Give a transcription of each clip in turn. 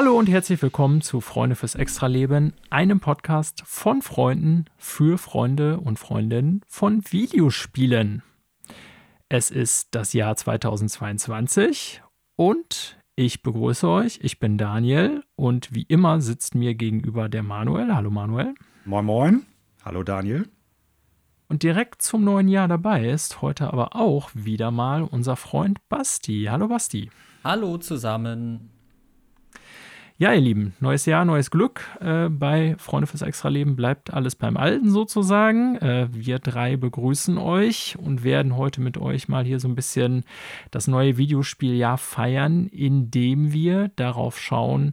Hallo und herzlich willkommen zu Freunde fürs Extraleben, einem Podcast von Freunden für Freunde und Freundinnen von Videospielen. Es ist das Jahr 2022 und ich begrüße euch. Ich bin Daniel und wie immer sitzt mir gegenüber der Manuel. Hallo Manuel. Moin Moin. Hallo Daniel. Und direkt zum neuen Jahr dabei ist heute aber auch wieder mal unser Freund Basti. Hallo Basti. Hallo zusammen. Ja, ihr Lieben, neues Jahr, neues Glück. Äh, bei Freunde fürs Extraleben bleibt alles beim Alten sozusagen. Äh, wir drei begrüßen euch und werden heute mit euch mal hier so ein bisschen das neue Videospieljahr feiern, indem wir darauf schauen,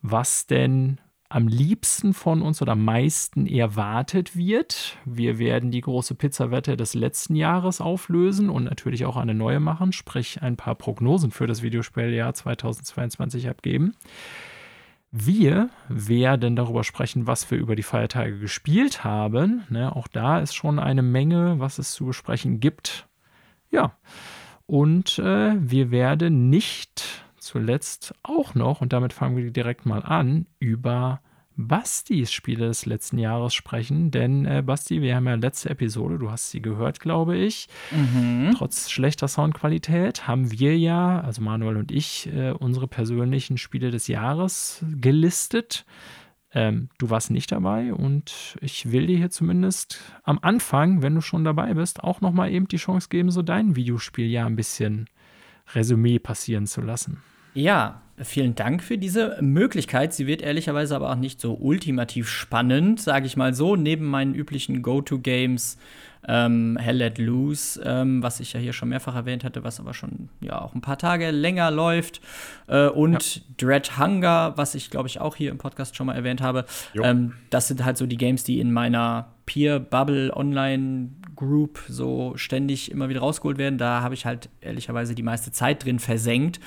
was denn am liebsten von uns oder am meisten erwartet wird. Wir werden die große Pizzawette des letzten Jahres auflösen und natürlich auch eine neue machen, sprich ein paar Prognosen für das Videospieljahr 2022 abgeben. Wir werden darüber sprechen, was wir über die Feiertage gespielt haben. Ne, auch da ist schon eine Menge, was es zu besprechen gibt. Ja, und äh, wir werden nicht zuletzt auch noch, und damit fangen wir direkt mal an, über Bastis Spiele des letzten Jahres sprechen. Denn, äh, Basti, wir haben ja letzte Episode, du hast sie gehört, glaube ich. Mhm. Trotz schlechter Soundqualität haben wir ja, also Manuel und ich, äh, unsere persönlichen Spiele des Jahres gelistet. Ähm, du warst nicht dabei und ich will dir hier zumindest am Anfang, wenn du schon dabei bist, auch nochmal eben die Chance geben, so dein Videospiel ja ein bisschen Resümee passieren zu lassen. Ja, vielen Dank für diese Möglichkeit. Sie wird ehrlicherweise aber auch nicht so ultimativ spannend, sage ich mal so, neben meinen üblichen Go-To-Games ähm, Hell Let Loose, ähm, was ich ja hier schon mehrfach erwähnt hatte, was aber schon ja auch ein paar Tage länger läuft. Äh, und ja. Dread Hunger, was ich glaube ich auch hier im Podcast schon mal erwähnt habe. Ähm, das sind halt so die Games, die in meiner Peer Bubble Online Group so ständig immer wieder rausgeholt werden. Da habe ich halt ehrlicherweise die meiste Zeit drin versenkt.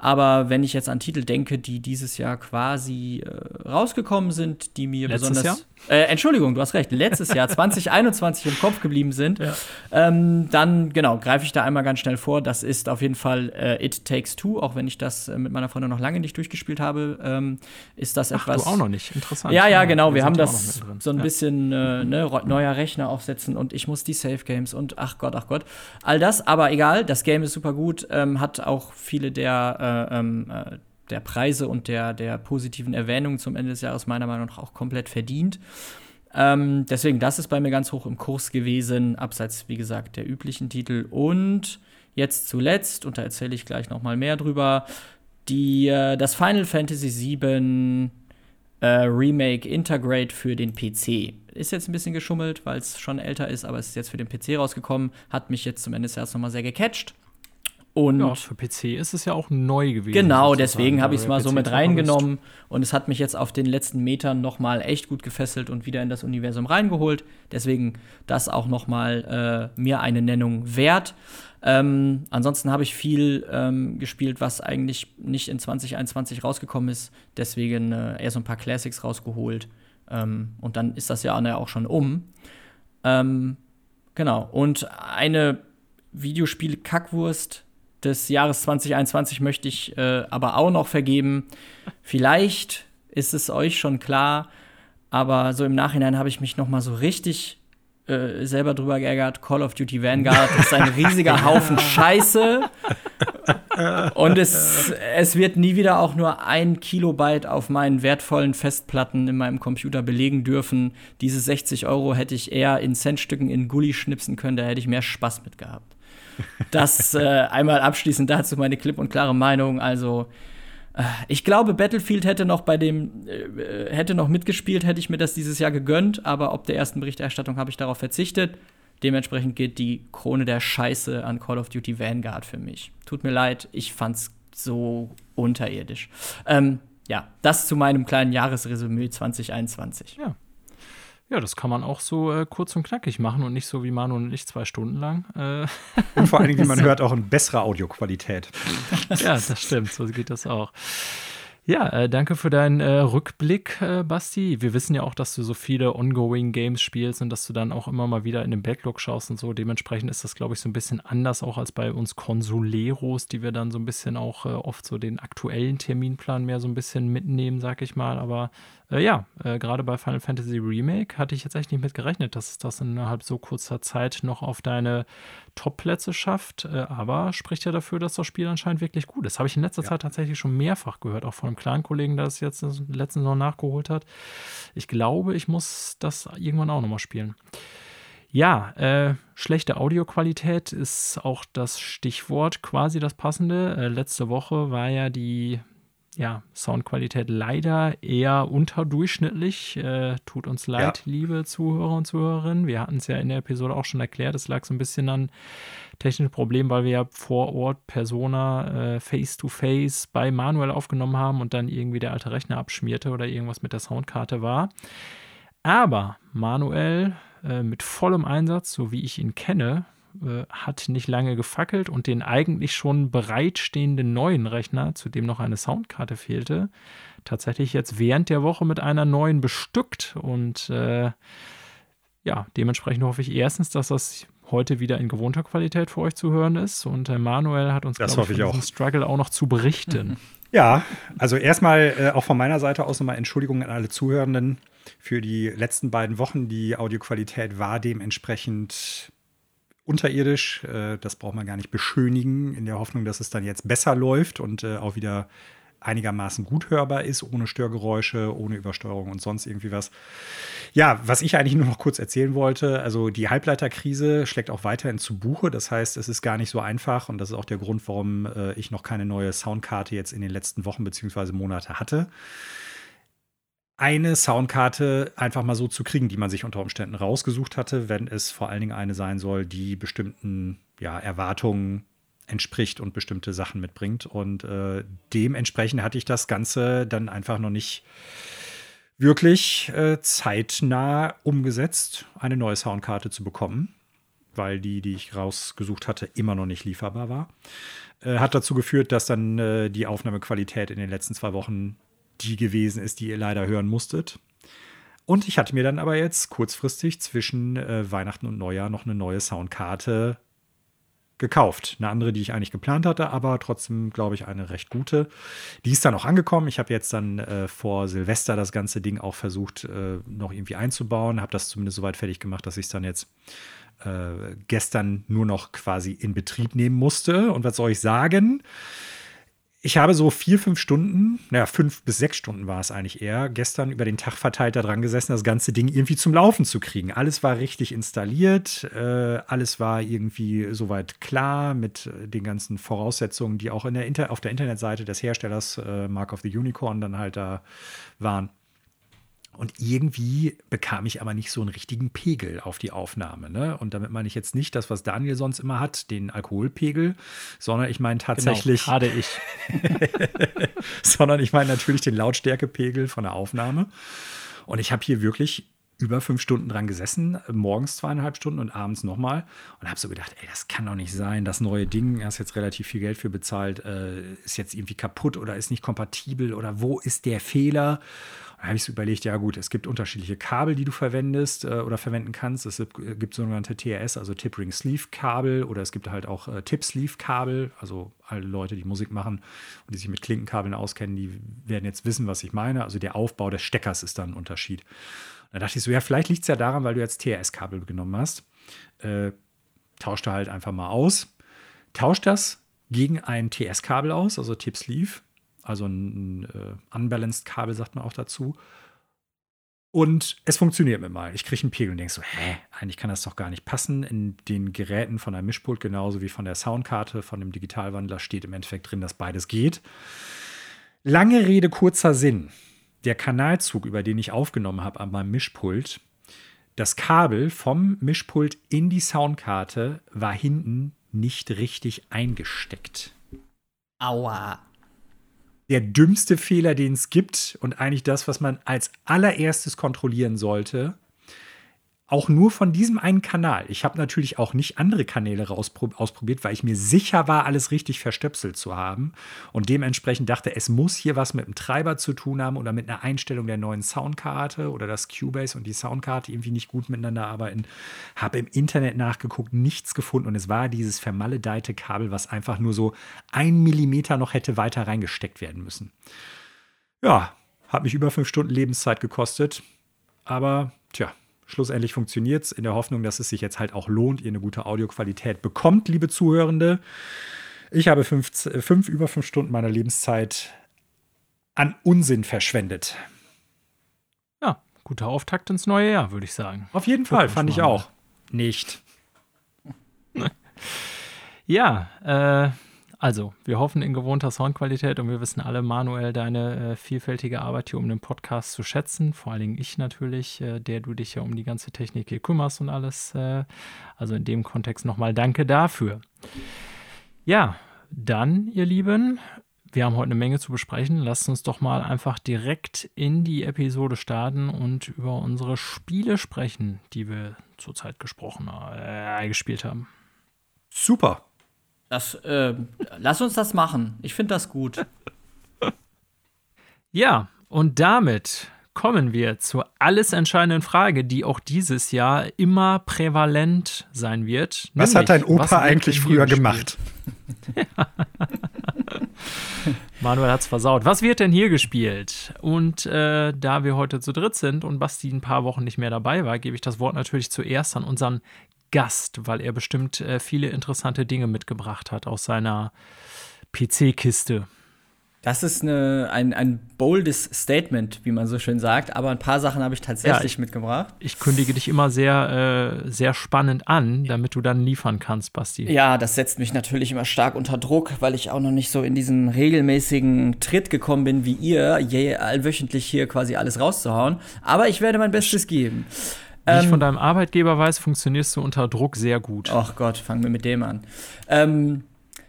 Aber wenn ich jetzt an Titel denke, die dieses Jahr quasi äh, rausgekommen sind, die mir Letztes besonders. Jahr? Äh, Entschuldigung, du hast recht, letztes Jahr 2021 im Kopf geblieben sind, ja. ähm, dann genau, greife ich da einmal ganz schnell vor. Das ist auf jeden Fall äh, It Takes Two, auch wenn ich das äh, mit meiner Freundin noch lange nicht durchgespielt habe, ähm, ist das Ach, etwas. Du auch noch nicht, interessant. Ja, ja, genau. Wir, wir haben das so ein ja. bisschen äh, ne, neuer Rechner aufsetzen und ich muss die Safe Games und ach Gott, ach Gott. All das, aber egal, das Game ist super gut, ähm, hat auch viele der äh, ähm, äh, der Preise und der, der positiven Erwähnungen zum Ende des Jahres meiner Meinung nach auch komplett verdient. Ähm, deswegen, das ist bei mir ganz hoch im Kurs gewesen, abseits, wie gesagt, der üblichen Titel. Und jetzt zuletzt, und da erzähle ich gleich noch mal mehr drüber, die, äh, das Final Fantasy VII äh, Remake Integrate für den PC. Ist jetzt ein bisschen geschummelt, weil es schon älter ist, aber es ist jetzt für den PC rausgekommen. Hat mich jetzt zum Ende des Jahres noch mal sehr gecatcht. Und ja, für PC ist es ja auch neu gewesen. Genau, deswegen habe ich es mal so mit reingenommen und es hat mich jetzt auf den letzten Metern noch mal echt gut gefesselt und wieder in das Universum reingeholt. Deswegen das auch noch mal äh, mir eine Nennung wert. Ähm, ansonsten habe ich viel ähm, gespielt, was eigentlich nicht in 2021 rausgekommen ist. Deswegen äh, eher so ein paar Classics rausgeholt. Ähm, und dann ist das Jahr auch schon um. Ähm, genau. Und eine Videospiel-Kackwurst des Jahres 2021 möchte ich äh, aber auch noch vergeben. Vielleicht ist es euch schon klar, aber so im Nachhinein habe ich mich noch mal so richtig äh, selber drüber geärgert. Call of Duty Vanguard ist ein riesiger Haufen Scheiße. Und es, es wird nie wieder auch nur ein Kilobyte auf meinen wertvollen Festplatten in meinem Computer belegen dürfen. Diese 60 Euro hätte ich eher in Centstücken in Gully schnipsen können, da hätte ich mehr Spaß mit gehabt. Das äh, einmal abschließend dazu meine klipp und klare Meinung. Also, äh, ich glaube, Battlefield hätte noch bei dem, äh, hätte noch mitgespielt, hätte ich mir das dieses Jahr gegönnt, aber ob der ersten Berichterstattung habe ich darauf verzichtet. Dementsprechend geht die Krone der Scheiße an Call of Duty Vanguard für mich. Tut mir leid, ich fand's so unterirdisch. Ähm, ja, das zu meinem kleinen Jahresresümee 2021. Ja. Ja, das kann man auch so äh, kurz und knackig machen und nicht so wie Manu und ich zwei Stunden lang. Äh. Und vor allen Dingen, wie man hört, auch in besserer Audioqualität. ja, das stimmt, so geht das auch. Ja, äh, danke für deinen äh, Rückblick, äh, Basti. Wir wissen ja auch, dass du so viele ongoing Games spielst und dass du dann auch immer mal wieder in den Backlog schaust und so. Dementsprechend ist das, glaube ich, so ein bisschen anders auch als bei uns Konsoleros, die wir dann so ein bisschen auch äh, oft so den aktuellen Terminplan mehr so ein bisschen mitnehmen, sag ich mal. Aber äh, ja, äh, gerade bei Final Fantasy Remake hatte ich jetzt echt nicht mit gerechnet, dass es das innerhalb so kurzer Zeit noch auf deine Top-Plätze schafft. Äh, aber spricht ja dafür, dass das Spiel anscheinend wirklich gut ist. Habe ich in letzter ja. Zeit tatsächlich schon mehrfach gehört, auch von einem kleinen Kollegen, der das jetzt letztens noch nachgeholt hat. Ich glaube, ich muss das irgendwann auch nochmal spielen. Ja, äh, schlechte Audioqualität ist auch das Stichwort, quasi das passende. Äh, letzte Woche war ja die ja, Soundqualität leider eher unterdurchschnittlich. Äh, tut uns leid, ja. liebe Zuhörer und Zuhörerinnen. Wir hatten es ja in der Episode auch schon erklärt. Es lag so ein bisschen an technischen Problemen, weil wir ja vor Ort Persona äh, face-to-face bei Manuel aufgenommen haben und dann irgendwie der alte Rechner abschmierte oder irgendwas mit der Soundkarte war. Aber Manuel äh, mit vollem Einsatz, so wie ich ihn kenne, äh, hat nicht lange gefackelt und den eigentlich schon bereitstehenden neuen Rechner, zu dem noch eine Soundkarte fehlte, tatsächlich jetzt während der Woche mit einer neuen bestückt. Und äh, ja, dementsprechend hoffe ich erstens, dass das heute wieder in gewohnter Qualität für euch zu hören ist. Und äh, Manuel hat uns, das glaube ich, von Struggle auch noch zu berichten. Ja, also erstmal äh, auch von meiner Seite aus nochmal Entschuldigung an alle Zuhörenden für die letzten beiden Wochen. Die Audioqualität war dementsprechend unterirdisch. Äh, das braucht man gar nicht beschönigen, in der Hoffnung, dass es dann jetzt besser läuft und äh, auch wieder einigermaßen gut hörbar ist, ohne Störgeräusche, ohne Übersteuerung und sonst irgendwie was. Ja, was ich eigentlich nur noch kurz erzählen wollte, also die Halbleiterkrise schlägt auch weiterhin zu Buche. Das heißt, es ist gar nicht so einfach und das ist auch der Grund, warum äh, ich noch keine neue Soundkarte jetzt in den letzten Wochen bzw. Monate hatte eine Soundkarte einfach mal so zu kriegen, die man sich unter Umständen rausgesucht hatte, wenn es vor allen Dingen eine sein soll, die bestimmten ja, Erwartungen entspricht und bestimmte Sachen mitbringt. Und äh, dementsprechend hatte ich das Ganze dann einfach noch nicht wirklich äh, zeitnah umgesetzt, eine neue Soundkarte zu bekommen, weil die, die ich rausgesucht hatte, immer noch nicht lieferbar war. Äh, hat dazu geführt, dass dann äh, die Aufnahmequalität in den letzten zwei Wochen die gewesen ist, die ihr leider hören musstet. Und ich hatte mir dann aber jetzt kurzfristig zwischen äh, Weihnachten und Neujahr noch eine neue Soundkarte gekauft. Eine andere, die ich eigentlich geplant hatte, aber trotzdem, glaube ich, eine recht gute. Die ist dann auch angekommen. Ich habe jetzt dann äh, vor Silvester das ganze Ding auch versucht, äh, noch irgendwie einzubauen. Habe das zumindest soweit fertig gemacht, dass ich es dann jetzt äh, gestern nur noch quasi in Betrieb nehmen musste. Und was soll ich sagen? Ich habe so vier, fünf Stunden, naja, fünf bis sechs Stunden war es eigentlich eher, gestern über den Tag verteilt da dran gesessen, das ganze Ding irgendwie zum Laufen zu kriegen. Alles war richtig installiert, äh, alles war irgendwie soweit klar mit äh, den ganzen Voraussetzungen, die auch in der Inter auf der Internetseite des Herstellers äh, Mark of the Unicorn dann halt da waren. Und irgendwie bekam ich aber nicht so einen richtigen Pegel auf die Aufnahme. Ne? Und damit meine ich jetzt nicht das, was Daniel sonst immer hat, den Alkoholpegel, sondern ich meine genau, tatsächlich. Genau, ich. sondern ich meine natürlich den Lautstärkepegel von der Aufnahme. Und ich habe hier wirklich über fünf Stunden dran gesessen, morgens zweieinhalb Stunden und abends nochmal. Und habe so gedacht, ey, das kann doch nicht sein. Das neue Ding, hast jetzt relativ viel Geld für bezahlt, äh, ist jetzt irgendwie kaputt oder ist nicht kompatibel oder wo ist der Fehler? Da habe ich so überlegt, ja gut, es gibt unterschiedliche Kabel, die du verwendest äh, oder verwenden kannst. Es gibt sogenannte TRS, also Tip Ring Sleeve Kabel oder es gibt halt auch äh, Tip Sleeve Kabel. Also alle Leute, die Musik machen und die sich mit Klinkenkabeln auskennen, die werden jetzt wissen, was ich meine. Also der Aufbau des Steckers ist dann ein Unterschied. Da dachte ich so, ja, vielleicht liegt es ja daran, weil du jetzt TRS-Kabel genommen hast. Äh, tausch da halt einfach mal aus. Tausch das gegen ein TS-Kabel aus, also Tip Sleeve also ein, äh, unbalanced Kabel sagt man auch dazu. Und es funktioniert mir mal. Ich kriege einen Pegel und denke so, hä, eigentlich kann das doch gar nicht passen. In den Geräten von der Mischpult genauso wie von der Soundkarte, von dem Digitalwandler steht im Endeffekt drin, dass beides geht. Lange Rede, kurzer Sinn. Der Kanalzug, über den ich aufgenommen habe an meinem Mischpult, das Kabel vom Mischpult in die Soundkarte war hinten nicht richtig eingesteckt. Aua der dümmste Fehler, den es gibt und eigentlich das, was man als allererstes kontrollieren sollte. Auch nur von diesem einen Kanal. Ich habe natürlich auch nicht andere Kanäle ausprobiert, weil ich mir sicher war, alles richtig verstöpselt zu haben. Und dementsprechend dachte, es muss hier was mit dem Treiber zu tun haben oder mit einer Einstellung der neuen Soundkarte oder dass Cubase und die Soundkarte irgendwie nicht gut miteinander arbeiten. Habe im Internet nachgeguckt, nichts gefunden und es war dieses vermaledeite Kabel, was einfach nur so ein Millimeter noch hätte weiter reingesteckt werden müssen. Ja, hat mich über fünf Stunden Lebenszeit gekostet. Aber tja, Schlussendlich funktioniert es in der Hoffnung, dass es sich jetzt halt auch lohnt, ihr eine gute Audioqualität bekommt, liebe Zuhörende. Ich habe fünf, fünf über fünf Stunden meiner Lebenszeit an Unsinn verschwendet. Ja, guter Auftakt ins neue Jahr, würde ich sagen. Auf jeden Fall, fand ich auch. Nicht. ja, äh, also, wir hoffen in gewohnter Soundqualität und wir wissen alle, Manuel, deine äh, vielfältige Arbeit hier um den Podcast zu schätzen. Vor allen Dingen ich natürlich, äh, der du dich ja um die ganze Technik hier kümmerst und alles. Äh, also in dem Kontext nochmal danke dafür. Ja, dann, ihr Lieben, wir haben heute eine Menge zu besprechen. Lasst uns doch mal einfach direkt in die Episode starten und über unsere Spiele sprechen, die wir zurzeit gesprochen, äh, gespielt haben. Super. Das, äh, lass uns das machen. Ich finde das gut. Ja, und damit kommen wir zur alles entscheidenden Frage, die auch dieses Jahr immer prävalent sein wird. Was hat dein Opa eigentlich früher gemacht? Manuel hat es versaut. Was wird denn hier gespielt? Und äh, da wir heute zu dritt sind und Basti ein paar Wochen nicht mehr dabei war, gebe ich das Wort natürlich zuerst an unseren Gast, weil er bestimmt äh, viele interessante Dinge mitgebracht hat aus seiner PC-Kiste. Das ist eine, ein, ein boldes Statement, wie man so schön sagt, aber ein paar Sachen habe ich tatsächlich ja, ich, mitgebracht. Ich kündige dich immer sehr, äh, sehr spannend an, damit du dann liefern kannst, Basti. Ja, das setzt mich natürlich immer stark unter Druck, weil ich auch noch nicht so in diesen regelmäßigen Tritt gekommen bin wie ihr, je allwöchentlich hier quasi alles rauszuhauen. Aber ich werde mein Bestes geben. Wie ähm, ich von deinem Arbeitgeber weiß, funktionierst du unter Druck sehr gut. Ach Gott, fangen wir mit dem an. Ähm,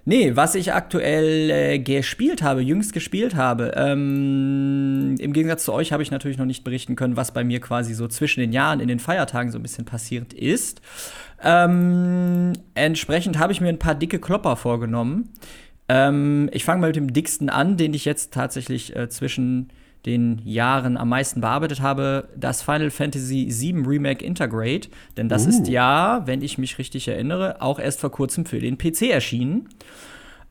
nee, was ich aktuell äh, gespielt habe, jüngst gespielt habe, ähm, im Gegensatz zu euch habe ich natürlich noch nicht berichten können, was bei mir quasi so zwischen den Jahren in den Feiertagen so ein bisschen passiert ist. Ähm, entsprechend habe ich mir ein paar dicke Klopper vorgenommen. Ähm, ich fange mal mit dem dicksten an, den ich jetzt tatsächlich äh, zwischen den Jahren am meisten bearbeitet habe, das Final Fantasy VII Remake Integrate. Denn das uh. ist ja, wenn ich mich richtig erinnere, auch erst vor kurzem für den PC erschienen.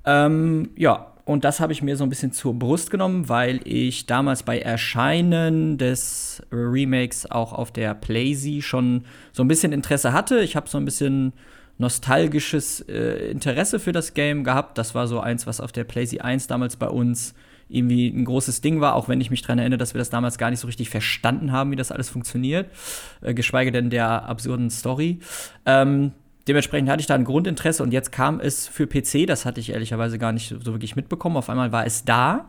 Ähm, ja, und das habe ich mir so ein bisschen zur Brust genommen, weil ich damals bei Erscheinen des Remakes auch auf der PlayZ schon so ein bisschen Interesse hatte. Ich habe so ein bisschen nostalgisches äh, Interesse für das Game gehabt. Das war so eins, was auf der PlayZ 1 damals bei uns irgendwie ein großes Ding war, auch wenn ich mich daran erinnere, dass wir das damals gar nicht so richtig verstanden haben, wie das alles funktioniert, äh, geschweige denn der absurden Story. Ähm, dementsprechend hatte ich da ein Grundinteresse und jetzt kam es für PC, das hatte ich ehrlicherweise gar nicht so wirklich mitbekommen. Auf einmal war es da.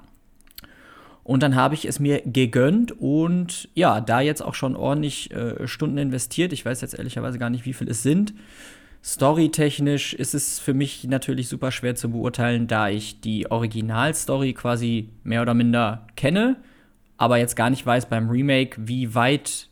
Und dann habe ich es mir gegönnt und ja, da jetzt auch schon ordentlich äh, Stunden investiert. Ich weiß jetzt ehrlicherweise gar nicht, wie viel es sind. Storytechnisch ist es für mich natürlich super schwer zu beurteilen, da ich die Originalstory quasi mehr oder minder kenne, aber jetzt gar nicht weiß beim Remake, wie weit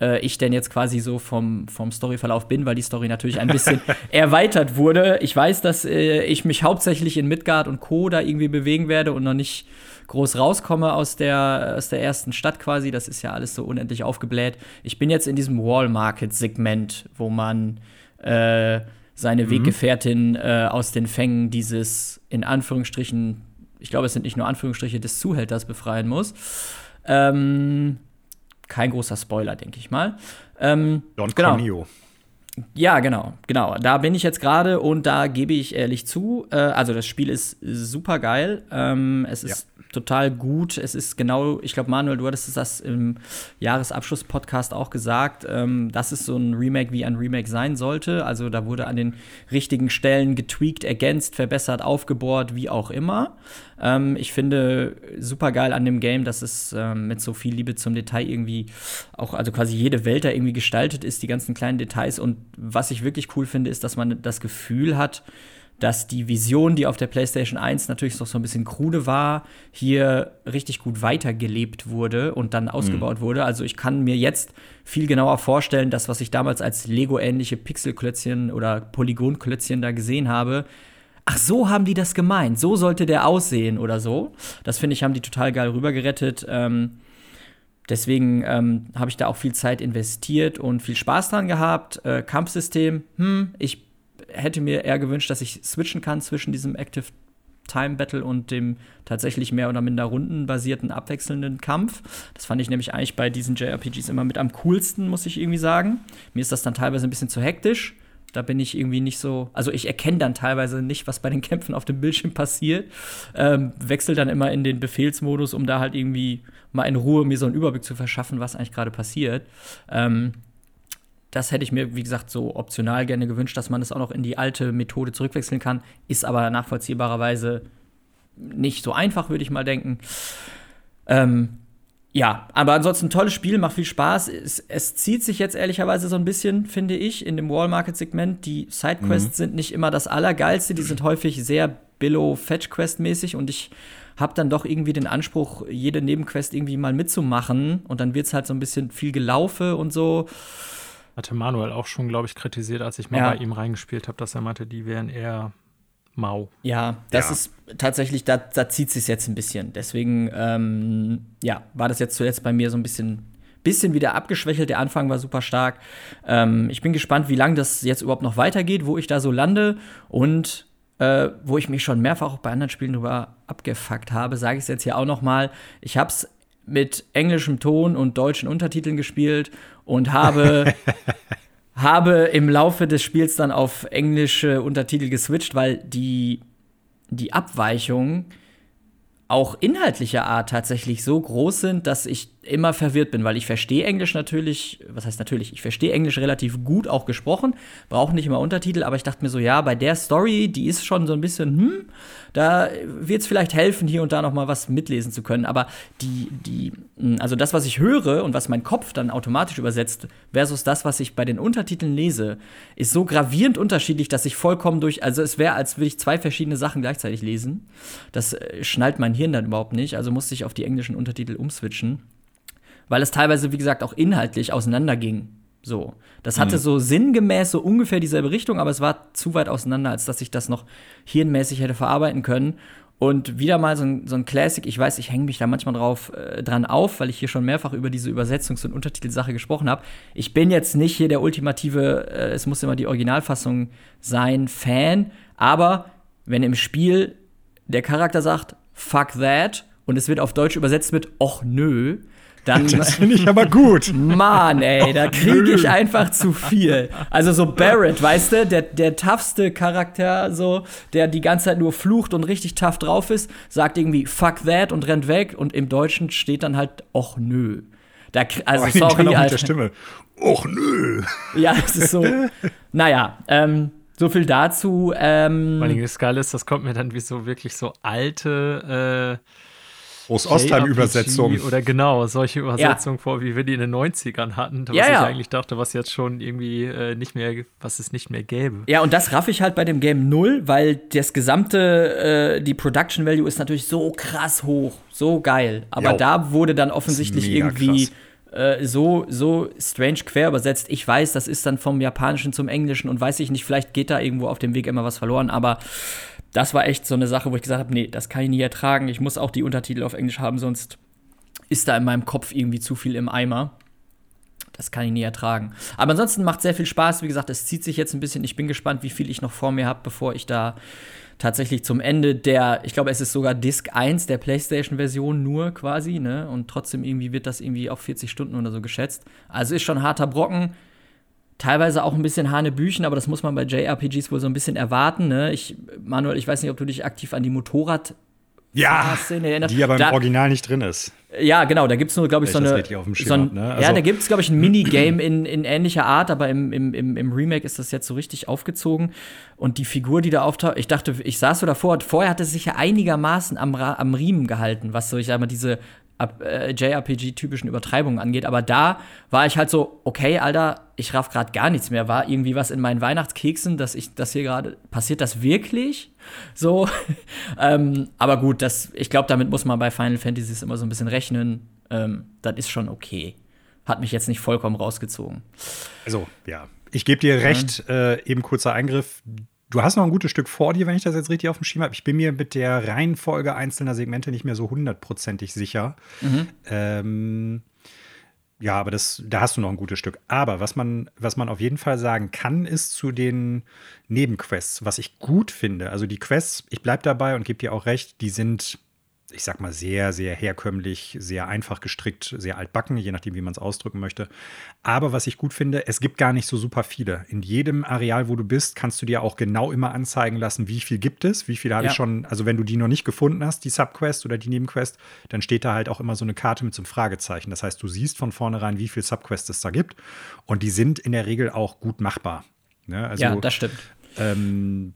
äh, ich denn jetzt quasi so vom, vom Storyverlauf bin, weil die Story natürlich ein bisschen erweitert wurde. Ich weiß, dass äh, ich mich hauptsächlich in Midgard und Co. da irgendwie bewegen werde und noch nicht groß rauskomme aus der, aus der ersten Stadt quasi. Das ist ja alles so unendlich aufgebläht. Ich bin jetzt in diesem Wall Market-Segment, wo man äh, seine mhm. Weggefährtin äh, aus den Fängen dieses, in Anführungsstrichen, ich glaube, es sind nicht nur Anführungsstriche, des Zuhälters befreien muss. Ähm, kein großer Spoiler, denke ich mal. Ähm, Don genau. Corneo. Ja, genau, genau. Da bin ich jetzt gerade und da gebe ich ehrlich zu. Äh, also das Spiel ist super geil. Ähm, es ist ja. Total gut. Es ist genau, ich glaube, Manuel, du hattest das im Jahresabschluss-Podcast auch gesagt. Ähm, das ist so ein Remake, wie ein Remake sein sollte. Also da wurde an den richtigen Stellen getweakt, ergänzt, verbessert, aufgebohrt, wie auch immer. Ähm, ich finde super geil an dem Game, dass es ähm, mit so viel Liebe zum Detail irgendwie auch, also quasi jede Welt da irgendwie gestaltet ist, die ganzen kleinen Details. Und was ich wirklich cool finde, ist, dass man das Gefühl hat, dass die Vision, die auf der PlayStation 1 natürlich noch so ein bisschen krude war, hier richtig gut weitergelebt wurde und dann ausgebaut mhm. wurde. Also ich kann mir jetzt viel genauer vorstellen, dass was ich damals als Lego-ähnliche Pixelklötzchen oder Polygonklötzchen da gesehen habe, ach, so haben die das gemeint, so sollte der aussehen oder so. Das finde ich, haben die total geil rübergerettet. Ähm, deswegen ähm, habe ich da auch viel Zeit investiert und viel Spaß dran gehabt. Äh, Kampfsystem, hm, ich hätte mir eher gewünscht, dass ich switchen kann zwischen diesem Active Time Battle und dem tatsächlich mehr oder minder rundenbasierten abwechselnden Kampf. Das fand ich nämlich eigentlich bei diesen JRPGs immer mit am coolsten, muss ich irgendwie sagen. Mir ist das dann teilweise ein bisschen zu hektisch. Da bin ich irgendwie nicht so. Also, ich erkenne dann teilweise nicht, was bei den Kämpfen auf dem Bildschirm passiert. Ähm, wechsel dann immer in den Befehlsmodus, um da halt irgendwie mal in Ruhe mir so einen Überblick zu verschaffen, was eigentlich gerade passiert. Ähm, das hätte ich mir, wie gesagt, so optional gerne gewünscht, dass man das auch noch in die alte Methode zurückwechseln kann. Ist aber nachvollziehbarerweise nicht so einfach, würde ich mal denken. Ähm, ja, aber ansonsten tolles Spiel, macht viel Spaß. Es, es, zieht sich jetzt ehrlicherweise so ein bisschen, finde ich, in dem Wall-Market-Segment. Die Sidequests mhm. sind nicht immer das Allergeilste, die sind häufig sehr Billow-Fetch-Quest-mäßig und ich habe dann doch irgendwie den Anspruch, jede Nebenquest irgendwie mal mitzumachen und dann wird es halt so ein bisschen viel gelaufe und so. Hatte Manuel auch schon, glaube ich, kritisiert, als ich mal ja. bei ihm reingespielt habe, dass er meinte, die wären eher mau. Ja, das ja. ist tatsächlich, da, da zieht sich jetzt ein bisschen. Deswegen, ähm, ja, war das jetzt zuletzt bei mir so ein bisschen, bisschen wieder abgeschwächelt. Der Anfang war super stark. Ähm, ich bin gespannt, wie lange das jetzt überhaupt noch weitergeht, wo ich da so lande und äh, wo ich mich schon mehrfach auch bei anderen Spielen drüber abgefuckt habe, sage ich es jetzt hier auch noch mal. Ich habe es mit englischem Ton und deutschen Untertiteln gespielt und habe, habe im Laufe des Spiels dann auf englische Untertitel geswitcht, weil die, die Abweichung auch inhaltlicher Art tatsächlich so groß sind, dass ich immer verwirrt bin, weil ich verstehe Englisch natürlich, was heißt natürlich, ich verstehe Englisch relativ gut auch gesprochen, brauche nicht immer Untertitel, aber ich dachte mir so, ja, bei der Story, die ist schon so ein bisschen, hm, da wird es vielleicht helfen, hier und da noch mal was mitlesen zu können, aber die, die, hm, also das, was ich höre und was mein Kopf dann automatisch übersetzt, versus das, was ich bei den Untertiteln lese, ist so gravierend unterschiedlich, dass ich vollkommen durch, also es wäre, als würde ich zwei verschiedene Sachen gleichzeitig lesen. Das äh, schnallt mein Hirn dann überhaupt nicht, also musste ich auf die englischen Untertitel umswitchen weil es teilweise, wie gesagt, auch inhaltlich auseinanderging. So. Das hatte mhm. so sinngemäß so ungefähr dieselbe Richtung, aber es war zu weit auseinander, als dass ich das noch hirnmäßig hätte verarbeiten können. Und wieder mal so ein, so ein Classic, ich weiß, ich hänge mich da manchmal drauf äh, dran auf, weil ich hier schon mehrfach über diese Übersetzungs- und Untertitelsache gesprochen habe. Ich bin jetzt nicht hier der ultimative, äh, es muss immer die Originalfassung sein, Fan, aber wenn im Spiel der Charakter sagt, fuck that, und es wird auf Deutsch übersetzt mit, och nö, dann, das finde ich aber gut. Mann, ey, da kriege ich einfach zu viel. Also so Barrett, weißt du, der, der toughste Charakter, so, der die ganze Zeit nur flucht und richtig tough drauf ist, sagt irgendwie fuck that und rennt weg und im Deutschen steht dann halt och nö. Da, also oh, sorry, Alter. Mit der Stimme. Och nö. Ja, es ist so. naja, ähm, so viel dazu. Ähm, Vor allem das Geile ist, das kommt mir dann wie so wirklich so alte äh Groß-Ostheim-Übersetzung. Oder genau, solche Übersetzungen ja. vor, wie wir die in den 90ern hatten. Was ja, ich ja. eigentlich dachte, was jetzt schon irgendwie äh, nicht mehr, was es nicht mehr gäbe. Ja, und das raff ich halt bei dem Game 0, weil das gesamte, äh, die Production Value ist natürlich so krass hoch, so geil. Aber jo. da wurde dann offensichtlich irgendwie äh, so, so strange quer übersetzt. Ich weiß, das ist dann vom Japanischen zum Englischen und weiß ich nicht, vielleicht geht da irgendwo auf dem Weg immer was verloren, aber das war echt so eine Sache, wo ich gesagt habe, nee, das kann ich nie ertragen. Ich muss auch die Untertitel auf Englisch haben, sonst ist da in meinem Kopf irgendwie zu viel im Eimer. Das kann ich nie ertragen. Aber ansonsten macht sehr viel Spaß. Wie gesagt, es zieht sich jetzt ein bisschen. Ich bin gespannt, wie viel ich noch vor mir habe, bevor ich da tatsächlich zum Ende der, ich glaube, es ist sogar Disc 1 der PlayStation-Version nur quasi, ne? Und trotzdem irgendwie wird das irgendwie auf 40 Stunden oder so geschätzt. Also ist schon harter Brocken teilweise auch ein bisschen Hanebüchen, aber das muss man bei JRPGs wohl so ein bisschen erwarten. Ne? Ich, Manuel, ich weiß nicht, ob du dich aktiv an die Motorrad ja, die aber im da, Original nicht drin ist. Ja, genau, da gibt es nur, glaube ich, so eine. So ein, ne? also, ja, da gibt es, glaube ich, ein Minigame in, in ähnlicher Art, aber im, im, im, Remake ist das jetzt so richtig aufgezogen. Und die Figur, die da auftaucht, ich dachte, ich saß so davor, vorher hatte es sich ja einigermaßen am, am Riemen gehalten, was so, ich sag mal, diese äh, JRPG-typischen Übertreibungen angeht. Aber da war ich halt so, okay, Alter, ich raff gerade gar nichts mehr. War irgendwie was in meinen Weihnachtskeksen, dass ich das hier gerade passiert, das wirklich? So. ähm, aber gut, das, ich glaube, damit muss man bei Final Fantasies immer so ein bisschen rechnen. Ähm, das ist schon okay. Hat mich jetzt nicht vollkommen rausgezogen. Also, ja. Ich gebe dir recht, ja. äh, eben kurzer Eingriff Du hast noch ein gutes Stück vor dir, wenn ich das jetzt richtig auf dem Schirm habe. Ich bin mir mit der Reihenfolge einzelner Segmente nicht mehr so hundertprozentig sicher. Mhm. Ähm, ja, aber das, da hast du noch ein gutes Stück. Aber was man, was man auf jeden Fall sagen kann, ist zu den Nebenquests, was ich gut finde. Also die Quests, ich bleibe dabei und gebe dir auch recht, die sind ich sag mal, sehr, sehr herkömmlich, sehr einfach gestrickt, sehr altbacken, je nachdem, wie man es ausdrücken möchte. Aber was ich gut finde, es gibt gar nicht so super viele. In jedem Areal, wo du bist, kannst du dir auch genau immer anzeigen lassen, wie viel gibt es, wie viele habe ja. ich schon. Also, wenn du die noch nicht gefunden hast, die Subquest oder die Nebenquest, dann steht da halt auch immer so eine Karte mit so einem Fragezeichen. Das heißt, du siehst von vornherein, wie viele Subquests es da gibt. Und die sind in der Regel auch gut machbar. Ne? Also, ja, das stimmt. Ähm,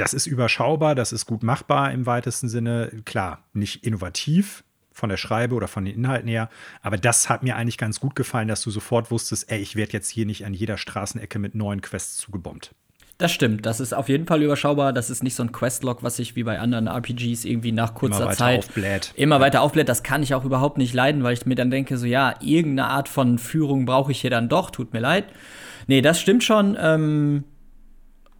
das ist überschaubar, das ist gut machbar im weitesten Sinne. Klar, nicht innovativ von der Schreibe oder von den Inhalten her, aber das hat mir eigentlich ganz gut gefallen, dass du sofort wusstest, ey, ich werde jetzt hier nicht an jeder Straßenecke mit neuen Quests zugebombt. Das stimmt, das ist auf jeden Fall überschaubar. Das ist nicht so ein Questlog, was sich wie bei anderen RPGs irgendwie nach kurzer immer Zeit aufbläht. immer ja. weiter aufbläht. Das kann ich auch überhaupt nicht leiden, weil ich mir dann denke, so ja, irgendeine Art von Führung brauche ich hier dann doch, tut mir leid. Nee, das stimmt schon. Ähm,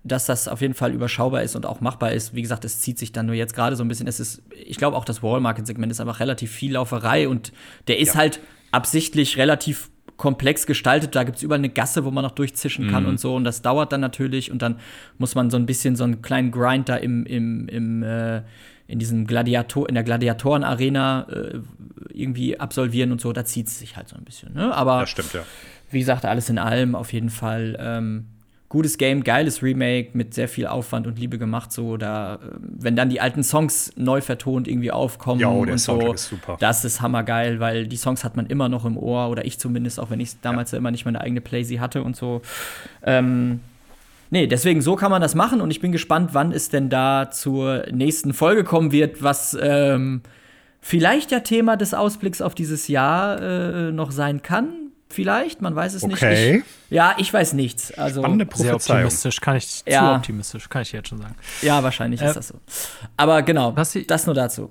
dass das auf jeden Fall überschaubar ist und auch machbar ist. Wie gesagt, es zieht sich dann nur jetzt gerade so ein bisschen. Es ist, ich glaube auch das Wall-Market-Segment ist einfach relativ viel Lauferei und der ist ja. halt absichtlich relativ komplex gestaltet. Da gibt es überall eine Gasse, wo man noch durchzischen kann mhm. und so. Und das dauert dann natürlich. Und dann muss man so ein bisschen so einen kleinen Grind da im, im, im äh, in diesem Gladiator, in der Gladiatoren-Arena äh, irgendwie absolvieren und so. Da zieht es sich halt so ein bisschen. Ne? Aber das stimmt, ja. wie gesagt, alles in allem auf jeden Fall ähm, gutes Game, geiles Remake mit sehr viel Aufwand und Liebe gemacht. So, da, wenn dann die alten Songs neu vertont irgendwie aufkommen ja, oh, der und so, ist super. das ist hammergeil, weil die Songs hat man immer noch im Ohr oder ich zumindest, auch wenn ich damals ja. immer nicht meine eigene Playsee hatte und so. Ähm, Nee, deswegen so kann man das machen und ich bin gespannt, wann es denn da zur nächsten Folge kommen wird, was ähm, vielleicht ja Thema des Ausblicks auf dieses Jahr äh, noch sein kann vielleicht, man weiß es okay. nicht. Okay. Ich, ja, ich weiß nichts. Also Spannende Sehr optimistisch, kann ich ja. zu optimistisch, kann ich jetzt schon sagen. Ja, wahrscheinlich äh, ist das so. Aber genau, das nur dazu.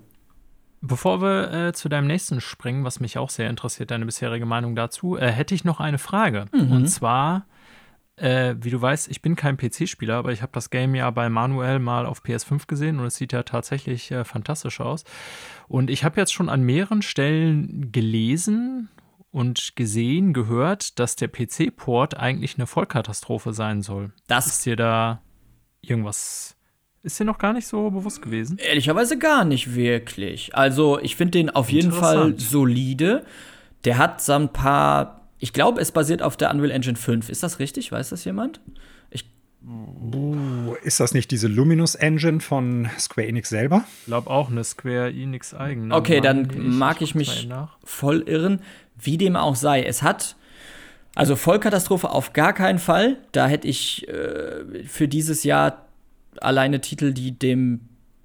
Bevor wir äh, zu deinem nächsten springen, was mich auch sehr interessiert, deine bisherige Meinung dazu, äh, hätte ich noch eine Frage. Mhm. Und zwar, äh, wie du weißt, ich bin kein PC-Spieler, aber ich habe das Game ja bei Manuel mal auf PS5 gesehen und es sieht ja tatsächlich äh, fantastisch aus. Und ich habe jetzt schon an mehreren Stellen gelesen und gesehen, gehört, dass der PC-Port eigentlich eine Vollkatastrophe sein soll. Das ist dir da irgendwas. Ist dir noch gar nicht so bewusst gewesen? Ehrlicherweise gar nicht wirklich. Also, ich finde den auf jeden Fall solide. Der hat so ein paar. Ich glaube, es basiert auf der Unreal Engine 5. Ist das richtig? Weiß das jemand? Ich ist das nicht diese Luminous Engine von Square Enix selber? Ich glaube auch eine Square Enix eigene. Okay, dann mag ich mich voll irren. Wie dem auch sei, es hat also Vollkatastrophe auf gar keinen Fall. Da hätte ich äh, für dieses Jahr alleine Titel, die dem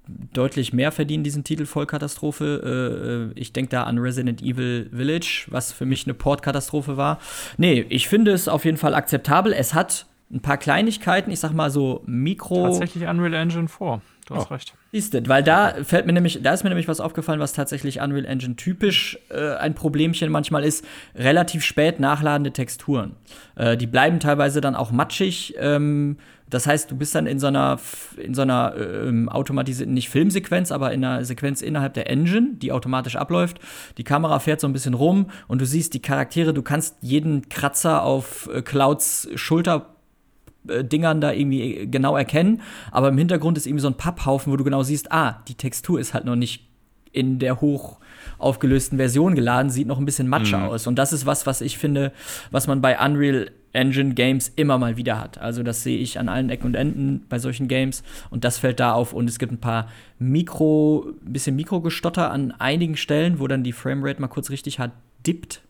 deutlich mehr verdienen, diesen Titel Vollkatastrophe. Äh, äh ich denke da an Resident Evil Village, was für mich eine Portkatastrophe war. Nee, ich finde es auf jeden Fall akzeptabel. Es hat ein paar Kleinigkeiten, ich sag mal so Mikro. Tatsächlich Unreal Engine 4. Du hast oh. recht. Siehst du, weil da fällt mir nämlich, da ist mir nämlich was aufgefallen, was tatsächlich Unreal Engine typisch äh, ein Problemchen manchmal ist, relativ spät nachladende Texturen. Äh, die bleiben teilweise dann auch matschig. Ähm, das heißt, du bist dann in so einer, in so einer ähm, automatisierten, nicht Filmsequenz, aber in einer Sequenz innerhalb der Engine, die automatisch abläuft. Die Kamera fährt so ein bisschen rum und du siehst die Charaktere, du kannst jeden Kratzer auf äh, Clouds Schulter äh, Dingern da irgendwie äh, genau erkennen. Aber im Hintergrund ist irgendwie so ein Papphaufen, wo du genau siehst, ah, die Textur ist halt noch nicht in der hoch aufgelösten Version geladen, sieht noch ein bisschen matscher mhm. aus. Und das ist was, was ich finde, was man bei Unreal Engine Games immer mal wieder hat. Also das sehe ich an allen Ecken und Enden bei solchen Games und das fällt da auf und es gibt ein paar Mikro, ein bisschen Mikrogestotter an einigen Stellen, wo dann die Framerate mal kurz richtig hat dippt,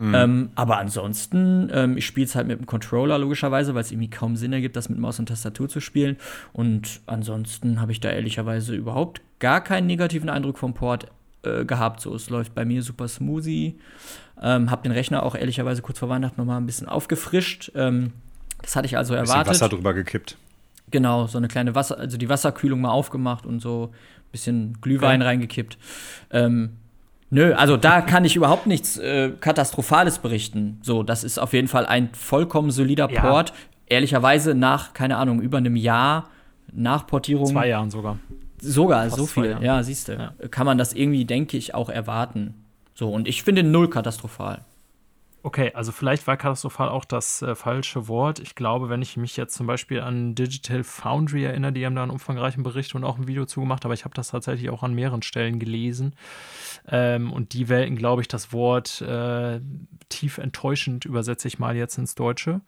Mhm. Ähm, aber ansonsten, ähm, ich spiele es halt mit dem Controller logischerweise, weil es irgendwie kaum Sinn ergibt, das mit Maus und Tastatur zu spielen. Und ansonsten habe ich da ehrlicherweise überhaupt gar keinen negativen Eindruck vom Port. äh, gehabt. So, es läuft bei mir super smoothie. Ähm, hab den Rechner auch ehrlicherweise kurz vor Weihnachten noch mal ein bisschen aufgefrischt. Ähm, das hatte ich also erwartet. Bisschen Wasser drüber gekippt. Genau, so eine kleine Wasser, also die Wasserkühlung mal aufgemacht und so ein bisschen Glühwein okay. reingekippt. Ähm, nö, also da kann ich überhaupt nichts äh, Katastrophales berichten. So, das ist auf jeden Fall ein vollkommen solider ja. Port. Ehrlicherweise nach, keine Ahnung, über einem Jahr nach Portierung. Zwei Jahren sogar. Sogar, Fast so viel. Ja, siehst du. Ja. Kann man das irgendwie, denke ich, auch erwarten. So, und ich finde null katastrophal. Okay, also vielleicht war katastrophal auch das äh, falsche Wort. Ich glaube, wenn ich mich jetzt zum Beispiel an Digital Foundry erinnere, die haben da einen umfangreichen Bericht und auch ein Video zugemacht, aber ich habe das tatsächlich auch an mehreren Stellen gelesen. Ähm, und die wählten, glaube ich, das Wort äh, tief enttäuschend, übersetze ich mal jetzt ins Deutsche.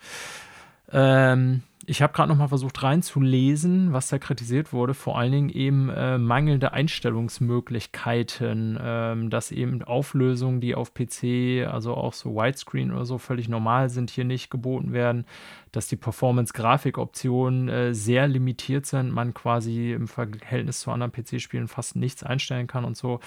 Ähm, ich habe gerade noch mal versucht reinzulesen, was da kritisiert wurde. Vor allen Dingen eben äh, mangelnde Einstellungsmöglichkeiten, ähm, dass eben Auflösungen, die auf PC, also auch so Widescreen oder so völlig normal sind, hier nicht geboten werden, dass die Performance-Grafikoptionen äh, sehr limitiert sind, man quasi im Verhältnis zu anderen PC-Spielen fast nichts einstellen kann und so.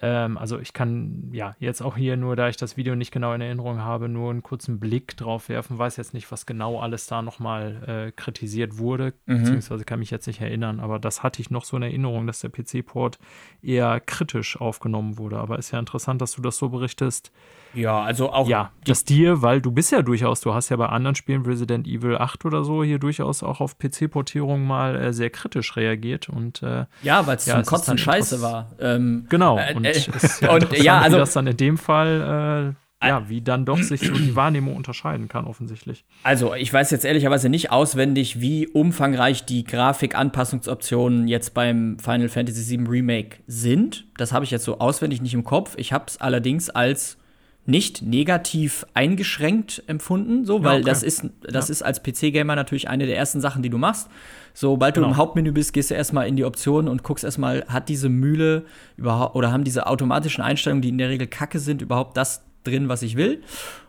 Ähm, also ich kann ja jetzt auch hier nur, da ich das Video nicht genau in Erinnerung habe, nur einen kurzen Blick drauf werfen, weiß jetzt nicht, was genau alles da nochmal äh, kritisiert wurde, mhm. beziehungsweise kann mich jetzt nicht erinnern, aber das hatte ich noch so in Erinnerung, dass der PC-Port eher kritisch aufgenommen wurde. Aber ist ja interessant, dass du das so berichtest. Ja, also auch. Ja, dass dir, weil du bist ja durchaus, du hast ja bei anderen Spielen, Resident Evil 8 oder so, hier durchaus auch auf PC-Portierung mal äh, sehr kritisch reagiert. Und, äh, ja, weil es ja, zum Kotzen scheiße war. Ähm, genau. Äh, und, äh, ja und ja, also. Wie das dann in dem Fall. Ja, wie dann doch sich so die Wahrnehmung unterscheiden kann, offensichtlich. Also, ich weiß jetzt ehrlicherweise nicht auswendig, wie umfangreich die Grafikanpassungsoptionen jetzt beim Final Fantasy VII Remake sind. Das habe ich jetzt so auswendig nicht im Kopf. Ich habe es allerdings als nicht negativ eingeschränkt empfunden, so, weil ja, okay. das ist, das ja. ist als PC-Gamer natürlich eine der ersten Sachen, die du machst. Sobald genau. du im Hauptmenü bist, gehst du erstmal in die Optionen und guckst erstmal, hat diese Mühle überhaupt oder haben diese automatischen Einstellungen, die in der Regel kacke sind, überhaupt das drin, was ich will?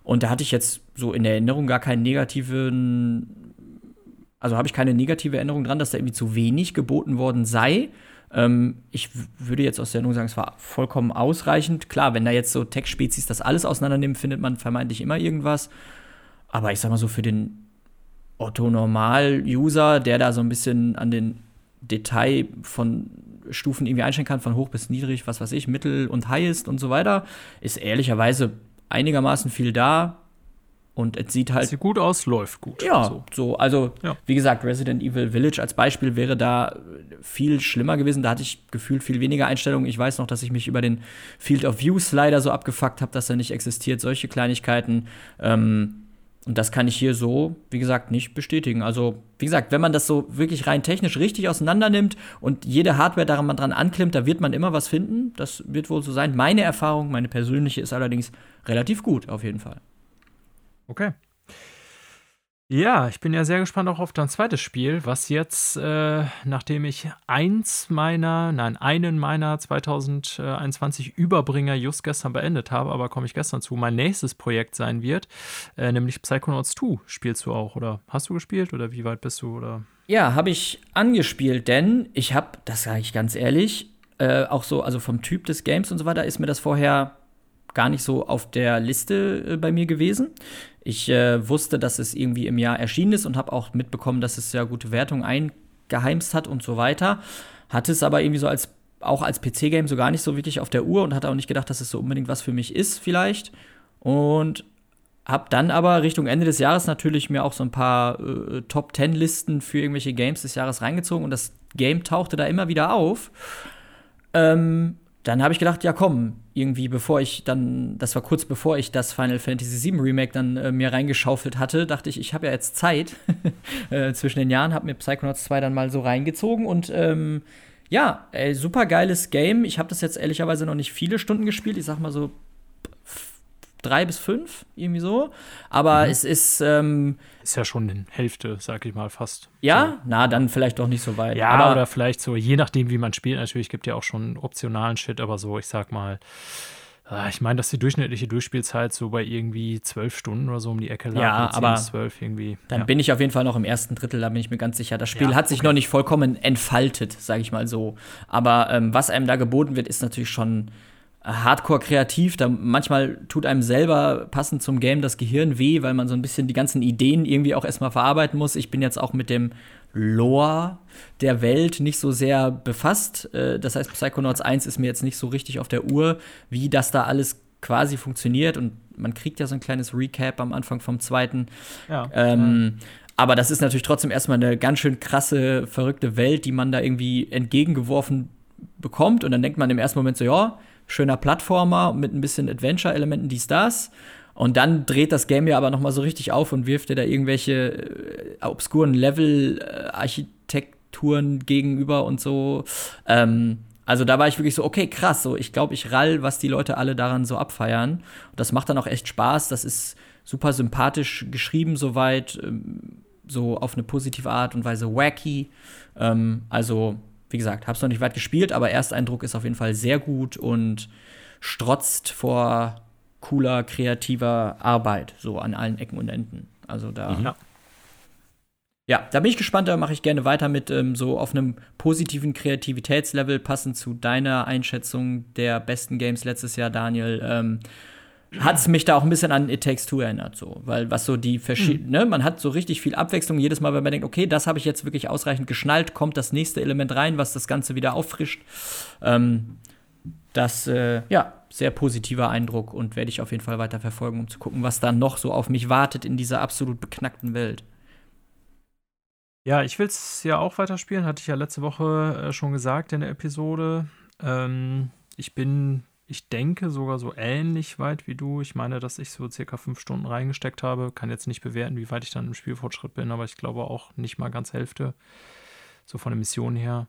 Und da hatte ich jetzt so in der Erinnerung gar keinen negativen, also habe ich keine negative Erinnerung dran, dass da irgendwie zu wenig geboten worden sei. Ähm, ich würde jetzt aus der Sendung sagen, es war vollkommen ausreichend. Klar, wenn da jetzt so Tech-Spezies das alles auseinandernehmen, findet man vermeintlich immer irgendwas. Aber ich sag mal so, für den Otto-Normal-User, der da so ein bisschen an den Detail von Stufen irgendwie einstellen kann, von hoch bis niedrig, was weiß ich, mittel und high ist und so weiter, ist ehrlicherweise einigermaßen viel da. Und es sieht halt. Sieht gut aus, läuft gut. Ja, so. so also, ja. wie gesagt, Resident Evil Village als Beispiel wäre da viel schlimmer gewesen. Da hatte ich gefühlt viel weniger Einstellungen. Ich weiß noch, dass ich mich über den Field of View Slider so abgefuckt habe, dass er nicht existiert. Solche Kleinigkeiten. Ähm, und das kann ich hier so, wie gesagt, nicht bestätigen. Also, wie gesagt, wenn man das so wirklich rein technisch richtig auseinander nimmt und jede Hardware daran man dran anklimmt, da wird man immer was finden. Das wird wohl so sein. Meine Erfahrung, meine persönliche, ist allerdings relativ gut, auf jeden Fall. Okay. Ja, ich bin ja sehr gespannt auch auf dein zweites Spiel, was jetzt, äh, nachdem ich eins meiner, nein, einen meiner 2021 Überbringer just gestern beendet habe, aber komme ich gestern zu, mein nächstes Projekt sein wird, äh, nämlich Psychonauts 2. Spielst du auch oder hast du gespielt oder wie weit bist du oder? Ja, habe ich angespielt, denn ich habe, das sage ich ganz ehrlich, äh, auch so, also vom Typ des Games und so weiter, ist mir das vorher gar nicht so auf der Liste äh, bei mir gewesen. Ich äh, wusste, dass es irgendwie im Jahr erschienen ist und habe auch mitbekommen, dass es sehr gute Wertungen eingeheimst hat und so weiter. Hatte es aber irgendwie so als auch als PC-Game so gar nicht so wirklich auf der Uhr und hatte auch nicht gedacht, dass es so unbedingt was für mich ist, vielleicht. Und habe dann aber Richtung Ende des Jahres natürlich mir auch so ein paar äh, Top 10 Listen für irgendwelche Games des Jahres reingezogen und das Game tauchte da immer wieder auf. Ähm, dann habe ich gedacht, ja komm, irgendwie bevor ich dann, das war kurz bevor ich das Final Fantasy VII Remake dann äh, mir reingeschaufelt hatte, dachte ich, ich habe ja jetzt Zeit äh, zwischen den Jahren, habe mir Psychonauts 2 dann mal so reingezogen und ähm, ja, ey, super geiles Game. Ich habe das jetzt ehrlicherweise noch nicht viele Stunden gespielt, ich sag mal so drei bis fünf, irgendwie so. Aber mhm. es ist. Ähm, ist ja schon die Hälfte, sag ich mal, fast. Ja, so. na, dann vielleicht doch nicht so weit. Ja, aber oder vielleicht so, je nachdem, wie man spielt, natürlich gibt ja auch schon optionalen Shit, aber so, ich sag mal, Ah, ich meine, dass die durchschnittliche Durchspielzeit so bei irgendwie zwölf Stunden oder so um die Ecke lag. Ja, 10, aber 12 irgendwie. Dann ja. bin ich auf jeden Fall noch im ersten Drittel, da bin ich mir ganz sicher. Das Spiel Ja, hat sich okay. noch nicht vollkommen entfaltet, sage ich mal so. Aber ähm, was einem da geboten wird, ist natürlich schon hardcore kreativ. Da manchmal tut einem selber passend zum Game das Gehirn weh, weil man so ein bisschen die ganzen Ideen irgendwie auch erstmal verarbeiten muss. Ich bin jetzt auch mit dem Lore der Welt nicht so sehr befasst. Äh, das heißt, Psychonauts 1 ist mir jetzt nicht so richtig auf der Uhr, wie das da alles quasi funktioniert. Und man kriegt ja so ein kleines Recap am Anfang vom zweiten. Ja. Ähm, aber das ist natürlich trotzdem erstmal eine ganz schön krasse, verrückte Welt, die man da irgendwie entgegengeworfen bekommt. Und dann denkt man im ersten Moment so, ja, schöner Plattformer mit ein bisschen Adventure-Elementen, dies, das. Und dann dreht das Game ja aber noch mal so richtig auf und wirft dir da irgendwelche äh, obskuren Level-Architekturen gegenüber und so. Ähm, also da war ich wirklich so, okay, krass, so ich glaube, ich rall, was die Leute alle daran so abfeiern. Und das macht dann auch echt Spaß. Das ist super sympathisch geschrieben soweit, ähm, so auf eine positive Art und Weise wacky. Ähm, also, wie gesagt, hab's noch nicht weit gespielt, aber Ersteindruck ist auf jeden Fall sehr gut und strotzt vor cooler, kreativer Arbeit, so an allen Ecken und Enden. Also da. Mhm. Ja. Ja, da bin ich gespannt, da mache ich gerne weiter mit ähm, so auf einem positiven Kreativitätslevel, passend zu deiner Einschätzung der besten Games letztes Jahr, Daniel. Ähm, hat es mich da auch ein bisschen an It Takes Two erinnert, so, weil was so die verschiedenen, ne, man hat so richtig viel Abwechslung jedes Mal, wenn man denkt, okay, das habe ich jetzt wirklich ausreichend geschnallt, kommt das nächste Element rein, was das Ganze wieder auffrischt. Ähm, das, äh, ja, sehr positiver Eindruck und werde ich auf jeden Fall weiter verfolgen, um zu gucken, was da noch so auf mich wartet in dieser absolut beknackten Welt. Ja, ich will es ja auch weiterspielen, hatte ich ja letzte Woche äh, schon gesagt in der Episode. Ähm, ich bin, ich denke sogar so ähnlich weit wie du. Ich meine, dass ich so circa fünf Stunden reingesteckt habe. Kann jetzt nicht bewerten, wie weit ich dann im Spielfortschritt bin, aber ich glaube auch nicht mal ganz Hälfte. So von der Mission her.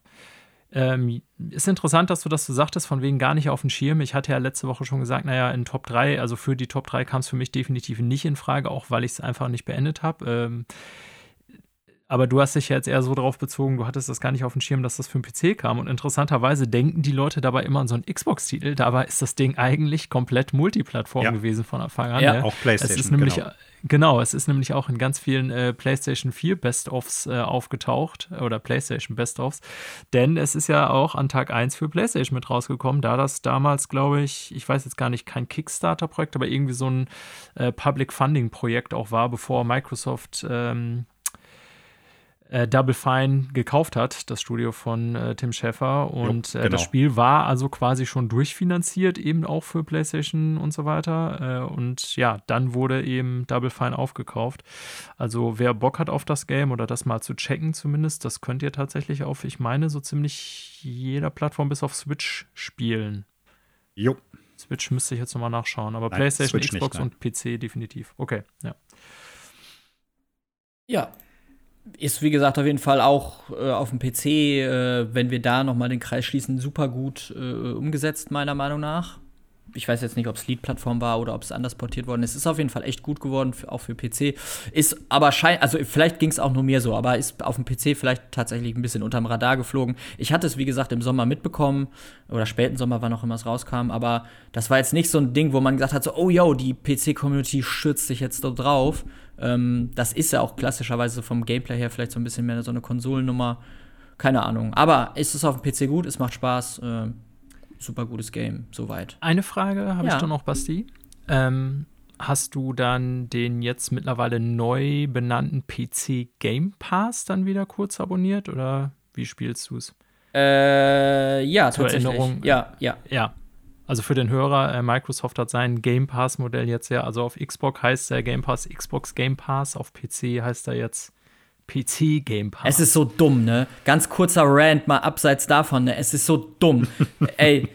Ähm, ist interessant, dass du das so sagtest, von wegen gar nicht auf dem Schirm. Ich hatte ja letzte Woche schon gesagt, naja, in Top 3, also für die Top 3 kam es für mich definitiv nicht in Frage, auch weil ich es einfach nicht beendet habe. Ähm, aber du hast dich ja jetzt eher so drauf bezogen, du hattest das gar nicht auf dem Schirm, dass das für den PC kam. Und interessanterweise denken die Leute dabei immer an so einen Xbox-Titel. Dabei ist das Ding eigentlich komplett Multiplattform Ja. gewesen von Anfang an. Ja, ne? Auch Es PlayStation. ist nämlich, genau. genau. es ist nämlich auch in ganz vielen äh, PlayStation 4 Best-ofs äh, aufgetaucht oder PlayStation Best-ofs, denn es ist ja auch an Tag 1 für PlayStation mit rausgekommen, da das damals, glaube ich, ich weiß jetzt gar nicht, kein Kickstarter-Projekt, aber irgendwie so ein äh, Public Funding-Projekt auch war, bevor Microsoft ähm, äh, Double Fine gekauft hat, das Studio von äh, Tim Schafer. Und Jo, äh, genau. das Spiel war also quasi schon durchfinanziert, eben auch für PlayStation und so weiter. Äh, und ja, dann wurde eben Double Fine aufgekauft. Also wer Bock hat auf das Game oder das mal zu checken zumindest, das könnt ihr tatsächlich auf, ich meine, so ziemlich jeder Plattform bis auf Switch spielen. Jo. Switch müsste ich jetzt nochmal nachschauen, aber Nein, PlayStation, Switch nicht, Xbox nein. und PC definitiv. Okay, ja. Ja. Ist, wie gesagt, auf jeden Fall auch äh, auf dem PC, äh, wenn wir da noch mal den Kreis schließen, super gut äh, umgesetzt, meiner Meinung nach. Ich weiß jetzt nicht, ob es Lead-Plattform war oder ob es anders portiert worden ist. Ist auf jeden Fall echt gut geworden, auch für PC. Ist aber scheint, also vielleicht ging es auch nur mir so, aber ist auf dem PC vielleicht tatsächlich ein bisschen unterm Radar geflogen. Ich hatte es, wie gesagt, im Sommer mitbekommen oder späten Sommer, wann auch immer es rauskam, aber das war jetzt nicht so ein Ding, wo man gesagt hat, so, oh yo, die PC-Community stürzt sich jetzt da drauf. Ähm, das ist ja auch klassischerweise vom Gameplay her vielleicht so ein bisschen mehr so eine Konsolennummer. Keine Ahnung. Aber ist es auf dem PC gut? Es macht Spaß. Äh, super gutes Game, soweit. Eine Frage habe Ja. ich doch noch, Basti. Ähm, hast du dann den jetzt mittlerweile neu benannten PC Game Pass dann wieder kurz abonniert oder wie spielst du es? Äh, ja, Zur tatsächlich. Erinnerung, Ja, ja. Ja. Also für den Hörer, äh, Microsoft hat sein Game Pass Modell jetzt ja, also auf Xbox heißt der Game Pass Xbox Game Pass, auf PC heißt er jetzt PC Game Pass. Es ist so dumm, ne? Ganz kurzer Rant mal abseits davon, ne? Es ist so dumm. Ey,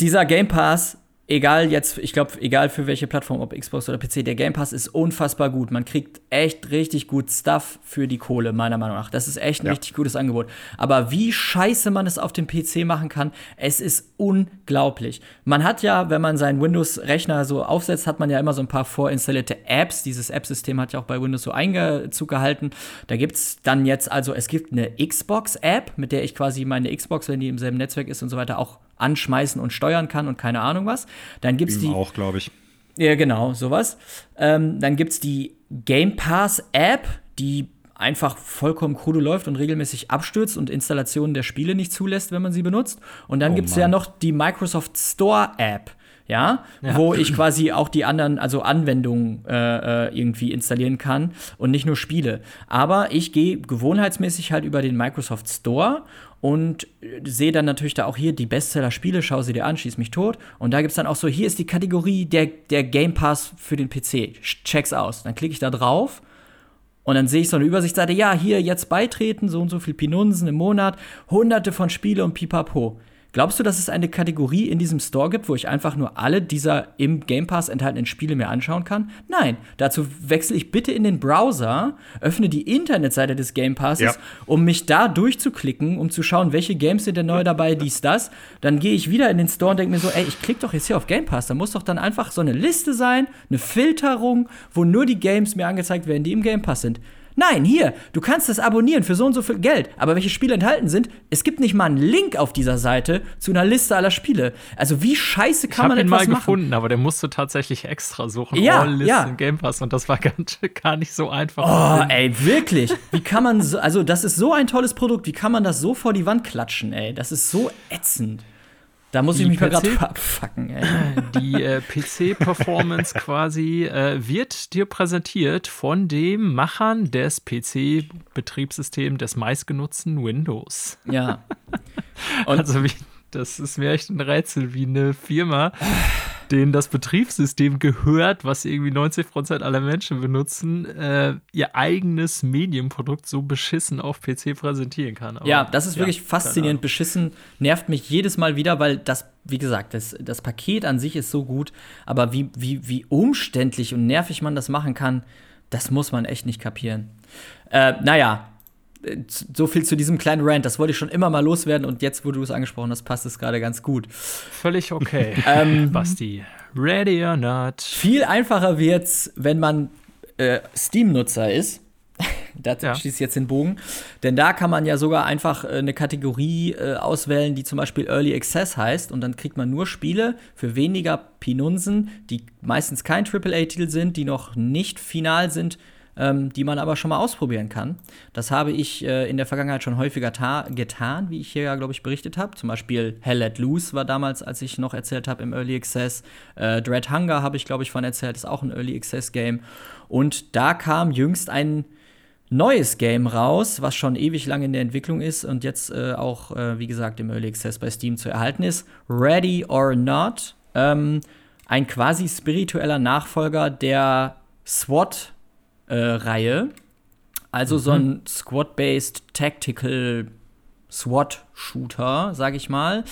dieser Game Pass, egal jetzt, ich glaube, egal für welche Plattform, ob Xbox oder PC, der Game Pass ist unfassbar gut. Man kriegt echt richtig gut Stuff für die Kohle, meiner Meinung nach. Das ist echt ein Ja. richtig gutes Angebot. Aber wie scheiße man es auf dem PC machen kann, es ist unglaublich. Man hat ja, wenn man seinen Windows-Rechner so aufsetzt, hat man ja immer so ein paar vorinstallierte Apps. Dieses App-System hat ja auch bei Windows so Einzug gehalten. Da gibt es dann jetzt, also es gibt eine Xbox-App, mit der ich quasi meine Xbox, wenn die im selben Netzwerk ist und so weiter, auch anschmeißen und steuern kann und keine Ahnung was. Dann gibt es die. auch, glaube ich. Ja, genau, sowas. Ähm, dann gibt es die Game Pass App, die einfach vollkommen krude läuft und regelmäßig abstürzt und Installationen der Spiele nicht zulässt, wenn man sie benutzt. Und dann oh, gibt es ja noch die Microsoft Store App. Ja? ja? wo ich quasi auch die anderen, also Anwendungen äh, äh, irgendwie installieren kann und nicht nur Spiele. Aber ich gehe gewohnheitsmäßig halt über den Microsoft Store und sehe dann natürlich da auch hier die Bestseller-Spiele, schau sie dir an, schieß mich tot. Und da gibt es dann auch so, hier ist die Kategorie der, der Game Pass für den PC. Check's aus. Dann klicke ich da drauf und dann sehe ich so eine Übersichtsseite, ja, hier jetzt beitreten, so und so viel Pinunsen im Monat, hunderte von Spiele und pipapo. Glaubst du, dass es eine Kategorie in diesem Store gibt, wo ich einfach nur alle dieser im Game Pass enthaltenen Spiele mir anschauen kann? Nein, dazu wechsle ich bitte in den Browser, öffne die Internetseite des Game Passes, ja. um mich da durchzuklicken, um zu schauen, welche Games sind denn neu dabei, dies, das. Dann gehe ich wieder in den Store und denke mir so, ey, ich klicke doch jetzt hier auf Game Pass. Da muss doch dann einfach so eine Liste sein, eine Filterung, wo nur die Games mir angezeigt werden, die im Game Pass sind. Nein, hier, du kannst das abonnieren für so und so viel Geld. Aber welche Spiele enthalten sind, es gibt nicht mal einen Link auf dieser Seite zu einer Liste aller Spiele. Also wie scheiße kann man etwas machen? Ich habe ihn mal gefunden, aber der musste tatsächlich extra suchen. Ja, All Listen ja. Game Pass und das war ganz, gar nicht so einfach. Oh, ey, wirklich? Wie kann man so, also das ist so ein tolles Produkt, wie kann man das so vor die Wand klatschen, ey? Das ist so ätzend. Da muss ich mich mal gerade abfacken, ey. Die äh, PC-Performance quasi äh, wird dir präsentiert von dem Machern des PC-Betriebssystems des meistgenutzten Windows. Ja. Und also wie, das ist mir echt ein Rätsel, wie eine Firma denen das Betriebssystem gehört, was irgendwie 90 Prozent aller Menschen benutzen, äh, ihr eigenes Medienprodukt so beschissen auf PC präsentieren kann. Aber, ja, das ist wirklich ja, faszinierend. Beschissen nervt mich jedes Mal wieder, weil das, wie gesagt, das, das Paket an sich ist so gut, aber wie, wie, wie umständlich und nervig man das machen kann, das muss man echt nicht kapieren. Äh, naja, so viel zu diesem kleinen Rant. Das wollte ich schon immer mal loswerden und jetzt, wo du es angesprochen hast, passt es gerade ganz gut. Völlig okay. ähm, Basti, ready or not? Viel einfacher wird's, wenn man äh, Steam-Nutzer ist. da ja. schließt jetzt den Bogen. Denn da kann man ja sogar einfach äh, eine Kategorie äh, auswählen, die zum Beispiel Early Access heißt. Und dann kriegt man nur Spiele für weniger Pinunsen, die meistens kein AAA-Titel sind, die noch nicht final sind ähm, die man aber schon mal ausprobieren kann. Das habe ich äh, in der Vergangenheit schon häufiger getan, wie ich hier ja, glaube ich, berichtet habe. Zum Beispiel Hell Let Loose war damals, als ich noch erzählt habe, im Early Access. Äh, Dread Hunger habe ich, glaube ich, von erzählt, ist auch ein Early Access Game. Und da kam jüngst ein neues Game raus, was schon ewig lang in der Entwicklung ist und jetzt äh, auch, äh, wie gesagt, im Early Access bei Steam zu erhalten ist. Ready or Not. Ähm, ein quasi spiritueller Nachfolger der SWAT äh, Reihe. Also mhm. so ein Squad-based Tactical SWAT-Shooter, sag ich mal.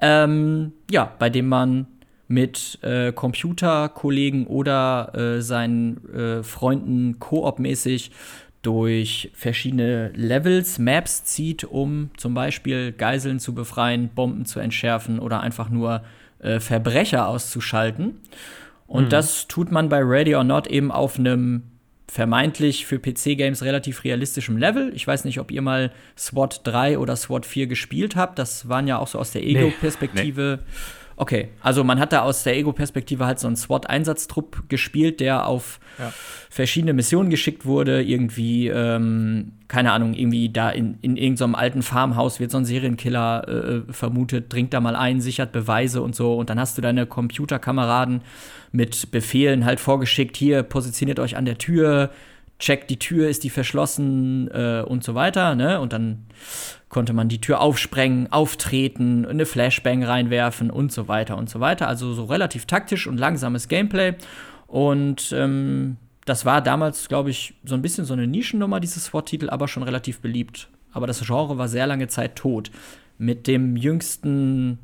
Ähm, ja, bei dem man mit äh, Computerkollegen oder äh, seinen äh, Freunden koop-mäßig durch verschiedene Levels, Maps zieht, um zum Beispiel Geiseln zu befreien, Bomben zu entschärfen oder einfach nur äh, Verbrecher auszuschalten. Und mhm. das tut man bei Ready or Not eben auf einem vermeintlich für PC-Games relativ realistischem Level. Ich weiß nicht, ob ihr mal SWAT 3 oder SWAT 4 gespielt habt. Das waren ja auch so aus der Ego-Perspektive. Nee, nee. Okay, also man hat da aus der Ego-Perspektive halt so einen SWAT-Einsatztrupp gespielt, der auf ja. verschiedene Missionen geschickt wurde. Irgendwie, ähm, keine Ahnung, irgendwie da in, in irgendeinem alten Farmhaus wird so ein Serienkiller äh, vermutet, dringt da mal ein, sichert Beweise und so. Und dann hast du deine Computerkameraden mit Befehlen halt vorgeschickt, hier positioniert euch an der Tür, checkt die Tür, ist die verschlossen äh, und so weiter. Ne? Und dann konnte man die Tür aufsprengen, auftreten, eine Flashbang reinwerfen und so weiter und so weiter. Also so relativ taktisch und langsames Gameplay. Und ähm, das war damals, glaube ich, so ein bisschen so eine Nischennummer, dieses SWAT-Titel, aber schon relativ beliebt. Aber das Genre war sehr lange Zeit tot. Mit dem jüngsten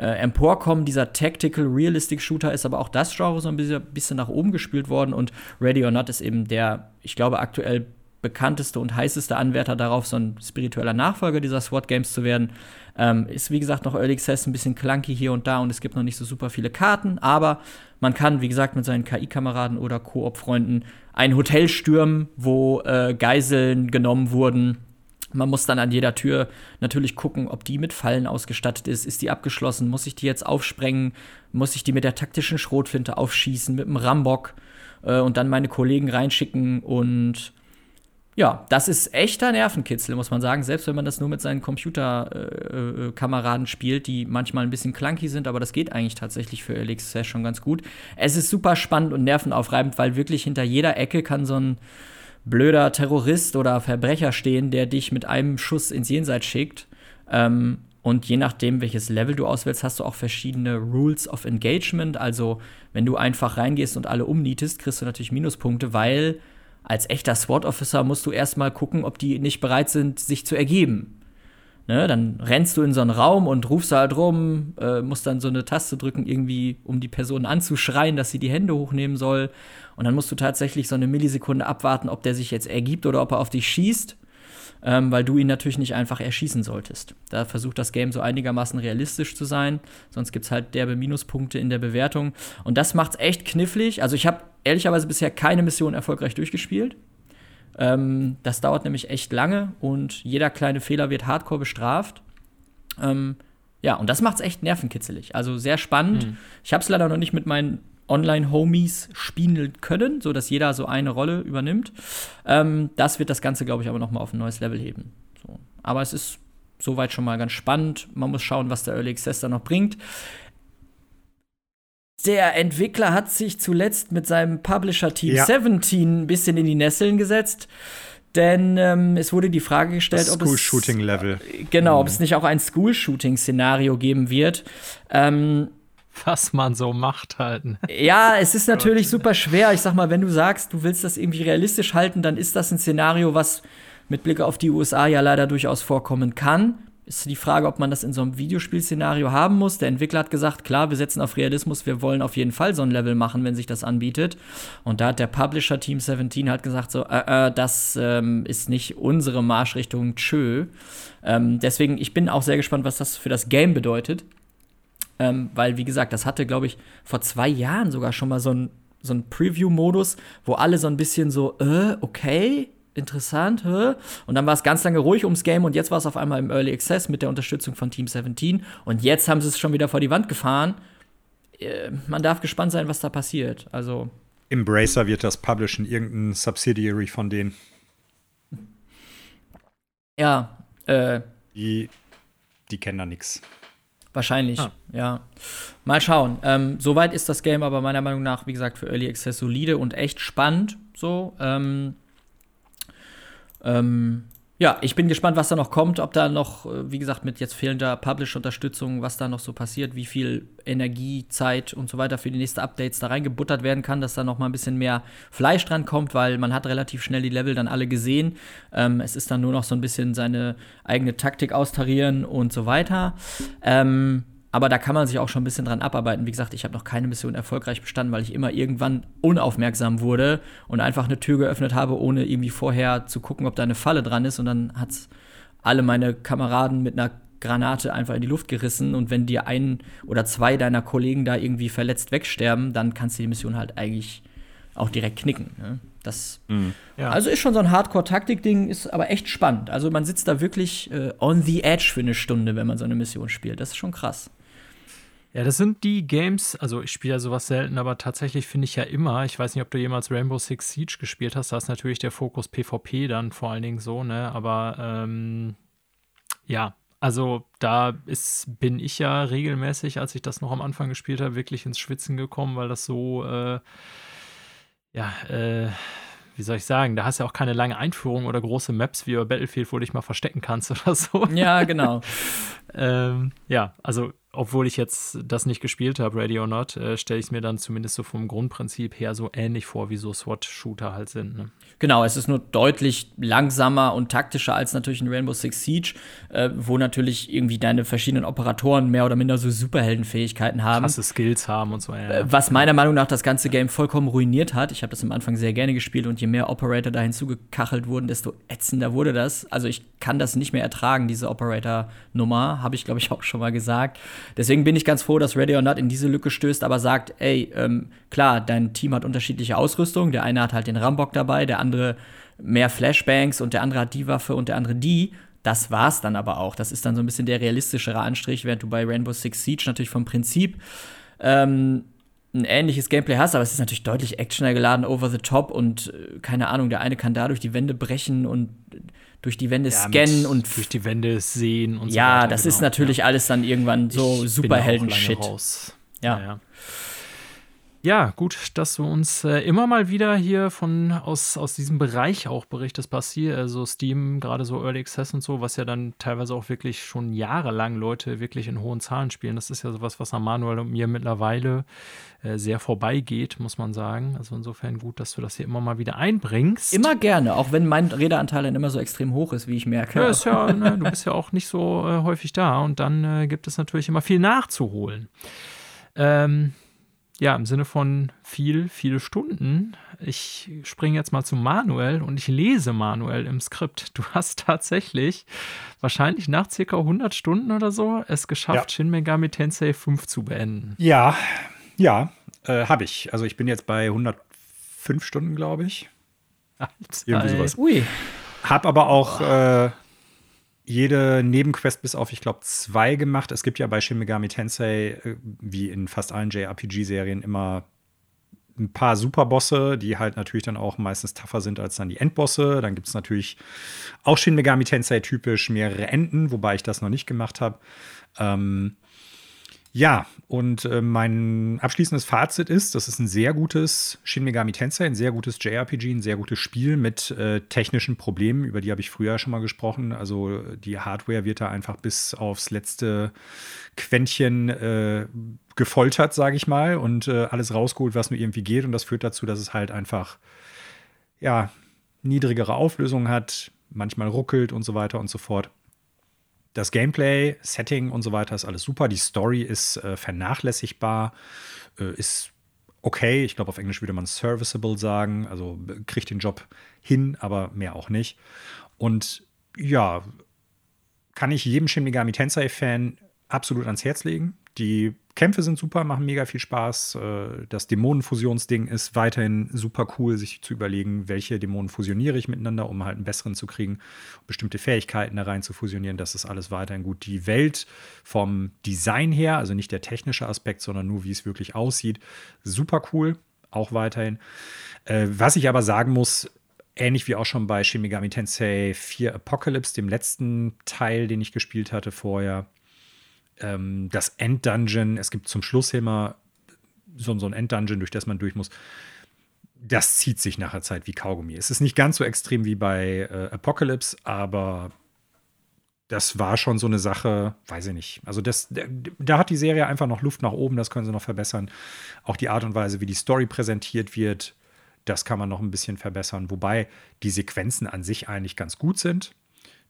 äh, Emporkommen dieser Tactical Realistic Shooter ist aber auch das Genre so ein bisschen, bisschen nach oben gespielt worden und Ready or Not ist eben der, ich glaube, aktuell bekannteste und heißeste Anwärter darauf, so ein spiritueller Nachfolger dieser SWAT-Games zu werden. Ähm, ist wie gesagt noch Early Access, ein bisschen clunky hier und da und es gibt noch nicht so super viele Karten, aber man kann, wie gesagt, mit seinen KI-Kameraden oder Koop-Freunden ein Hotel stürmen, wo äh, Geiseln genommen wurden Man muss dann an jeder Tür natürlich gucken, ob die mit Fallen ausgestattet ist. Ist die abgeschlossen? Muss ich die jetzt aufsprengen? Muss ich die mit der taktischen Schrotflinte aufschießen, mit dem Rambock äh, und dann meine Kollegen reinschicken? Und ja, das ist echter Nervenkitzel, muss man sagen. Selbst wenn man das nur mit seinen Computerkameraden äh, spielt, die manchmal ein bisschen clunky sind, aber das geht eigentlich tatsächlich für LXS schon ganz gut. Es ist super spannend und nervenaufreibend, weil wirklich hinter jeder Ecke kann so ein blöder Terrorist oder Verbrecher stehen, der dich mit einem Schuss ins Jenseits schickt. Ähm, und je nachdem, welches Level du auswählst, hast du auch verschiedene Rules of Engagement. Also, wenn du einfach reingehst und alle umnietest, kriegst du natürlich Minuspunkte, weil als echter SWAT-Officer musst du erstmal gucken, ob die nicht bereit sind, sich zu ergeben. Ne, dann rennst du in so einen Raum und rufst halt rum, äh, musst dann so eine Taste drücken, irgendwie, um die Person anzuschreien, dass sie die Hände hochnehmen soll. Und dann musst du tatsächlich so eine Millisekunde abwarten, ob der sich jetzt ergibt oder ob er auf dich schießt, ähm, weil du ihn natürlich nicht einfach erschießen solltest. Da versucht das Game so einigermaßen realistisch zu sein, sonst gibt es halt derbe Minuspunkte in der Bewertung. Und das macht's echt knifflig. Also ich habe ehrlicherweise bisher keine Mission erfolgreich durchgespielt. Ähm, das dauert nämlich echt lange und jeder kleine Fehler wird hardcore bestraft. Ähm, ja, und das macht es echt nervenkitzelig. Also sehr spannend. Mhm. Ich habe es leider noch nicht mit meinen Online-Homies spielen können, sodass jeder so eine Rolle übernimmt. Ähm, das wird das Ganze, glaube ich, aber noch mal auf ein neues Level heben. So. Aber es ist soweit schon mal ganz spannend. Man muss schauen, was der Early Access da noch bringt. Der Entwickler hat sich zuletzt mit seinem Publisher-Team ja. 17 ein bisschen in die Nesseln gesetzt. Denn ähm, es wurde die Frage gestellt, das ob School Shooting Level. Äh, genau, mhm. ob es nicht auch ein School Shooting Szenario geben wird. Ähm, Was man so macht halt. Ne? Ja, es ist natürlich super schwer. Ich sag mal, wenn du sagst, du willst das irgendwie realistisch halten, dann ist das ein Szenario, was mit Blick auf die USA ja leider durchaus vorkommen kann ist die Frage, ob man das in so einem Videospielszenario haben muss. Der Entwickler hat gesagt, klar, wir setzen auf Realismus, wir wollen auf jeden Fall so ein Level machen, wenn sich das anbietet. Und da hat der Publisher Team 17 halt gesagt, so, äh, äh, das ähm, ist nicht unsere Marschrichtung, tschö. Ähm, deswegen, ich bin auch sehr gespannt, was das für das Game bedeutet. Ähm, weil, wie gesagt, das hatte, glaube ich, vor zwei Jahren sogar schon mal so ein so ein Preview-Modus, wo alle so ein bisschen so, äh, okay, interessant. Hä? Und dann war es ganz lange ruhig ums Game und jetzt war es auf einmal im Early Access mit der Unterstützung von Team 17 und jetzt haben sie es schon wieder vor die Wand gefahren. Äh, man darf gespannt sein, was da passiert. Also Embracer wird das publishen, irgendein Subsidiary von denen. Ja, äh. Die, die kennen da nichts. Wahrscheinlich, ah. ja. Mal schauen. Ähm, soweit ist das Game aber meiner Meinung nach, wie gesagt, für Early Access solide und echt spannend. So, ähm, ähm, ja, ich bin gespannt, was da noch kommt, ob da noch, äh, wie gesagt, mit jetzt fehlender Publish-Unterstützung, was da noch so passiert, wie viel Energie, Zeit und so weiter für die nächsten Updates da reingebuttert werden kann, dass da noch mal ein bisschen mehr Fleisch dran kommt, weil man hat relativ schnell die Level dann alle gesehen. Ähm, es ist dann nur noch so ein bisschen seine eigene Taktik austarieren und so weiter. Ähm, aber da kann man sich auch schon ein bisschen dran abarbeiten. Wie gesagt, ich habe noch keine Mission erfolgreich bestanden, weil ich immer irgendwann unaufmerksam wurde und einfach eine Tür geöffnet habe, ohne irgendwie vorher zu gucken, ob da eine Falle dran ist. Und dann hat alle meine Kameraden mit einer Granate einfach in die Luft gerissen. Und wenn dir ein oder zwei deiner Kollegen da irgendwie verletzt wegsterben, dann kannst du die Mission halt eigentlich auch direkt knicken. Ne? Das mhm. ja. also ist schon so ein Hardcore-Taktik-Ding, ist aber echt spannend. Also man sitzt da wirklich äh, on the edge für eine Stunde, wenn man so eine Mission spielt. Das ist schon krass. Ja, das sind die Games, also ich spiele ja sowas selten, aber tatsächlich finde ich ja immer, ich weiß nicht, ob du jemals Rainbow Six Siege gespielt hast, da ist natürlich der Fokus PvP dann vor allen Dingen so, ne? Aber ähm, ja, also da ist, bin ich ja regelmäßig, als ich das noch am Anfang gespielt habe, wirklich ins Schwitzen gekommen, weil das so, äh, ja, äh, wie soll ich sagen, da hast du ja auch keine lange Einführung oder große Maps wie über Battlefield, wo du dich mal verstecken kannst oder so. Ja, genau. ähm, ja, also obwohl ich jetzt das nicht gespielt habe, Ready or Not, äh, stelle ich es mir dann zumindest so vom Grundprinzip her so ähnlich vor, wie so SWAT-Shooter halt sind. Ne? Genau, es ist nur deutlich langsamer und taktischer als natürlich ein Rainbow Six Siege, äh, wo natürlich irgendwie deine verschiedenen Operatoren mehr oder minder so Superheldenfähigkeiten haben. Krasse Skills haben und so. Ja. Äh, was meiner Meinung nach das ganze Game vollkommen ruiniert hat. Ich habe das am Anfang sehr gerne gespielt und je mehr Operator da hinzugekachelt wurden, desto ätzender wurde das. Also ich kann das nicht mehr ertragen, diese Operator-Nummer, habe ich glaube ich auch schon mal gesagt. Deswegen bin ich ganz froh, dass Ready or Not in diese Lücke stößt, aber sagt, ey, ähm, klar, dein Team hat unterschiedliche Ausrüstung. Der eine hat halt den Rambock dabei, der andere mehr Flashbangs und der andere hat die Waffe und der andere die. Das war's dann aber auch. Das ist dann so ein bisschen der realistischere Anstrich, während du bei Rainbow Six Siege natürlich vom Prinzip ähm, ein ähnliches Gameplay hast, aber es ist natürlich deutlich actioner geladen, over the top und äh, keine Ahnung, der eine kann da durch die Wände brechen und durch die Wände ja, scannen und durch die Wände sehen und ja, so Ja, das genau. ist natürlich ja. alles dann irgendwann so Superhelden-Shit. Ja. ja. Ja, gut, dass du uns äh, immer mal wieder hier von aus, aus diesem Bereich auch berichtest, passiert. Also Steam, gerade so Early Access und so, was ja dann teilweise auch wirklich schon jahrelang Leute wirklich in hohen Zahlen spielen. Das ist ja sowas, was an Manuel und mir mittlerweile äh, sehr vorbeigeht, muss man sagen. Also insofern gut, dass du das hier immer mal wieder einbringst. Immer gerne, auch wenn mein Redeanteil dann immer so extrem hoch ist, wie ich merke. Ja, ist ja, ne, du bist ja auch nicht so äh, häufig da und dann äh, gibt es natürlich immer viel nachzuholen. Ähm, ja, im Sinne von viel, viele Stunden. Ich springe jetzt mal zu Manuel und ich lese Manuel im Skript. Du hast tatsächlich wahrscheinlich nach circa 100 Stunden oder so es geschafft, ja. Shin Megami Tensei 5 zu beenden. Ja, ja, äh, habe ich. Also ich bin jetzt bei 105 Stunden, glaube ich. Alter, Irgendwie sowas. Ui. Hab aber auch äh, jede Nebenquest bis auf, ich glaube, zwei gemacht. Es gibt ja bei Shin Megami Tensei, äh, wie in fast allen JRPG-Serien, immer ein paar Superbosse, die halt natürlich dann auch meistens tougher sind als dann die Endbosse. Dann gibt es natürlich auch Shin Megami Tensei typisch mehrere Enden, wobei ich das noch nicht gemacht habe. Ähm, ja, und äh, mein abschließendes Fazit ist, das ist ein sehr gutes Shin Megami Tensei, ein sehr gutes JRPG, ein sehr gutes Spiel mit äh, technischen Problemen, über die habe ich früher schon mal gesprochen. Also die Hardware wird da einfach bis aufs letzte Quäntchen äh, gefoltert, sage ich mal, und äh, alles rausgeholt, was nur irgendwie geht. Und das führt dazu, dass es halt einfach, ja, niedrigere Auflösungen hat, manchmal ruckelt und so weiter und so fort. Das Gameplay, Setting und so weiter ist alles super. Die Story ist äh, vernachlässigbar, äh, ist okay. Ich glaube, auf Englisch würde man serviceable sagen. Also kriegt den Job hin, aber mehr auch nicht. Und ja, kann ich jedem Shin Megami Tensei-Fan absolut ans Herz legen. Die Kämpfe sind super, machen mega viel Spaß. Äh, das Dämonenfusionsding ist weiterhin super cool, sich zu überlegen, welche Dämonen fusioniere ich miteinander, um halt einen besseren zu kriegen, bestimmte Fähigkeiten da rein zu fusionieren. Das ist alles weiterhin gut. Die Welt vom Design her, also nicht der technische Aspekt, sondern nur wie es wirklich aussieht, super cool, auch weiterhin. Äh, was ich aber sagen muss, ähnlich wie auch schon bei Shin Megami Tensei 4 Apocalypse, dem letzten Teil, den ich gespielt hatte vorher, ähm, das Enddungeon, es gibt zum Schluss immer so, so ein Enddungeon, durch das man durch muss. Das zieht sich nach der Zeit wie Kaugummi. Es ist nicht ganz so extrem wie bei äh, Apocalypse, aber das war schon so eine Sache, weiß ich nicht. Also das, da hat die Serie einfach noch Luft nach oben, das können sie noch verbessern. Auch die Art und Weise, wie die Story präsentiert wird, das kann man noch ein bisschen verbessern. Wobei die Sequenzen an sich eigentlich ganz gut sind.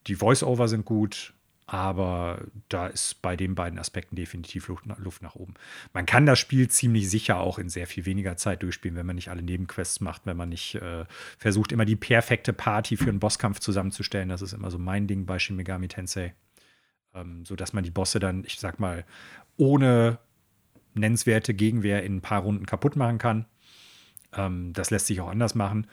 Die Voice-Over sind gut. Aber da ist bei den beiden Aspekten definitiv Luft nach oben. Man kann das Spiel ziemlich sicher auch in sehr viel weniger Zeit durchspielen, wenn man nicht alle Nebenquests macht, wenn man nicht äh, versucht, immer die perfekte Party für einen Bosskampf zusammenzustellen. Das ist immer so mein Ding bei Shin Megami Tensei. Ähm, so dass man die Bosse dann, ich sag mal, ohne nennenswerte Gegenwehr in ein paar Runden kaputt machen kann. Ähm, das lässt sich auch anders machen.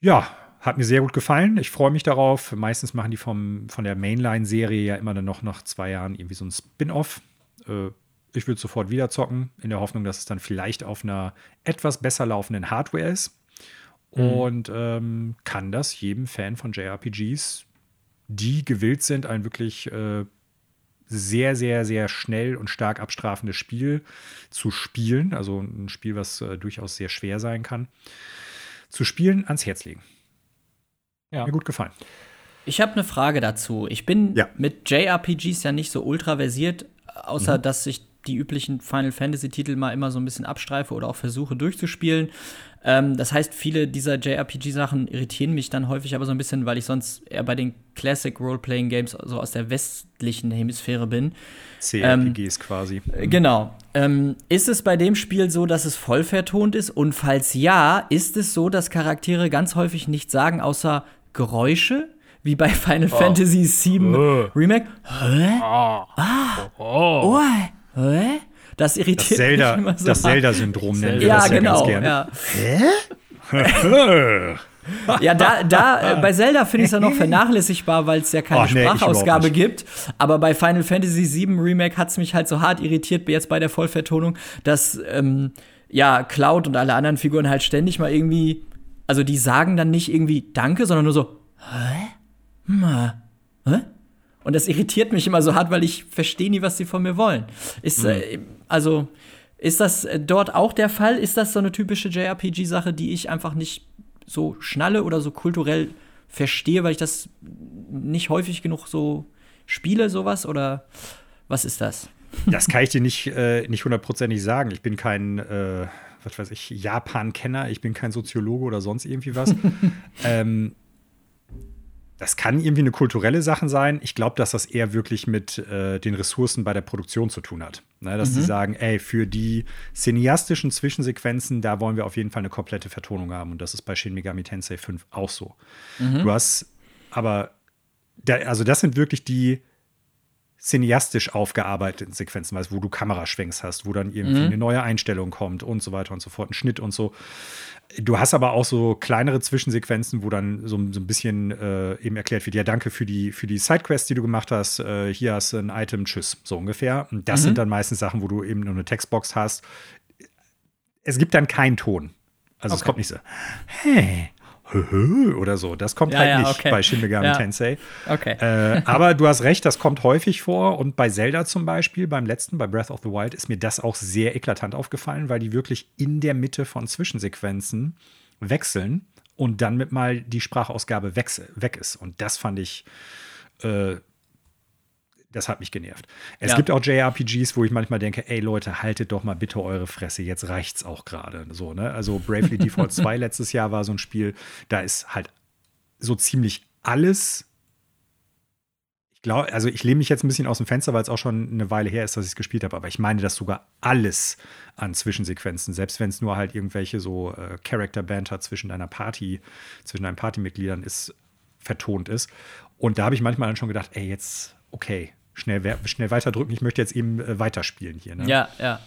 Ja, hat mir sehr gut gefallen. Ich freue mich darauf. Meistens machen die vom, von der Mainline-Serie ja immer dann noch nach zwei Jahren irgendwie so ein Spin-off. Äh, ich würde sofort wieder zocken, in der Hoffnung, dass es dann vielleicht auf einer etwas besser laufenden Hardware ist. Mhm. Und ähm, kann das jedem Fan von JRPGs, die gewillt sind, ein wirklich äh, sehr, sehr, sehr schnell und stark abstrafendes Spiel zu spielen, also ein Spiel, was äh, durchaus sehr schwer sein kann, zu spielen, ans Herz legen. Ja. Mir gut gefallen. Ich habe eine Frage dazu. Ich bin ja. mit JRPGs ja nicht so ultra versiert, außer mhm. dass ich die üblichen Final Fantasy Titel mal immer so ein bisschen abstreife oder auch versuche durchzuspielen. Ähm, das heißt, viele dieser JRPG-Sachen irritieren mich dann häufig aber so ein bisschen, weil ich sonst eher bei den Classic Role-Playing Games so aus der westlichen Hemisphäre bin. CRPGs ähm, quasi. Äh, genau. Ähm, ist es bei dem Spiel so, dass es voll vertont ist? Und falls ja, ist es so, dass Charaktere ganz häufig nichts sagen, außer Geräusche? wie bei Final oh. Fantasy VII oh. Remake. Hä? Oh. Ah. Oh. oh. Hä? Das irritiert das Zelda, mich immer so. Das Zelda-Syndrom nennen wir ja, das ja genau, ganz gerne. Ja. Hä? ja, da, da äh, bei Zelda finde ich es ja noch vernachlässigbar, weil es ja keine oh, nee, Sprachausgabe gibt. Aber bei Final Fantasy VII Remake hat es mich halt so hart irritiert, jetzt bei der Vollvertonung, dass ähm, ja Cloud und alle anderen Figuren halt ständig mal irgendwie, also die sagen dann nicht irgendwie Danke, sondern nur so, hä? Hm, hä? Und das irritiert mich immer so hart, weil ich verstehe nie, was sie von mir wollen. Ist, mhm. äh, also, ist das äh, dort auch der Fall? Ist das so eine typische JRPG-Sache, die ich einfach nicht so schnalle oder so kulturell verstehe, weil ich das nicht häufig genug so spiele, sowas? Oder was ist das? Das kann ich dir nicht, äh, nicht hundertprozentig sagen. Ich bin kein, äh, was weiß ich, Japan-Kenner, ich bin kein Soziologe oder sonst irgendwie was. ähm, das kann irgendwie eine kulturelle Sache sein. Ich glaube, dass das eher wirklich mit äh, den Ressourcen bei der Produktion zu tun hat. Ne, dass mhm. die sagen, ey, für die cineastischen Zwischensequenzen, da wollen wir auf jeden Fall eine komplette Vertonung haben. Und das ist bei Shin Megami Tensei 5 auch so. Mhm. Du hast aber, da, also das sind wirklich die cineastisch aufgearbeiteten Sequenzen, weißt, wo du Kameraschwenks hast, wo dann irgendwie mhm. eine neue Einstellung kommt und so weiter und so fort, ein Schnitt und so. Du hast aber auch so kleinere Zwischensequenzen, wo dann so, so ein bisschen äh, eben erklärt wird, ja, danke für die, für die Sidequest, die du gemacht hast. Äh, hier hast du ein Item, tschüss, so ungefähr. Und das mhm. sind dann meistens Sachen, wo du eben nur eine Textbox hast. Es gibt dann keinen Ton. Also okay. es kommt nicht so, hey, oder so. Das kommt ja, halt ja, nicht okay. bei Shin Megami ja. Tensei. Okay. Äh, aber du hast recht, das kommt häufig vor. Und bei Zelda zum Beispiel, beim letzten, bei Breath of the Wild, ist mir das auch sehr eklatant aufgefallen, weil die wirklich in der Mitte von Zwischensequenzen wechseln und dann mit mal die Sprachausgabe weg ist. Und das fand ich äh, das hat mich genervt. Es ja. gibt auch JRPGs, wo ich manchmal denke, ey Leute, haltet doch mal bitte eure Fresse, jetzt reicht's auch gerade. So, ne? Also Bravely Default 2 letztes Jahr war so ein Spiel, da ist halt so ziemlich alles. Ich glaube, also ich lehne mich jetzt ein bisschen aus dem Fenster, weil es auch schon eine Weile her ist, dass ich es gespielt habe, aber ich meine, dass sogar alles an Zwischensequenzen, selbst wenn es nur halt irgendwelche so äh, Character-Banter zwischen deiner Party, zwischen deinen Partymitgliedern ist, vertont ist. Und da habe ich manchmal dann schon gedacht, ey, jetzt, okay, schnell, schnell weiterdrücken. Ich möchte jetzt eben äh, weiterspielen hier. Ne? Ja, ja.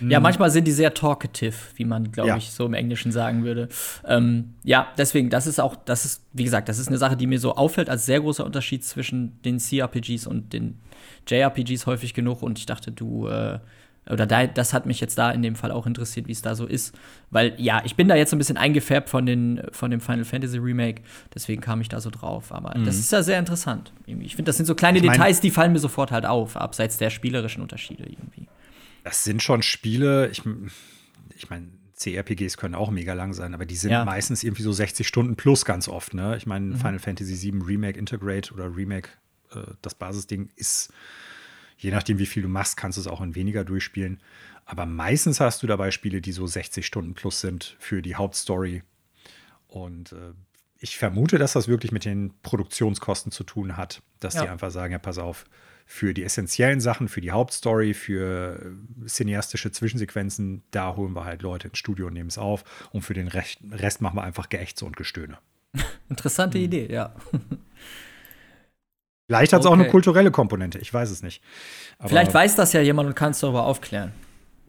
Ja, hm. manchmal sind die sehr talkative, wie man, glaube ja. ich, so im Englischen sagen würde. Ähm, ja, deswegen, das ist auch, das ist, wie gesagt, das ist eine Sache, die mir so auffällt als sehr großer Unterschied zwischen den CRPGs und den JRPGs häufig genug. Und ich dachte, du äh, oder da, das hat mich jetzt da in dem Fall auch interessiert, wie es da so ist. Weil, ja, ich bin da jetzt ein bisschen eingefärbt von, den, von dem Final Fantasy Remake, deswegen kam ich da so drauf. Aber mhm. das ist ja sehr interessant. Irgendwie. Ich finde, das sind so kleine ich mein, Details, die fallen mir sofort halt auf, abseits der spielerischen Unterschiede irgendwie. Das sind schon Spiele, ich, ich meine, CRPGs können auch mega lang sein, aber die sind ja. meistens irgendwie so 60 Stunden plus ganz oft. Ne? Ich meine, mhm. Final Fantasy VII Remake Integrate oder Remake, äh, das Basisding ist Je nachdem, wie viel du machst, kannst du es auch in weniger durchspielen. Aber meistens hast du dabei Spiele, die so 60 Stunden plus sind für die Hauptstory. Und äh, ich vermute, dass das wirklich mit den Produktionskosten zu tun hat, dass ja. die einfach sagen, ja, pass auf, für die essentiellen Sachen, für die Hauptstory, für äh, cineastische Zwischensequenzen, da holen wir halt Leute ins Studio und nehmen es auf. Und für den Rest, Rest machen wir einfach Geächze und Gestöhne. Interessante mhm. Idee, ja. Vielleicht hat es okay. auch eine kulturelle Komponente, ich weiß es nicht. Aber Vielleicht weiß das ja jemand und kann es darüber aufklären.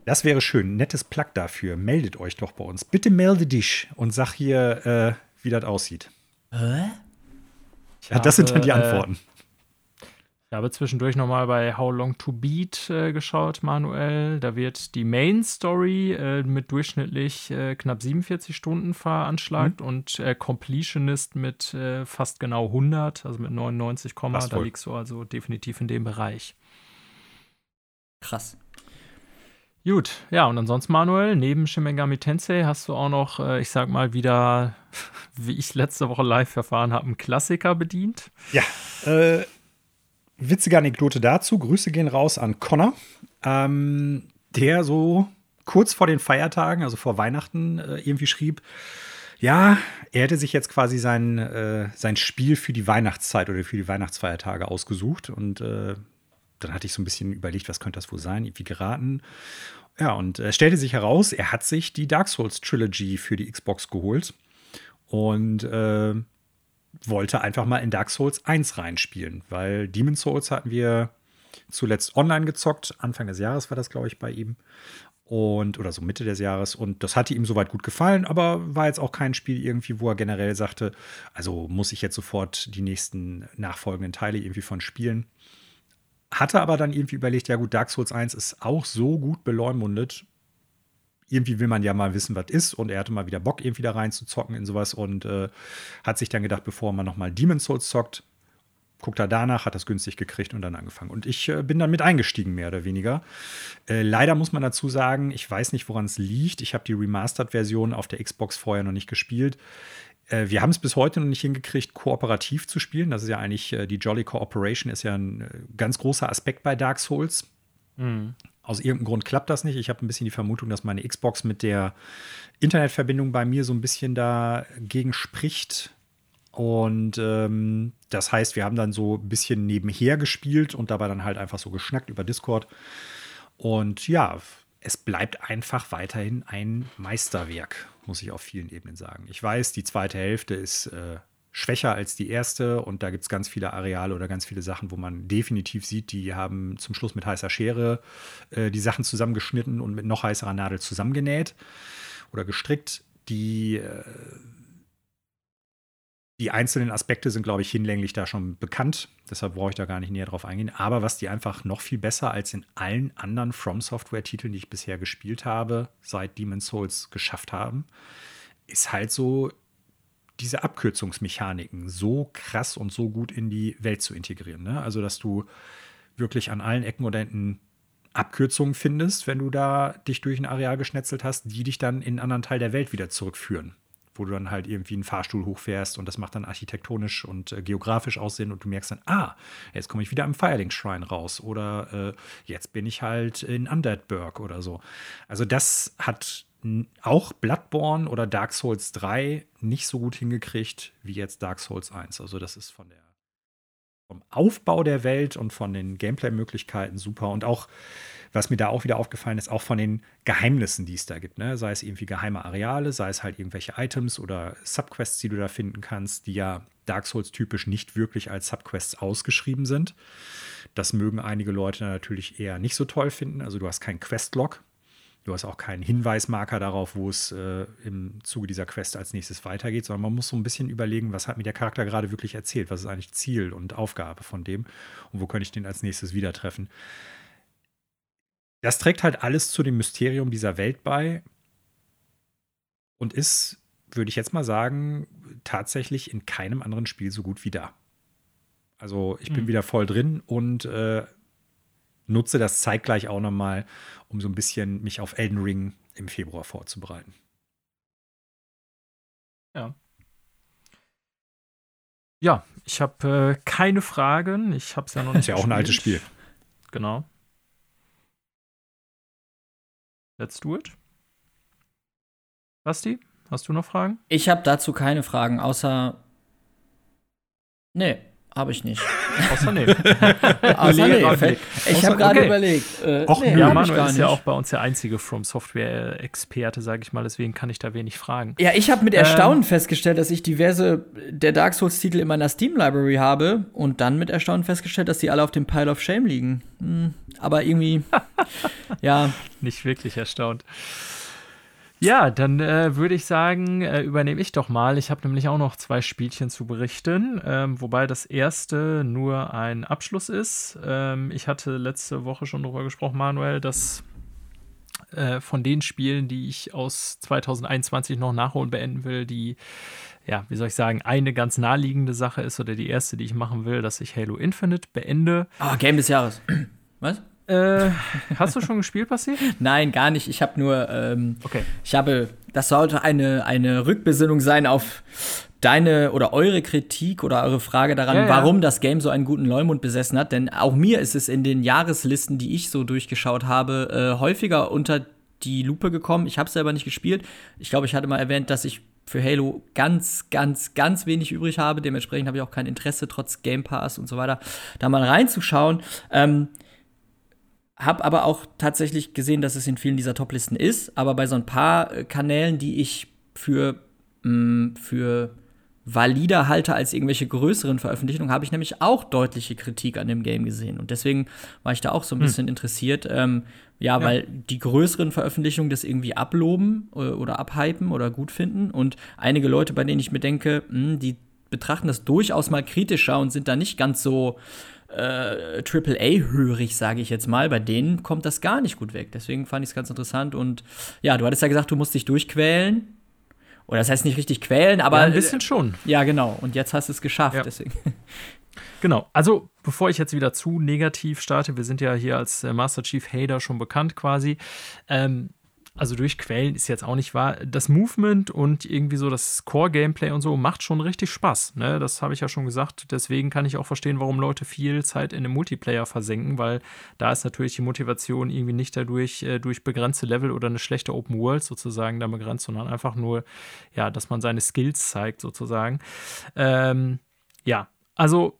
Das wäre schön. Nettes Plug dafür. Meldet euch doch bei uns. Bitte melde dich und sag hier, äh, wie das aussieht. Hä? Ja, das sind dann die äh, Antworten. Ich habe zwischendurch nochmal bei How Long to Beat äh, geschaut, Manuel. Da wird die Main Story äh, mit durchschnittlich äh, knapp 47 Stunden veranschlagt mhm. und äh, Completionist mit äh, fast genau 100, also mit 99, da liegst du also definitiv in dem Bereich. Krass. Gut, ja, und ansonsten, Manuel, neben Shin Megami Tensei hast du auch noch, äh, ich sag mal, wieder, wie ich letzte Woche live erfahren habe, einen Klassiker bedient. Ja, äh, witzige Anekdote dazu. Grüße gehen raus an Connor, ähm, der so kurz vor den Feiertagen, also vor Weihnachten, äh, irgendwie schrieb, ja, er hätte sich jetzt quasi sein, äh, sein Spiel für die Weihnachtszeit oder für die Weihnachtsfeiertage ausgesucht. Und äh, dann hatte ich so ein bisschen überlegt, was könnte das wohl sein, irgendwie geraten. Ja, und es stellte sich heraus, er hat sich die Dark Souls Trilogy für die Xbox geholt. Und äh, wollte einfach mal in Dark Souls 1 reinspielen, weil Demon Souls hatten wir zuletzt online gezockt. Anfang des Jahres war das, glaube ich, bei ihm. Und, oder so Mitte des Jahres. Und das hatte ihm soweit gut gefallen, aber war jetzt auch kein Spiel irgendwie, wo er generell sagte, also muss ich jetzt sofort die nächsten nachfolgenden Teile irgendwie von spielen. Hatte aber dann irgendwie überlegt, ja gut, Dark Souls 1 ist auch so gut beleumundet. Irgendwie will man ja mal wissen, was ist. Und er hatte mal wieder Bock, irgendwie da reinzuzocken in sowas und äh, hat sich dann gedacht, bevor man nochmal Demon Souls zockt, guckt er danach, hat das günstig gekriegt und dann angefangen. Und ich äh, bin dann mit eingestiegen, mehr oder weniger. Äh, leider muss man dazu sagen, ich weiß nicht, woran es liegt. Ich habe die Remastered-Version auf der Xbox vorher noch nicht gespielt. Äh, wir haben es bis heute noch nicht hingekriegt, kooperativ zu spielen. Das ist ja eigentlich, äh, die Jolly Cooperation ist ja ein äh, ganz großer Aspekt bei Dark Souls. Mhm. Aus irgendeinem Grund klappt das nicht. Ich habe ein bisschen die Vermutung, dass meine Xbox mit der Internetverbindung bei mir so ein bisschen dagegen spricht. Und ähm, das heißt, wir haben dann so ein bisschen nebenher gespielt und dabei dann halt einfach so geschnackt über Discord. Und ja, es bleibt einfach weiterhin ein Meisterwerk, muss ich auf vielen Ebenen sagen. Ich weiß, die zweite Hälfte ist äh, schwächer als die erste und da gibt es ganz viele Areale oder ganz viele Sachen, wo man definitiv sieht, die haben zum Schluss mit heißer Schere äh, die Sachen zusammengeschnitten und mit noch heißerer Nadel zusammengenäht oder gestrickt. Die äh, die einzelnen Aspekte sind, glaube ich, hinlänglich da schon bekannt. Deshalb brauche ich da gar nicht näher drauf eingehen. Aber was die einfach noch viel besser als in allen anderen From Software-Titeln, die ich bisher gespielt habe, seit Demon's Souls geschafft haben, ist halt so diese Abkürzungsmechaniken so krass und so gut in die Welt zu integrieren. Ne? Also, dass du wirklich an allen Ecken oder Enden Abkürzungen findest, wenn du da dich durch ein Areal geschnetzelt hast, die dich dann in einen anderen Teil der Welt wieder zurückführen wo du dann halt irgendwie einen Fahrstuhl hochfährst und das macht dann architektonisch und äh, geografisch Aussehen und du merkst dann, ah, jetzt komme ich wieder am Firelink Shrine raus oder äh, jetzt bin ich halt in Undeadburg oder so. Also das hat auch Bloodborne oder Dark Souls 3 nicht so gut hingekriegt wie jetzt Dark Souls 1. Also das ist von der vom Aufbau der Welt und von den Gameplay-Möglichkeiten super und auch was mir da auch wieder aufgefallen ist, auch von den Geheimnissen, die es da gibt. Ne? Sei es irgendwie geheime Areale, sei es halt irgendwelche Items oder Subquests, die du da finden kannst, die ja Dark Souls typisch nicht wirklich als Subquests ausgeschrieben sind. Das mögen einige Leute natürlich eher nicht so toll finden. Also du hast keinen Questlog. Du hast auch keinen Hinweismarker darauf, wo es äh, im Zuge dieser Quest als nächstes weitergeht, sondern man muss so ein bisschen überlegen, was hat mir der Charakter gerade wirklich erzählt? Was ist eigentlich Ziel und Aufgabe von dem? Und wo könnte ich den als nächstes wieder treffen? Das trägt halt alles zu dem Mysterium dieser Welt bei und ist, würde ich jetzt mal sagen, tatsächlich in keinem anderen Spiel so gut wie da. Also ich bin mhm. wieder voll drin und äh, nutze das zeitgleich auch nochmal, um so ein bisschen mich auf Elden Ring im Februar vorzubereiten. Ja. Ja, ich habe äh, keine Fragen. Ich habe es ja noch nicht. Ist ja auch ein altes Spiel. Genau. Let's do it. Basti, hast du noch Fragen? Ich habe dazu keine Fragen, außer. Nee, habe ich nicht. Außer nee. Außer nee. Ich habe gerade okay. überlegt. Äh, Och, nee, ja, Manuel ist ja auch bei uns der einzige From Software-Experte, sage ich mal. Deswegen kann ich da wenig fragen. Ja, ich habe mit Erstaunen ähm, festgestellt, dass ich diverse der Dark Souls-Titel in meiner Steam-Library habe und dann mit Erstaunen festgestellt, dass die alle auf dem Pile of Shame liegen. Hm, aber irgendwie, ja. Nicht wirklich erstaunt. Ja, dann äh, würde ich sagen, äh, übernehme ich doch mal. Ich habe nämlich auch noch zwei Spielchen zu berichten, ähm, wobei das erste nur ein Abschluss ist. Ähm, ich hatte letzte Woche schon darüber gesprochen, Manuel, dass äh, von den Spielen, die ich aus 2021 noch nachholen beenden will, die ja, wie soll ich sagen, eine ganz naheliegende Sache ist oder die erste, die ich machen will, dass ich Halo Infinite beende. Ah, Game des Jahres. Was? Äh, hast du schon gespielt, Passi? Nein, gar nicht. Ich habe nur, ähm, okay. ich habe, das sollte eine, eine Rückbesinnung sein auf deine oder eure Kritik oder eure Frage daran, ja, ja. warum das Game so einen guten Leumund besessen hat. Denn auch mir ist es in den Jahreslisten, die ich so durchgeschaut habe, äh, häufiger unter die Lupe gekommen. Ich habe es selber nicht gespielt. Ich glaube, ich hatte mal erwähnt, dass ich für Halo ganz, ganz, ganz wenig übrig habe. Dementsprechend habe ich auch kein Interesse, trotz Game Pass und so weiter, da mal reinzuschauen. Ähm, habe aber auch tatsächlich gesehen, dass es in vielen dieser Toplisten ist. Aber bei so ein paar äh, Kanälen, die ich für, mh, mm, für valider halte als irgendwelche größeren Veröffentlichungen, habe ich nämlich auch deutliche Kritik an dem Game gesehen. Und deswegen war ich da auch so ein hm. bisschen interessiert. Ähm, ja, ja, weil die größeren Veröffentlichungen das irgendwie abloben oder, äh, oder abhypen oder gut finden. Und einige Leute, bei denen ich mir denke, mh, hm, die betrachten das durchaus mal kritischer und sind da nicht ganz so äh, AAA-hörig, sage ich jetzt mal. Bei denen kommt das gar nicht gut weg. Deswegen fand ich es ganz interessant. Und ja, du hattest ja gesagt, du musst dich durchquälen. Oder das heißt nicht richtig quälen, aber. Ja, ein bisschen schon. Ja, genau. Und jetzt hast du es geschafft. Ja. Deswegen. Genau. Also, bevor ich jetzt wieder zu negativ starte, wir sind ja hier als äh, Master Chief Hader schon bekannt quasi. Ähm, also durch Quellen ist jetzt auch nicht wahr. Das Movement und irgendwie so das Core-Gameplay und so macht schon richtig Spaß. Ne? Das habe ich ja schon gesagt. Deswegen kann ich auch verstehen, warum Leute viel Zeit in dem Multiplayer versenken, weil da ist natürlich die Motivation irgendwie nicht dadurch äh, durch begrenzte Level oder eine schlechte Open World sozusagen da begrenzt, sondern einfach nur, ja, dass man seine Skills zeigt sozusagen. Ähm, ja, also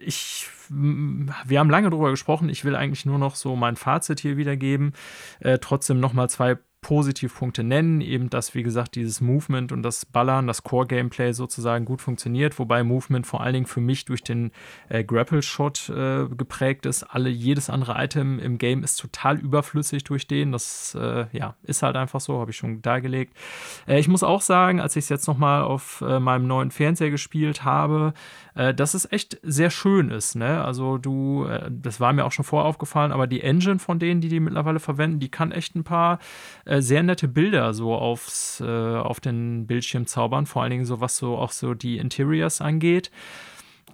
ich wir haben lange darüber gesprochen. Ich will eigentlich nur noch so mein Fazit hier wiedergeben. Äh, trotzdem nochmal zwei Positivpunkte nennen. Eben, dass, wie gesagt, dieses Movement und das Ballern, das Core-Gameplay sozusagen gut funktioniert, wobei Movement vor allen Dingen für mich durch den äh, Grapple-Shot äh, geprägt ist. Alle, jedes andere Item im Game ist total überflüssig durch den. Das äh, ja, ist halt einfach so, habe ich schon dargelegt. Äh, ich muss auch sagen, als ich es jetzt nochmal auf äh, meinem neuen Fernseher gespielt habe, äh, dass es echt sehr schön ist. Ne? Also du, das war mir auch schon vorher aufgefallen, aber die Engine von denen, die die mittlerweile verwenden, die kann echt ein paar äh, sehr nette Bilder so aufs, äh, auf den Bildschirm zaubern, vor allen Dingen so was so auch so die Interiors angeht.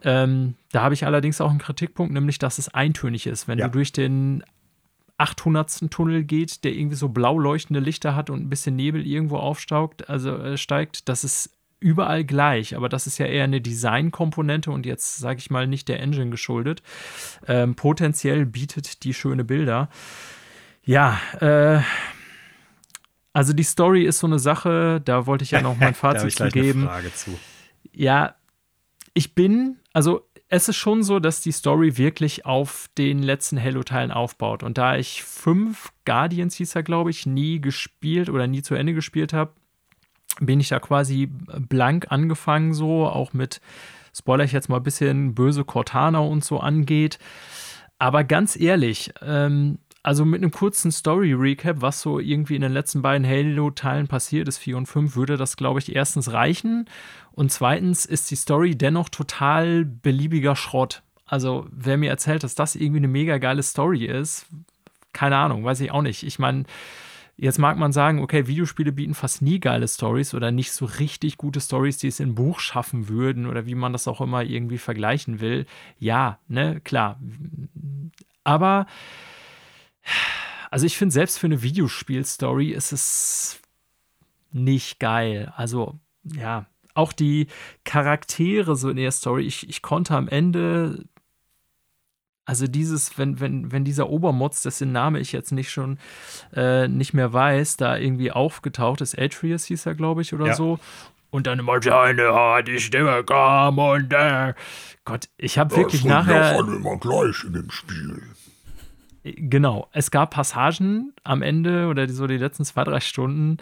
Ähm, da habe ich allerdings auch einen Kritikpunkt, nämlich dass es eintönig ist. Wenn ja. du durch den 800. Tunnel geht, der irgendwie so blau leuchtende Lichter hat und ein bisschen Nebel irgendwo aufstaugt, also äh, steigt, das ist überall gleich, aber das ist ja eher eine Designkomponente und jetzt sage ich mal nicht der Engine geschuldet. Ähm, potenziell bietet die schöne Bilder. Ja, äh, also die Story ist so eine Sache, da wollte ich ja noch mein Fazit zu geben. Zu. Ja, ich bin, also es ist schon so, dass die Story wirklich auf den letzten Halo-Teilen aufbaut. Und da ich fünf Guardians hieß er, glaube ich, nie gespielt oder nie zu Ende gespielt habe, bin ich da quasi blank angefangen, so auch mit, spoiler ich jetzt mal ein bisschen, böse Cortana und so angeht. Aber ganz ehrlich, ähm, also mit einem kurzen Story-Recap, was so irgendwie in den letzten beiden Halo-Teilen passiert ist, 4 und 5, würde das, glaube ich, erstens reichen. Und zweitens ist die Story dennoch total beliebiger Schrott. Also, wer mir erzählt, dass das irgendwie eine mega geile Story ist, keine Ahnung, weiß ich auch nicht. Ich meine, jetzt mag man sagen, okay, Videospiele bieten fast nie geile Stories oder nicht so richtig gute Stories, die es in Buch schaffen würden oder wie man das auch immer irgendwie vergleichen will. Ja, ne, klar. Aber also ich finde, selbst für eine Videospielstory ist es nicht geil. Also, ja, auch die Charaktere so in der Story, ich, ich konnte am Ende, also dieses, wenn, wenn, wenn dieser Obermotz, dessen Name ich jetzt nicht schon äh, nicht mehr weiß, da irgendwie aufgetaucht ist, Atreus hieß er, glaube ich, oder ja. so. Und dann immer seine harte Stimme kam und äh, Gott, ich habe wirklich nachher. Das immer gleich in dem Spiel. Genau, es gab Passagen am Ende oder so die letzten zwei, drei Stunden,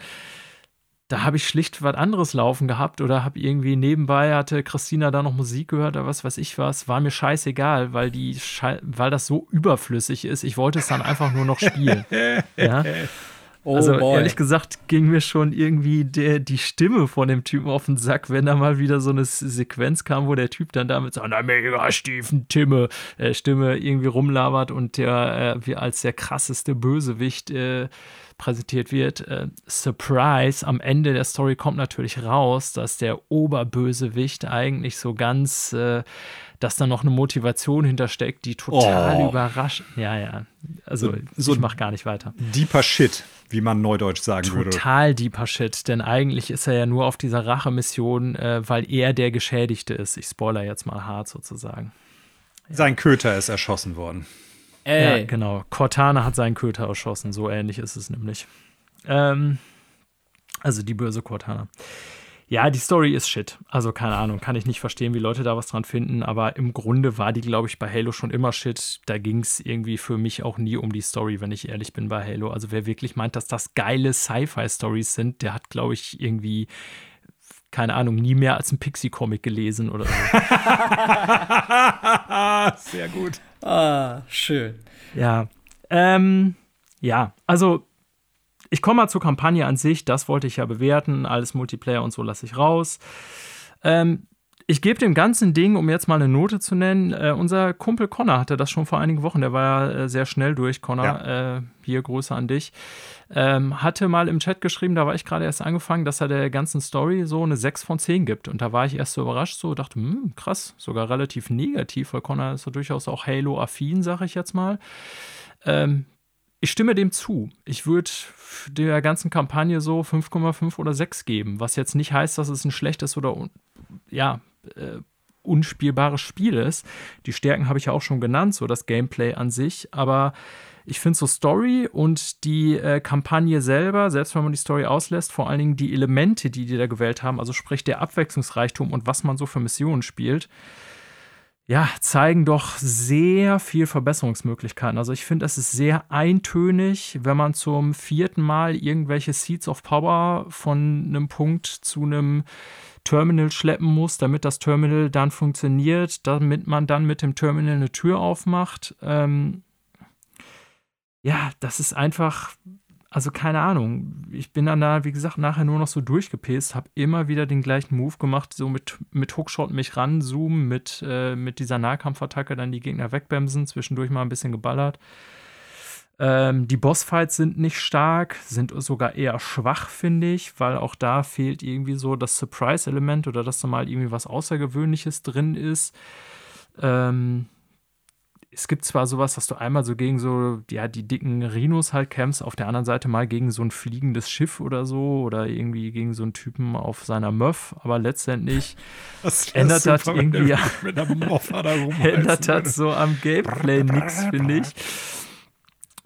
da habe ich schlicht was anderes laufen gehabt oder habe irgendwie nebenbei hatte Christina da noch Musik gehört oder was weiß ich was, war mir scheißegal, weil die weil das so überflüssig ist. Ich wollte es dann einfach nur noch spielen. ja? Oh also boy. ehrlich gesagt ging mir schon irgendwie der, die Stimme von dem Typen auf den Sack, wenn da mal wieder so eine Sequenz kam, wo der Typ dann damit so einer mega stiefen Stimme, äh, Stimme irgendwie rumlabert und der äh, wie als der krasseste Bösewicht äh, präsentiert wird. Äh, Surprise, am Ende der Story kommt natürlich raus, dass der Oberbösewicht eigentlich so ganz äh, dass da noch eine Motivation hintersteckt, die total oh. überrascht. Ja, ja. Also, so, ich mach gar nicht weiter. Deeper Shit, wie man neudeutsch sagen total würde. Total deeper Shit, denn eigentlich ist er ja nur auf dieser Rachemission, äh, weil er der Geschädigte ist. Ich spoiler jetzt mal hart sozusagen. Ja. Sein Köter ist erschossen worden. Ey. Ja, genau. Cortana hat seinen Köter erschossen. So ähnlich ist es nämlich. Ähm, also die böse Cortana. Ja, die Story ist shit. Also keine Ahnung, kann ich nicht verstehen, wie Leute da was dran finden, aber im Grunde war die, glaube ich, bei Halo schon immer shit. Da ging es irgendwie für mich auch nie um die Story, wenn ich ehrlich bin bei Halo. Also wer wirklich meint, dass das geile Sci-Fi-Stories sind, der hat, glaube ich, irgendwie keine Ahnung, nie mehr als ein Pixie-Comic gelesen oder so. Sehr gut. Ah, schön. Ja. Ähm, ja, also ich komme mal zur Kampagne an sich, das wollte ich ja bewerten, alles Multiplayer und so lasse ich raus. Ähm, ich gebe dem ganzen Ding, um jetzt mal eine Note zu nennen, äh, unser Kumpel Connor hatte das schon vor einigen Wochen, der war ja äh, sehr schnell durch, Connor, ja. äh, hier Grüße an dich, ähm, hatte mal im Chat geschrieben, da war ich gerade erst angefangen, dass er der ganzen Story so eine 6 von 10 gibt. Und da war ich erst so überrascht, so dachte, hm, krass, sogar relativ negativ, weil Connor ist ja durchaus auch Halo-affin, sag ich jetzt mal. Ähm, ich stimme dem zu. Ich würde der ganzen Kampagne so 5,5 oder 6 geben, was jetzt nicht heißt, dass es ein schlechtes oder ja, äh, unspielbares Spiel ist. Die Stärken habe ich ja auch schon genannt, so das Gameplay an sich, aber ich finde so Story und die äh, Kampagne selber, selbst wenn man die Story auslässt, vor allen Dingen die Elemente, die die da gewählt haben, also sprich der Abwechslungsreichtum und was man so für Missionen spielt, ja, zeigen doch sehr viel Verbesserungsmöglichkeiten. Also ich finde, es ist sehr eintönig, wenn man zum vierten Mal irgendwelche Seeds of Power von einem Punkt zu einem Terminal schleppen muss, damit das Terminal dann funktioniert, damit man dann mit dem Terminal eine Tür aufmacht. Ähm ja, das ist einfach also keine Ahnung. Ich bin dann da, wie gesagt, nachher nur noch so durchgepäst, habe immer wieder den gleichen Move gemacht, so mit, mit Hookshot mich ranzoomen, mit, äh, mit dieser Nahkampfattacke dann die Gegner wegbremsen, zwischendurch mal ein bisschen geballert. Ähm, die Bossfights sind nicht stark, sind sogar eher schwach, finde ich, weil auch da fehlt irgendwie so das Surprise-Element oder dass da mal irgendwie was Außergewöhnliches drin ist. Ähm, es gibt zwar sowas, dass du einmal so gegen so, ja, die dicken Rhinos halt kämpfst, auf der anderen Seite mal gegen so ein fliegendes Schiff oder so oder irgendwie gegen so einen Typen auf seiner Möff, aber letztendlich das ändert das irgendwie ja, da ändert das so am Gameplay nichts, finde ich.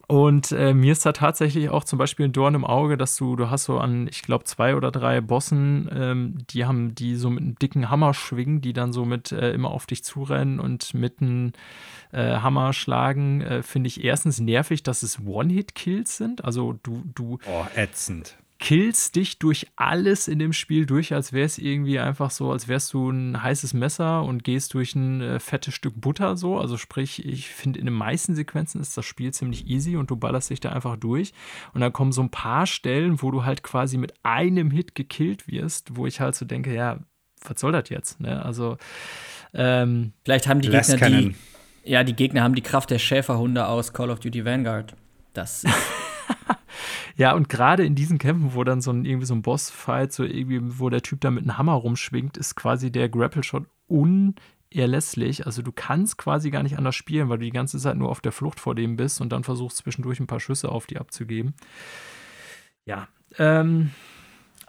Und äh, mir ist da tatsächlich auch zum Beispiel ein Dorn im Auge, dass du, du hast so an, ich glaube, zwei oder drei Bossen, ähm, die haben, die so mit einem dicken Hammer schwingen, die dann so mit äh, immer auf dich zurennen und mit einem äh, Hammer schlagen, äh, finde ich erstens nervig, dass es One-Hit-Kills sind. Also du, du. Oh, ätzend killst dich durch alles in dem Spiel durch, als wäre es irgendwie einfach so, als wärst du ein heißes Messer und gehst durch ein äh, fettes Stück Butter so. Also sprich, ich finde, in den meisten Sequenzen ist das Spiel ziemlich easy und du ballerst dich da einfach durch. Und dann kommen so ein paar Stellen, wo du halt quasi mit einem Hit gekillt wirst, wo ich halt so denke, ja, was soll das jetzt? Ne? Also ähm, Vielleicht haben die Gegner die, ja, die Gegner haben die Kraft der Schäferhunde aus Call of Duty Vanguard. Das Ja, und gerade in diesen Kämpfen, wo dann so ein irgendwie so ein Bossfight, so irgendwie, wo der Typ da mit einem Hammer rumschwingt, ist quasi der Grapple-Shot unerlässlich. Also du kannst quasi gar nicht anders spielen, weil du die ganze Zeit nur auf der Flucht vor dem bist und dann versuchst zwischendurch ein paar Schüsse auf die abzugeben. Ja, ähm,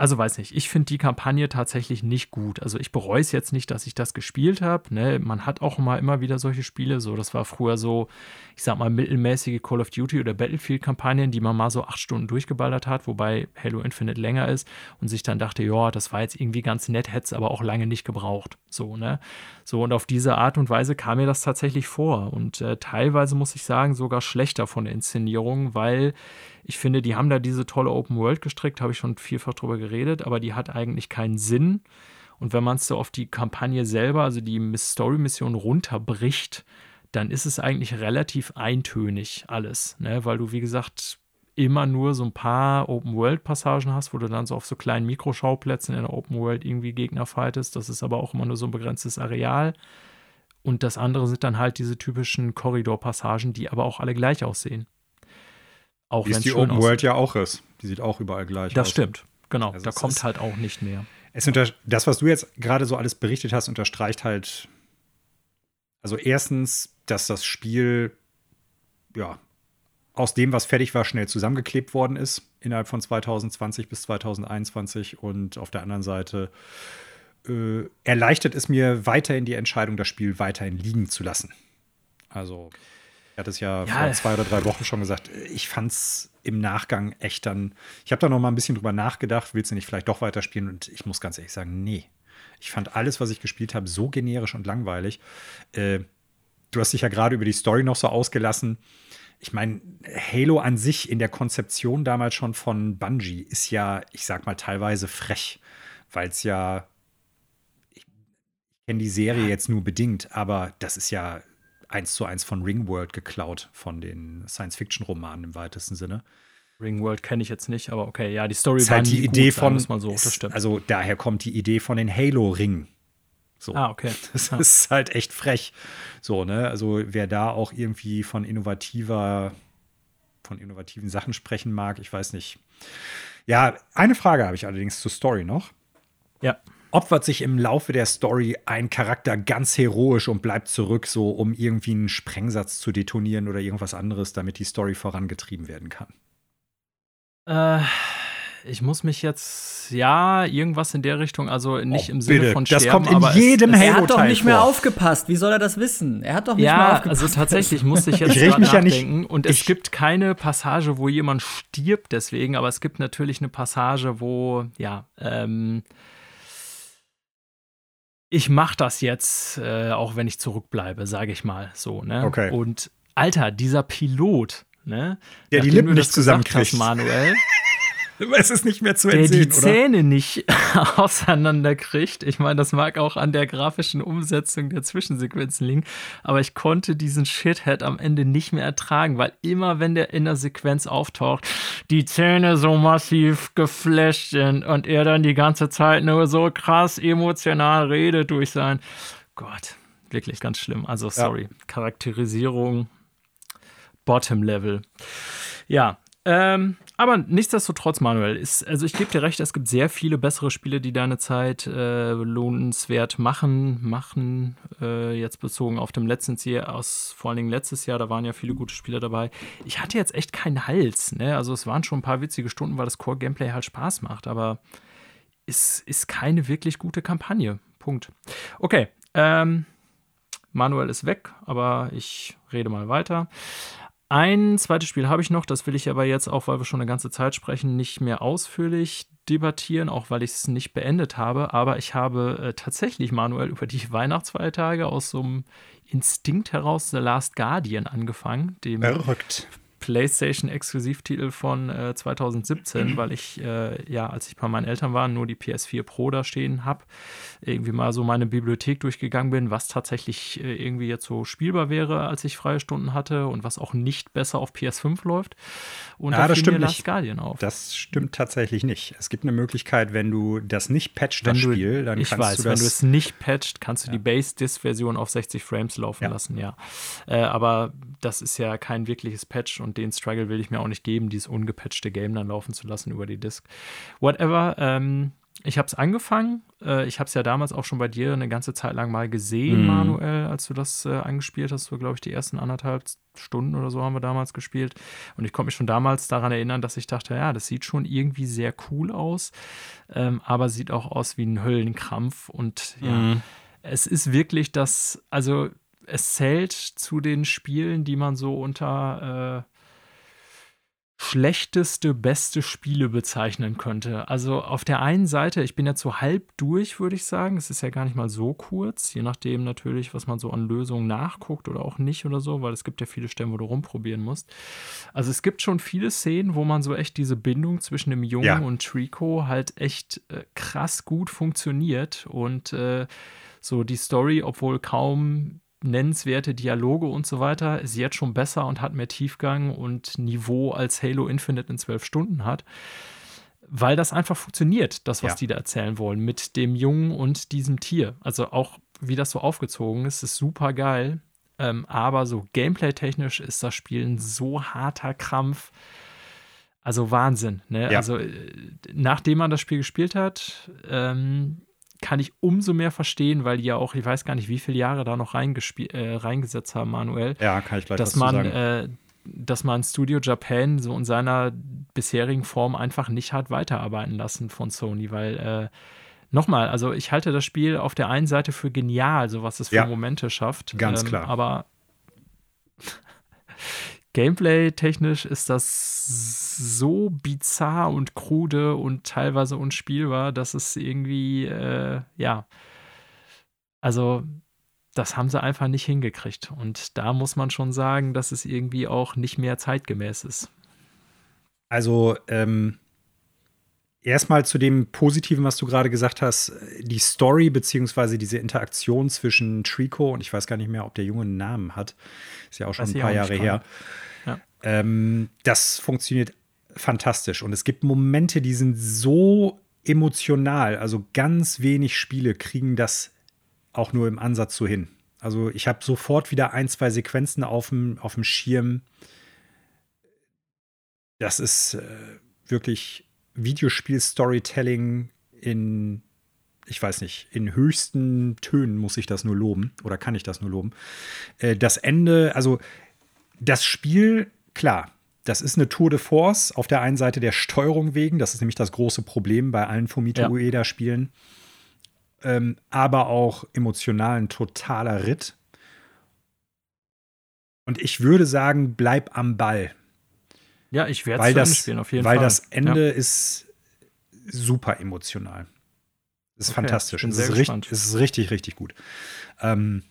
also weiß nicht, ich finde die Kampagne tatsächlich nicht gut. Also ich bereue es jetzt nicht, dass ich das gespielt habe. Ne? Man hat auch mal immer wieder solche Spiele. So, das war früher so, ich sag mal, mittelmäßige Call of Duty oder Battlefield-Kampagnen, die man mal so acht Stunden durchgeballert hat, wobei Halo Infinite länger ist und sich dann dachte, ja, das war jetzt irgendwie ganz nett, hätte es aber auch lange nicht gebraucht. So, ne? So, und auf diese Art und Weise kam mir das tatsächlich vor. Und äh, teilweise muss ich sagen, sogar schlechter von der Inszenierung, weil ich finde, die haben da diese tolle Open World gestrickt, habe ich schon vielfach drüber geredet, aber die hat eigentlich keinen Sinn. Und wenn man es so auf die Kampagne selber, also die Story-Mission runterbricht, dann ist es eigentlich relativ eintönig alles, ne? weil du, wie gesagt, immer nur so ein paar Open-World-Passagen hast, wo du dann so auf so kleinen Mikroschauplätzen in der Open World irgendwie Gegner fightest. Das ist aber auch immer nur so ein begrenztes Areal. Und das andere sind dann halt diese typischen Korridor-Passagen, die aber auch alle gleich aussehen. Auch wenn die Open World ja auch ist. Die sieht auch überall gleich das aus. Das stimmt, genau. Also da kommt halt auch nicht mehr. Es das, was du jetzt gerade so alles berichtet hast, unterstreicht halt, also erstens, dass das Spiel, ja, aus dem, was fertig war, schnell zusammengeklebt worden ist, innerhalb von 2020 bis 2021. Und auf der anderen Seite äh, erleichtert es mir weiterhin die Entscheidung, das Spiel weiterhin liegen zu lassen. Also hatte es ja, ja, vor zwei oder drei Wochen schon gesagt. Ich fand es im Nachgang echt dann. Ich habe da noch mal ein bisschen drüber nachgedacht. Willst du nicht vielleicht doch weiterspielen? Und ich muss ganz ehrlich sagen, nee. Ich fand alles, was ich gespielt habe, so generisch und langweilig. Äh, du hast dich ja gerade über die Story noch so ausgelassen. Ich meine, Halo an sich in der Konzeption damals schon von Bungie ist ja, ich sag mal, teilweise frech weil es ja, ich kenne die Serie jetzt nur bedingt, aber das ist ja eins zu eins von Ringworld geklaut, von den Science-Fiction-Romanen im weitesten Sinne. Ringworld kenne ich jetzt nicht, aber okay, ja, die Story ist war halt die Idee gut, von, mal so, das ist- stimmt. also daher kommt die Idee von den Halo-Ringen. So. ah, okay. Das Ja. ist halt echt frech. So, ne? Also wer da auch irgendwie von innovativer, von innovativen Sachen sprechen mag, ich weiß nicht. Ja, eine Frage habe ich allerdings zur Story noch. Ja. Opfert sich im Laufe der Story ein Charakter ganz heroisch und bleibt zurück, so um irgendwie einen Sprengsatz zu detonieren oder irgendwas anderes, damit die Story vorangetrieben werden kann? Äh, ich muss mich jetzt, ja, irgendwas in der Richtung, also nicht Oh, im Sinne bitte. von Das Sterben, kommt in aber jedem es, Er hat doch Halo-Teil nicht mehr vor. aufgepasst. Wie soll er das wissen? Er hat doch nicht mehr Ja, aufgepasst. also tatsächlich musste ich jetzt Ich mich ja nicht- nachdenken. Und es ich- gibt keine Passage, wo jemand stirbt deswegen, aber es gibt natürlich eine Passage, wo, ja, ähm, ich mache das jetzt, äh, auch wenn ich zurückbleibe, sage ich mal so. Ne? Okay. Und Alter, dieser Pilot, ne? Der die Lippen nicht zusammenkriegt. Manuel, Es ist nicht mehr zu der die entsehen, oder? Zähne nicht auseinanderkriegt. Ich meine, das mag auch an der grafischen Umsetzung der Zwischensequenzen liegen, aber ich konnte diesen Shithead am Ende nicht mehr ertragen, weil immer, wenn der in der Sequenz auftaucht, die Zähne so massiv geflasht sind und er dann die ganze Zeit nur so krass emotional redet durch sein. Gott, wirklich ganz schlimm. Also, sorry. Charakterisierung, Bottom Level. Ja, ähm, aber nichtsdestotrotz, Manuel, ist, also ich gebe dir recht, es gibt sehr viele bessere Spiele, die deine Zeit äh, lohnenswert machen, machen, äh, jetzt bezogen auf dem letzten Jahr, aus vor allen Dingen letztes Jahr, da waren ja viele gute Spiele dabei. Ich hatte jetzt echt keinen Hals, ne? Also es waren schon ein paar witzige Stunden, weil das Core-Gameplay halt Spaß macht, aber es ist keine wirklich gute Kampagne. Punkt. Okay, ähm, Manuel ist weg, aber ich rede mal weiter. Ein zweites Spiel habe ich noch, das will ich aber jetzt auch, weil wir schon eine ganze Zeit sprechen, nicht mehr ausführlich debattieren, auch weil ich es nicht beendet habe. Aber ich habe äh, tatsächlich, Manuel, über die Weihnachtsfeiertage aus so einem Instinkt heraus The Last Guardian angefangen, dem Verrückt. PlayStation-Exklusivtitel von äh, 2017, weil ich, äh, ja, als ich bei meinen Eltern war, nur die PS4 Pro da stehen habe, irgendwie mal so meine Bibliothek durchgegangen bin, was tatsächlich äh, irgendwie jetzt so spielbar wäre, als ich freie Stunden hatte und was auch nicht besser auf PS5 läuft. Und Ja, da das fiel stimmt mir nicht. Last Guardian auf. Das stimmt tatsächlich nicht. Es gibt eine Möglichkeit, wenn du das nicht patcht, das Wenn du- Spiel, dann ich kannst weiß, du wenn das. du es nicht patcht, kannst du die Base-Disc-Version auf 60 Frames laufen Ja. lassen, ja. Äh, aber das ist ja kein wirkliches Patch und den Struggle will ich mir auch nicht geben, dieses ungepatchte Game dann laufen zu lassen über die Disc. Whatever, ähm, ich habe es angefangen. Äh, ich habe es ja damals auch schon bei dir eine ganze Zeit lang mal gesehen, Mhm. Manuel, als du das äh, angespielt hast. So, glaube ich, die ersten anderthalb Stunden oder so haben wir damals gespielt. Und ich konnte mich schon damals daran erinnern, dass ich dachte, ja, das sieht schon irgendwie sehr cool aus, ähm, aber sieht auch aus wie ein Höllenkrampf. Und ja, Mhm. es ist wirklich das, also es zählt zu den Spielen, die man so unter äh, schlechteste, beste Spiele bezeichnen könnte. Also auf der einen Seite, ich bin jetzt so halb durch, würde ich sagen. Es ist ja gar nicht mal so kurz, je nachdem natürlich, was man so an Lösungen nachguckt oder auch nicht oder so, weil es gibt ja viele Stellen, wo du rumprobieren musst. Also es gibt schon viele Szenen, wo man so echt diese Bindung zwischen dem Jungen Ja. und Trico halt echt äh, krass gut funktioniert und äh, so die Story, obwohl kaum nennenswerte Dialoge und so weiter, ist jetzt schon besser und hat mehr Tiefgang und Niveau als Halo Infinite in zwölf Stunden hat. Weil das einfach funktioniert, das, was Ja. die da erzählen wollen, mit dem Jungen und diesem Tier. Also auch, wie das so aufgezogen ist, ist super geil. Ähm, aber so gameplay-technisch ist das Spiel ein so harter Krampf. Also Wahnsinn. Ne? Ja. Also, äh, nachdem man das Spiel gespielt hat, ähm, kann ich umso mehr verstehen, weil die ja auch, ich weiß gar nicht, wie viele Jahre da noch äh, reingesetzt haben, Manuel, Ja, kann ich gleich dass man, sagen. äh, dass man Studio Japan so in seiner bisherigen Form einfach nicht hat weiterarbeiten lassen von Sony, weil äh, nochmal, also ich halte das Spiel auf der einen Seite für genial, so was es für Ja. Momente schafft. Ganz ähm, klar. Aber Gameplay-technisch ist das so bizarr und krude und teilweise unspielbar, dass es irgendwie, äh, ja, also das haben sie einfach nicht hingekriegt. Und da muss man schon sagen, dass es irgendwie auch nicht mehr zeitgemäß ist. Also, ähm, erstmal zu dem Positiven, was du gerade gesagt hast, die Story beziehungsweise diese Interaktion zwischen Trico und ich weiß gar nicht mehr, ob der Junge einen Namen hat, ist ja auch schon Weiß ein paar Jahre her. Ja. Ähm, das funktioniert fantastisch und es gibt Momente, die sind so emotional, also ganz wenig Spiele kriegen das auch nur im Ansatz so hin. Also ich habe sofort wieder ein, zwei Sequenzen auf dem, auf dem Schirm. Das ist äh, wirklich Videospiel-Storytelling in, ich weiß nicht, in höchsten Tönen muss ich das nur loben oder kann ich das nur loben. Äh, das Ende, also das Spiel, klar, das ist eine Tour de Force auf der einen Seite der Steuerung wegen, das ist nämlich das große Problem bei allen Fumito Ja. Ueda-Spielen, ähm, aber auch emotional ein totaler Ritt. Und ich würde sagen, bleib am Ball Ja, ich werde weil es spielen, auf jeden weil Fall. das Ende ist super emotional. Das ist Okay, fantastisch. Es ist, richtig, es ist richtig, richtig gut. Ähm,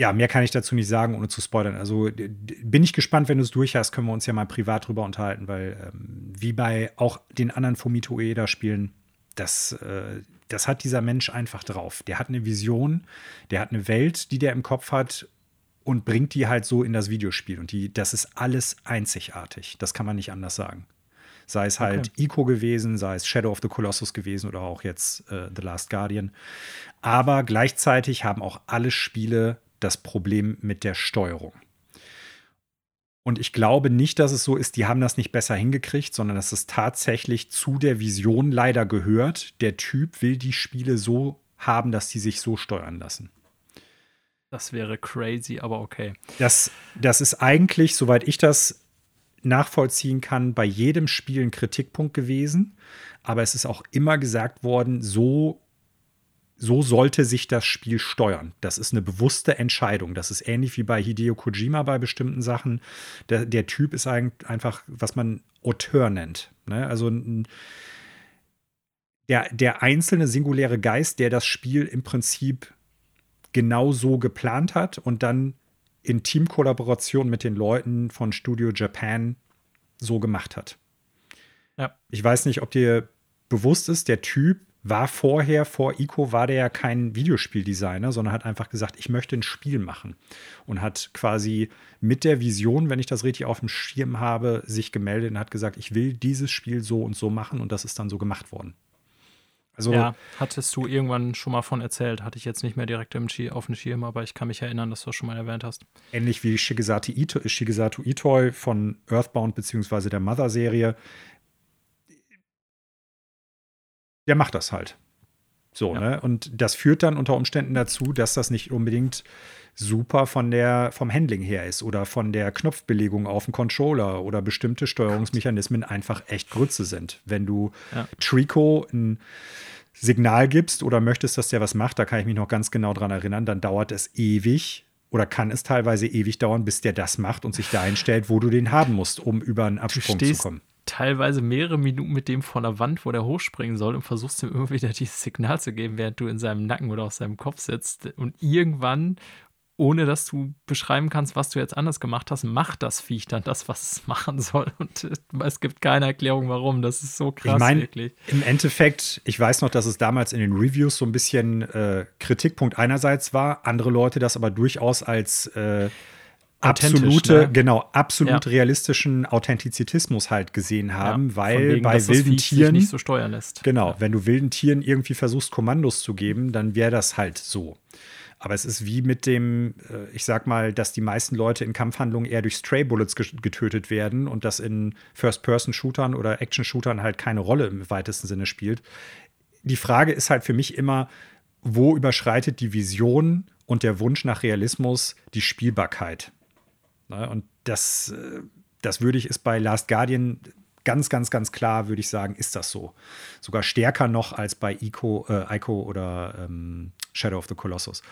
ja, mehr kann ich dazu nicht sagen, ohne zu spoilern. Also bin ich gespannt, wenn du es durch hast, können wir uns ja mal privat drüber unterhalten, weil ähm, wie bei auch den anderen Fumito Ueda-Spielen, das, äh, das hat dieser Mensch einfach drauf. Der hat eine Vision, der hat eine Welt, die der im Kopf hat und bringt die halt so in das Videospiel. Und die, das ist alles einzigartig. Das kann man nicht anders sagen. Sei es halt Ico gewesen, sei es Shadow of the Colossus gewesen oder auch jetzt äh, The Last Guardian. Aber gleichzeitig haben auch alle Spiele das Problem mit der Steuerung. Und ich glaube nicht, dass es so ist, die haben das nicht besser hingekriegt, sondern dass es tatsächlich zu der Vision leider gehört. Der Typ will die Spiele so haben, dass die sich so steuern lassen. Das wäre crazy, aber okay. Das, das ist eigentlich, soweit ich das nachvollziehen kann, bei jedem Spiel ein Kritikpunkt gewesen. Aber es ist auch immer gesagt worden, so, so sollte sich das Spiel steuern. Das ist eine bewusste Entscheidung. Das ist ähnlich wie bei Hideo Kojima bei bestimmten Sachen. Der, der Typ ist eigentlich einfach, was man Auteur nennt. Ne? Also ein, der, der einzelne singuläre Geist, der das Spiel im Prinzip genau so geplant hat und dann in Teamkollaboration mit den Leuten von Studio Japan so gemacht hat. Ja. Ich weiß nicht, ob dir bewusst ist, der Typ war vorher, vor Ico war der ja kein Videospieldesigner, sondern hat einfach gesagt, ich möchte ein Spiel machen. Und hat quasi mit der Vision, wenn ich das richtig auf dem Schirm habe, sich gemeldet und hat gesagt, ich will dieses Spiel so und so machen und das ist dann so gemacht worden. Also Ja, hattest du irgendwann schon mal von erzählt. Hatte ich jetzt nicht mehr direkt im Schir auf dem Schirm, aber ich kann mich erinnern, dass du das schon mal erwähnt hast. ähnlich wie Shigesato, Ito, Shigesato Itoi von Earthbound beziehungsweise der Mother-Serie. Der macht das halt. So, Ja. ne? Und das führt dann unter Umständen dazu, dass das nicht unbedingt super von der, vom Handling her ist oder von der Knopfbelegung auf dem Controller oder bestimmte Steuerungsmechanismen einfach echt Grütze sind. Wenn du Ja. Trico ein Signal gibst oder möchtest, dass der was macht, da kann ich mich noch ganz genau dran erinnern, dann dauert es ewig oder kann es teilweise ewig dauern, bis der das macht und sich dahin stellt, wo du den haben musst, um über einen Absprung zu kommen. Teilweise mehrere Minuten mit dem vor der Wand, wo der hochspringen soll und versuchst ihm immer wieder dieses Signal zu geben, während du in seinem Nacken oder auf seinem Kopf sitzt. Und irgendwann, ohne dass du beschreiben kannst, was du jetzt anders gemacht hast, macht das Viech dann das, was es machen soll. Und äh, es gibt keine Erklärung, warum. Das ist so krass, ich meine, im Endeffekt, ich weiß noch, dass es damals in den Reviews so ein bisschen äh, Kritikpunkt einerseits war, andere Leute das aber durchaus als äh, absolute, ne? genau, absolut Ja. realistischen Authentizitismus halt gesehen haben, Ja, weil wegen, bei wilden Tieren nicht so steuern lässt. Genau, wenn du wilden Tieren irgendwie versuchst, Kommandos zu geben, dann wäre das halt so. Aber es ist wie mit dem, äh, ich sag mal, dass die meisten Leute in Kampfhandlungen eher durch Stray Bullets ge- getötet werden und das in First-Person-Shootern oder Action-Shootern halt keine Rolle im weitesten Sinne spielt. Die Frage ist halt für mich immer, wo überschreitet die Vision und der Wunsch nach Realismus die Spielbarkeit? Ne? Und das, äh, das würde ich, ist bei Last Guardian ganz, ganz, ganz klar, würde ich sagen, ist das so. Sogar stärker noch als bei Ico, äh, Ico oder ähm, Shadow of the Colossus.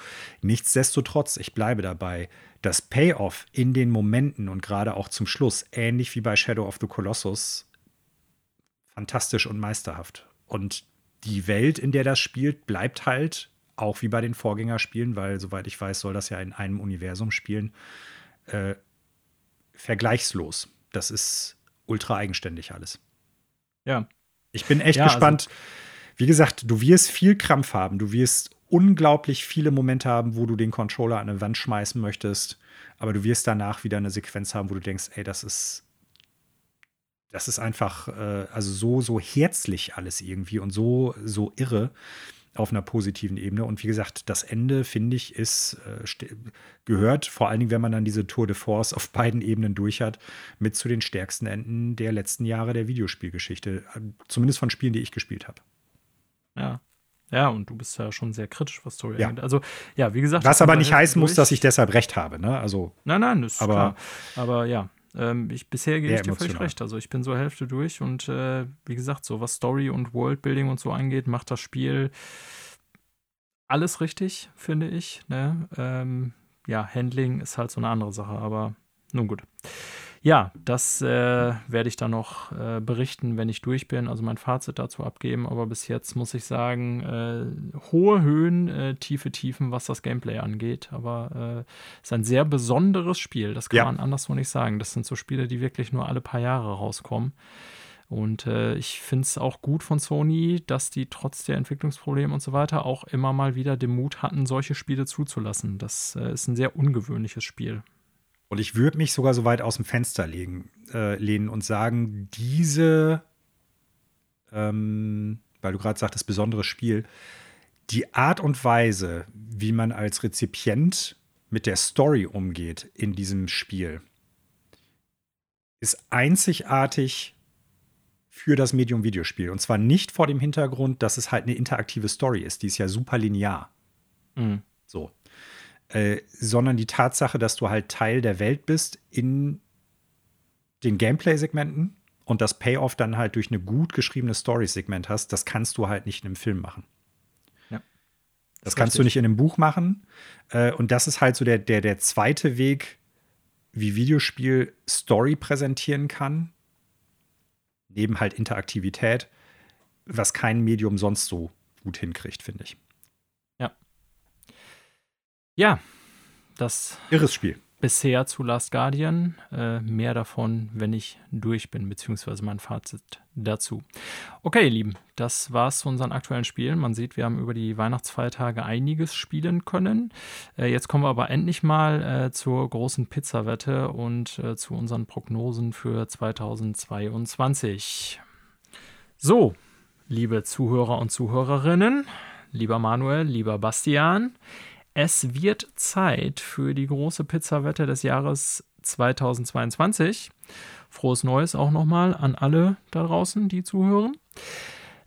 Nichtsdestotrotz, ich bleibe dabei, das Payoff in den Momenten und gerade auch zum Schluss, ähnlich wie bei Shadow of the Colossus, fantastisch und meisterhaft. Und die Welt, in der das spielt, bleibt halt, auch wie bei den Vorgängerspielen, weil, soweit ich weiß, soll das ja in einem Universum spielen, äh, vergleichslos. Das ist ultra eigenständig alles. Ja. Ich bin echt Ja, also gespannt. Wie gesagt, du wirst viel Krampf haben. Du wirst unglaublich viele Momente haben, wo du den Controller an eine Wand schmeißen möchtest. Aber du wirst danach wieder eine Sequenz haben, wo du denkst, ey, das ist, das ist einfach, äh, also so, so herzlich alles irgendwie und so, so irre auf einer positiven Ebene. Und wie gesagt, das Ende, finde ich, ist, äh, gehört, vor allen Dingen, wenn man dann diese Tour de Force auf beiden Ebenen durch hat, mit zu den stärksten Enden der letzten Jahre der Videospielgeschichte. Äh, Zumindest von Spielen, die ich gespielt habe. Ja. Ja, und du bist ja schon sehr kritisch, was Story Ja. angeht. Also, ja, wie gesagt. Was aber nicht heißen muss, dass ich deshalb recht habe. Ne? Also, Nein, nein, das ist Aber- klar. Aber ja, ähm, ich, bisher gebe ich dir völlig recht. Also ich bin so Hälfte durch und äh, wie gesagt, so was Story und Worldbuilding und so angeht, macht das Spiel alles richtig, finde ich. Ne? Ähm, ja, Handling ist halt so eine andere Sache, aber nun gut. Ja, das äh, werde ich dann noch äh, berichten, wenn ich durch bin, also mein Fazit dazu abgeben. Aber bis jetzt muss ich sagen, äh, hohe Höhen, äh, tiefe Tiefen, was das Gameplay angeht. Aber äh, ist ein sehr besonderes Spiel, das kann Ja. man anderswo nicht sagen. Das sind so Spiele, die wirklich nur alle paar Jahre rauskommen. Und äh, ich finde es auch gut von Sony, dass die trotz der Entwicklungsprobleme und so weiter auch immer mal wieder den Mut hatten, solche Spiele zuzulassen. Das äh, ist ein sehr ungewöhnliches Spiel. Und ich würde mich sogar so weit aus dem Fenster legen, äh, lehnen und sagen, diese, ähm, weil du gerade sagtest, besonderes Spiel, die Art und Weise, wie man als Rezipient mit der Story umgeht in diesem Spiel, ist einzigartig für das Medium Videospiel. Und zwar nicht vor dem Hintergrund, dass es halt eine interaktive Story ist. Die ist ja super linear. Mhm. So. Äh, sondern die Tatsache, dass du halt Teil der Welt bist in den Gameplay-Segmenten und das Payoff dann halt durch eine gut geschriebene Story-Segment hast, das kannst du halt nicht in einem Film machen. Ja. Das Ist kannst du nicht in einem Buch machen. Äh, und das ist halt so der, der, der zweite Weg, wie Videospiel Story präsentieren kann. Neben halt Interaktivität, was kein Medium sonst so gut hinkriegt, finde ich. Ja, das Irres Spiel. bisher zu Last Guardian. Äh, mehr davon, wenn ich durch bin, beziehungsweise mein Fazit dazu. Okay, ihr Lieben, das war's zu unseren aktuellen Spielen. Man sieht, wir haben über die Weihnachtsfeiertage einiges spielen können. Äh, jetzt kommen wir aber endlich mal äh, zur großen Pizzawette und äh, zu unseren Prognosen für 2022. So, liebe Zuhörer und Zuhörerinnen, lieber Manuel, lieber Bastian, es wird Zeit für die große Pizzawette des Jahres 2022. Frohes Neues auch nochmal an alle da draußen, die zuhören.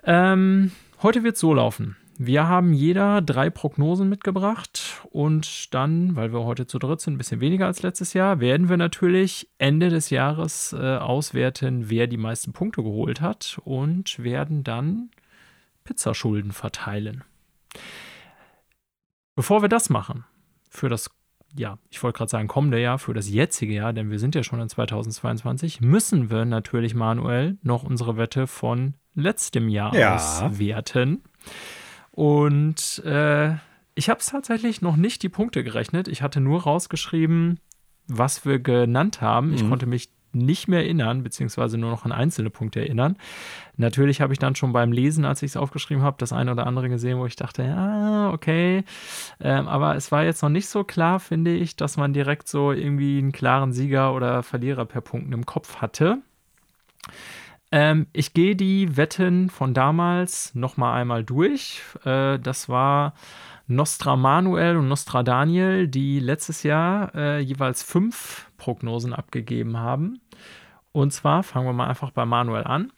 Ähm, heute wird es so laufen. Wir haben jeder drei Prognosen mitgebracht und dann, weil wir heute zu dritt sind, ein bisschen weniger als letztes Jahr, werden wir natürlich Ende des Jahres äh, auswerten, wer die meisten Punkte geholt hat und werden dann Pizzaschulden verteilen. Bevor wir das machen, für das, ja, ich wollte gerade sagen, kommende Jahr, für das jetzige Jahr, denn wir sind ja schon in 2022, müssen wir natürlich, Manuel, noch unsere Wette von letztem Jahr Ja. auswerten. Und äh, ich habe es tatsächlich noch nicht die Punkte gerechnet. Ich hatte nur rausgeschrieben, was wir genannt haben. Ich Mhm. konnte mich nicht mehr erinnern, beziehungsweise nur noch an einzelne Punkte erinnern. Natürlich habe ich dann schon beim Lesen, als ich es aufgeschrieben habe, das eine oder andere gesehen, wo ich dachte, ja, okay. Ähm, aber es war jetzt noch nicht so klar, finde ich, dass man direkt so irgendwie einen klaren Sieger oder Verlierer per Punkten im Kopf hatte. Ähm, ich gehe die Wetten von damals noch mal einmal durch. Äh, das war Nostra Manuel und Nostra Daniel, die letztes Jahr äh, jeweils fünf Prognosen abgegeben haben. Und zwar fangen wir mal einfach bei Manuel an.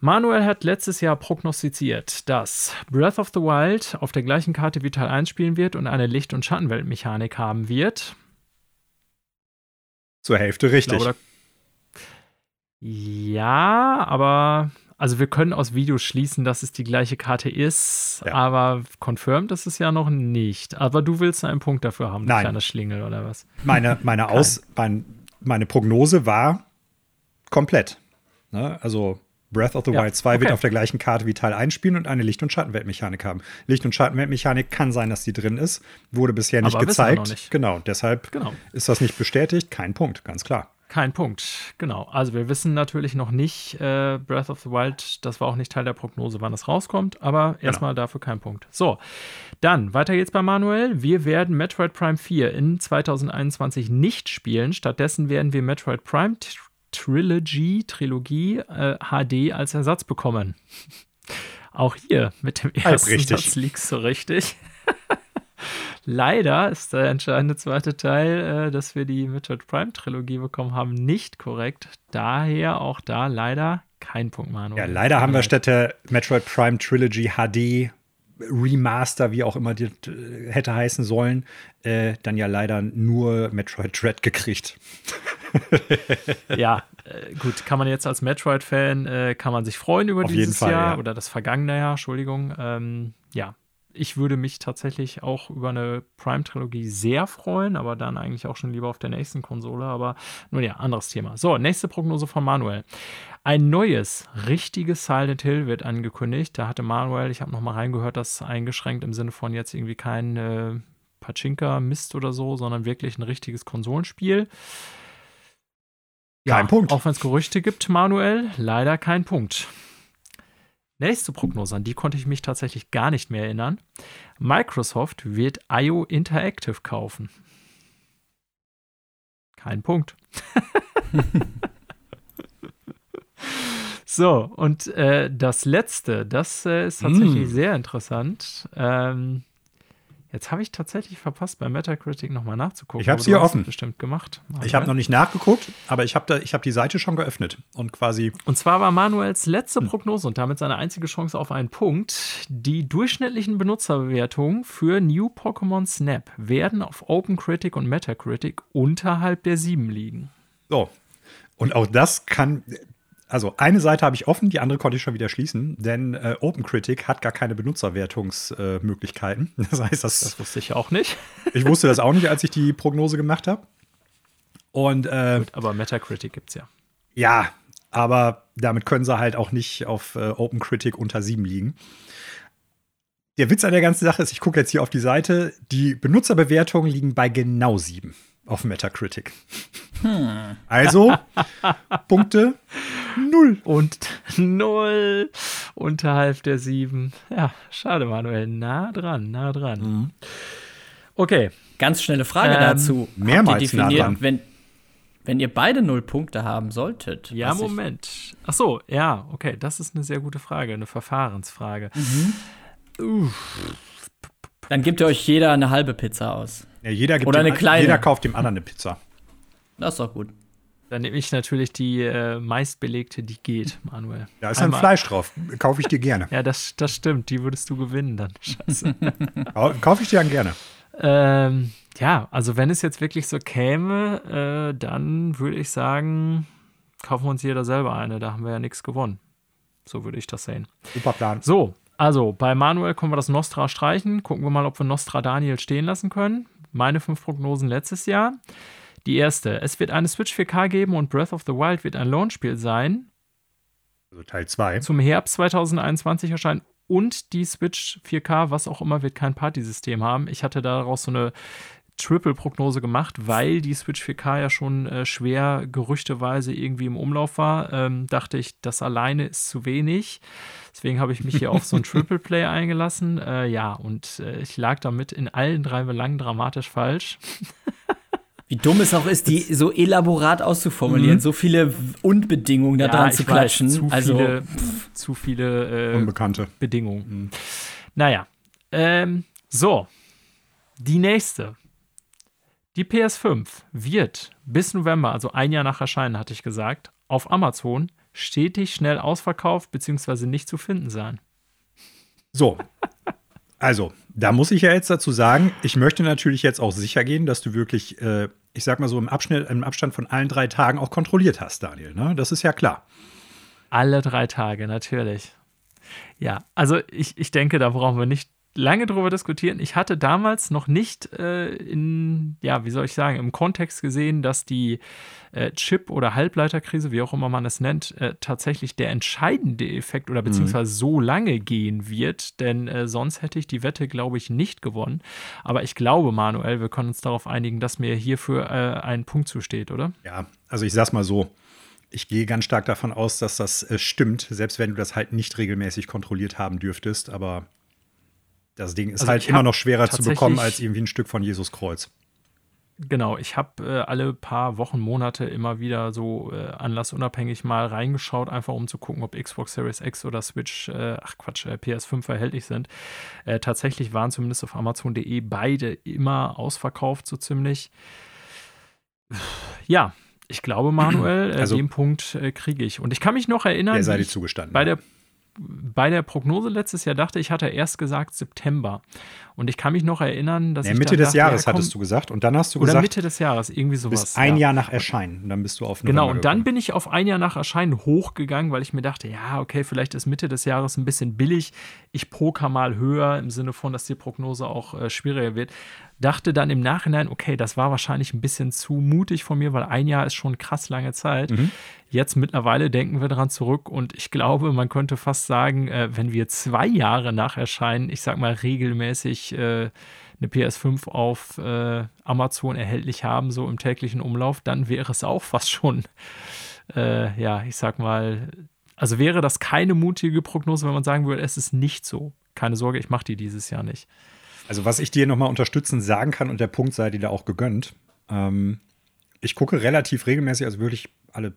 Manuel hat letztes Jahr prognostiziert, dass Breath of the Wild auf der gleichen Karte wie Teil 1 spielen wird und eine Licht- und Schattenweltmechanik haben wird. Zur Hälfte Ich richtig. glaube, da- ja, aber also wir können aus Videos schließen, dass es die gleiche Karte ist, Ja. aber confirmed ist es ja noch nicht. Aber du willst einen Punkt dafür haben, Nein. kleiner Schlingel oder was? meine, meine, Aus, mein, meine Prognose war komplett. Ne? Also Breath of the Ja, Wild 2 wird okay. auf der gleichen Karte wie Teil 1 spielen und eine Licht- und Schattenweltmechanik haben. Licht- und Schattenweltmechanik kann sein, dass die drin ist, wurde bisher nicht Aber gezeigt. nicht. Genau, deshalb Genau. ist das nicht bestätigt. Kein Punkt, ganz klar. Kein Punkt. Genau. Also wir wissen natürlich noch nicht, äh, Breath of the Wild, das war auch nicht Teil der Prognose, wann es rauskommt, aber Genau. erstmal dafür kein Punkt. So, dann weiter geht's bei Manuel. Wir werden Metroid Prime 4 in 2021 nicht spielen. Stattdessen werden wir Metroid Prime Trilogy, Trilogie äh, HD als Ersatz bekommen. Auch hier mit dem ersten. Satz liegst du richtig. Leider ist der entscheidende zweite Teil, äh, dass wir die Metroid Prime Trilogie bekommen haben, nicht korrekt. Daher auch da leider kein Punkt, Manu. Ja, leider haben wir statt der Metroid Prime Trilogy HD Remaster, wie auch immer die äh, hätte heißen sollen, äh, dann ja leider nur Metroid Dread gekriegt. Ja, äh, gut, kann man jetzt als Metroid-Fan, äh, kann man sich freuen über Auf dieses Fall, Jahr ja. oder das vergangene Jahr, Entschuldigung. Ähm, ja, ich würde mich tatsächlich auch über eine Prime-Trilogie sehr freuen, aber dann eigentlich auch schon lieber auf der nächsten Konsole. Aber nun ja, anderes Thema. So, nächste Prognose von Manuel. Ein neues, richtiges Silent Hill wird angekündigt. Da hatte Manuel, ich habe noch mal reingehört, das eingeschränkt im Sinne von jetzt irgendwie kein äh, Pachinka-Mist oder so, sondern wirklich ein richtiges Konsolenspiel. Kein Punkt. Auch wenn es Gerüchte gibt, Manuel, leider kein Punkt. Nächste Prognose, an die konnte ich mich tatsächlich gar nicht mehr erinnern. Microsoft wird IO Interactive kaufen. Kein Punkt. so, und äh, das letzte, das äh, ist tatsächlich Mm. sehr interessant. Ähm, jetzt habe ich tatsächlich verpasst, bei Metacritic nochmal nachzugucken. Ich aber du hier offen. es bestimmt gemacht. Ich habe noch nicht nachgeguckt, aber ich habe hab die Seite schon geöffnet und quasi Und zwar war Manuels letzte Hm. Prognose und damit seine einzige Chance auf einen Punkt. Die durchschnittlichen Benutzerbewertungen für New Pokémon Snap werden auf OpenCritic und Metacritic unterhalb der 7 liegen. so. Und auch das kann. Also eine Seite habe ich offen, die andere konnte ich schon wieder schließen, denn äh, OpenCritic hat gar keine Benutzerwertungsmöglichkeiten. Äh, das heißt, das, Das wusste ich auch nicht. ich wusste das auch nicht, als ich die Prognose gemacht habe. Und äh, Aber Metacritic gibt es ja. Ja, aber damit können sie halt auch nicht auf äh, OpenCritic unter 7 liegen. Der Witz an der ganzen Sache ist, ich gucke jetzt hier auf die Seite, die Benutzerbewertungen liegen bei genau 7 auf Metacritic. Also Punkte 0. Und 0 unterhalb der 7. Ja, schade, Manuel. Nah dran, nah dran. Mhm. Okay, Ganz schnelle Frage Ähm, dazu. mehrmals Habt ihr nah dran. wenn, wenn ihr beide null Punkte haben solltet. ja, Moment. Ach so, ja, okay, das ist eine sehr gute Frage, eine Verfahrensfrage. Dann gebt ihr euch jeder eine halbe Pizza aus. Ja, jeder, gibt Oder dem, eine kleine. jeder kauft dem anderen eine Pizza. Das ist doch gut. Dann nehme ich natürlich die äh, meistbelegte, die geht, Manuel. Da ist ein Einmal- Fleisch drauf. Kaufe ich dir gerne. Ja, das, das stimmt. Die würdest du gewinnen dann. Scheiße. Kau- Kaufe ich dir dann gerne. ähm, ja, also wenn es jetzt wirklich so käme, äh, dann würde ich sagen, kaufen wir uns jeder selber eine. Da haben wir ja nichts gewonnen. So würde ich das sehen. Super Plan. So, also bei Manuel können wir das Nostra streichen. Gucken wir mal, ob wir Nostra Daniel stehen lassen können. Meine fünf Prognosen letztes Jahr. Die erste, es wird eine Switch 4K geben und Breath of the Wild wird ein Launchspiel sein. Also Teil 2. zum Herbst 2021 erscheinen und die Switch 4K, was auch immer, wird kein Partysystem haben. Ich hatte daraus so eine Triple-Prognose gemacht, weil die Switch 4K ja schon äh, schwer gerüchteweise irgendwie im Umlauf war. Ähm, dachte ich, das alleine ist zu wenig. Deswegen habe ich mich hier auf so ein Triple Play eingelassen. Äh, ja, und äh, ich lag damit in allen drei Belangen dramatisch falsch. Wie dumm es auch ist, die so elaborat auszuformulieren, so viele Und-Bedingungen da dran zu ich weiß, klatschen. zu also, viele, zu viele äh, Unbekannte. Bedingungen. Naja, ähm, so. Die nächste. Die PS5 wird bis November, also ein Jahr nach Erscheinen, hatte ich gesagt, auf Amazon stetig schnell ausverkauft bzw. nicht zu finden sein. So. Also, da muss ich ja jetzt dazu sagen, ich möchte natürlich jetzt auch sicher gehen, dass du wirklich, äh, ich sag mal so, im, Abschnitt, im Abstand von allen drei Tagen auch kontrolliert hast, Daniel. Ne? Das ist ja klar. Alle drei Tage, natürlich. Ja, also ich, ich denke, da brauchen wir nicht lange darüber diskutieren. Ich hatte damals noch nicht äh, in, ja, wie soll ich sagen, im Kontext gesehen, dass die äh, Chip- oder Halbleiterkrise, wie auch immer man es nennt, äh, tatsächlich der entscheidende Effekt oder beziehungsweise mhm. so lange gehen wird. Denn äh, sonst hätte ich die Wette, glaube ich, nicht gewonnen. Aber ich glaube, Manuel, wir können uns darauf einigen, dass mir hierfür äh, ein Punkt zusteht, oder? Ja, also ich sag's mal so. Ich gehe ganz stark davon aus, dass das äh, stimmt, selbst wenn du das halt nicht regelmäßig kontrolliert haben dürftest. Aber das Ding ist also halt immer noch schwerer zu bekommen als irgendwie ein Stück von Jesus Kreuz. Genau, ich habe äh, alle paar Wochen, Monate immer wieder so äh, anlassunabhängig mal reingeschaut, einfach um zu gucken, ob Xbox Series X oder Switch, äh, ach Quatsch, äh, PS5 erhältlich sind. Äh, tatsächlich waren zumindest auf Amazon.de beide immer ausverkauft, so ziemlich. Ja, ich glaube, Manuel, äh, also, den Punkt kriege ich. Und ich kann mich noch erinnern, der sei dir zugestanden. bei der bei der Prognose letztes Jahr dachte ich, hatte erst gesagt September. Und ich kann mich noch erinnern, dass nee, ich. Mitte des dachte, Jahres ja, hattest du gesagt. Und dann hast du oder gesagt. Mitte des Jahres, irgendwie sowas. Bis ein ja. Jahr nach Erscheinen. Und dann bist du auf November Genau, und dann bin ich auf ein Jahr nach Erscheinen hochgegangen, weil ich mir dachte, ja, okay, vielleicht ist Mitte des Jahres ein bisschen billig. Ich poker mal höher im Sinne von, dass die Prognose auch äh, schwieriger wird. Dachte dann im Nachhinein, okay, das war wahrscheinlich ein bisschen zu mutig von mir, weil ein Jahr ist schon krass lange Zeit. Mhm. Jetzt mittlerweile denken wir daran zurück und ich glaube, man könnte fast sagen, äh, wenn wir zwei Jahre nach Erscheinen, ich sag mal regelmäßig äh, eine PS5 auf äh, Amazon erhältlich haben, so im täglichen Umlauf, dann wäre es auch fast schon, äh, ja, ich sag mal, also wäre das keine mutige Prognose, wenn man sagen würde, es ist nicht so. Keine Sorge, ich mache die dieses Jahr nicht. Also was ich dir nochmal unterstützend sagen kann und der Punkt sei dir da auch gegönnt, ähm, ich gucke relativ regelmäßig, also wirklich alle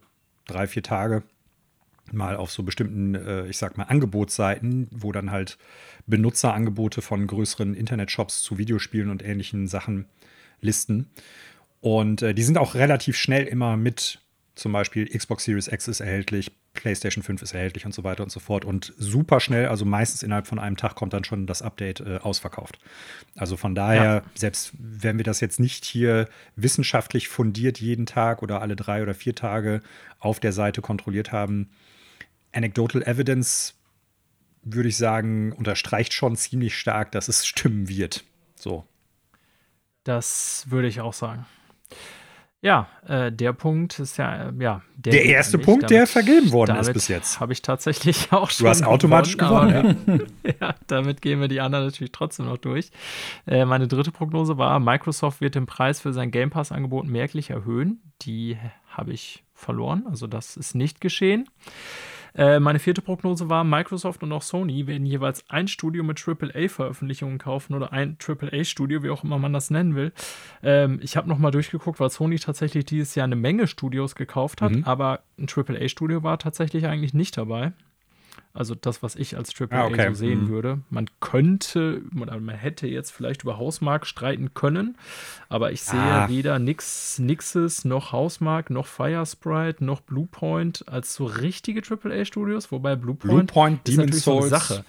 drei, vier Tage mal auf so bestimmten, äh, ich sag mal, Angebotsseiten, wo dann halt Benutzerangebote von größeren Internetshops zu Videospielen und ähnlichen Sachen listen. Und äh, die sind auch relativ schnell immer mit zum Beispiel Xbox Series X ist erhältlich, PlayStation 5 ist erhältlich und so weiter und so fort. Und super schnell, also meistens innerhalb von einem Tag kommt dann schon das Update äh, ausverkauft. Also von daher, ja. selbst wenn wir das jetzt nicht hier wissenschaftlich fundiert jeden Tag oder alle drei oder vier Tage auf der Seite kontrolliert haben, Anecdotal Evidence, würde ich sagen, unterstreicht schon ziemlich stark, dass es stimmen wird. So. Das würde ich auch sagen. Ja, äh, der Punkt ist ja, äh, ja. Der, der erste Punkt, damit, der vergeben worden ist bis jetzt. Habe ich tatsächlich auch schon. Du hast automatisch gewonnen. gewonnen ja. ja. damit gehen wir die anderen natürlich trotzdem noch durch. Äh, meine dritte Prognose war: Microsoft wird den Preis für sein Game Pass-Angebot merklich erhöhen. Die habe ich verloren, also das ist nicht geschehen. Äh, meine vierte Prognose war, Microsoft und auch Sony werden jeweils ein Studio mit AAA-Veröffentlichungen kaufen oder ein AAA-Studio, wie auch immer man das nennen will. Ähm, ich habe nochmal durchgeguckt, weil Sony tatsächlich dieses Jahr eine Menge Studios gekauft hat, mhm. aber ein AAA-Studio war tatsächlich eigentlich nicht dabei. Also das, was ich als Triple ah, okay. so sehen mhm. würde. Man könnte, oder man hätte jetzt vielleicht über Hausmark streiten können, aber ich sehe ah. weder Nix, Nixes noch Hausmark noch Firesprite noch Bluepoint als so richtige AAA-Studios, wobei Bluepoint, Bluepoint ist natürlich Souls. so eine Sache.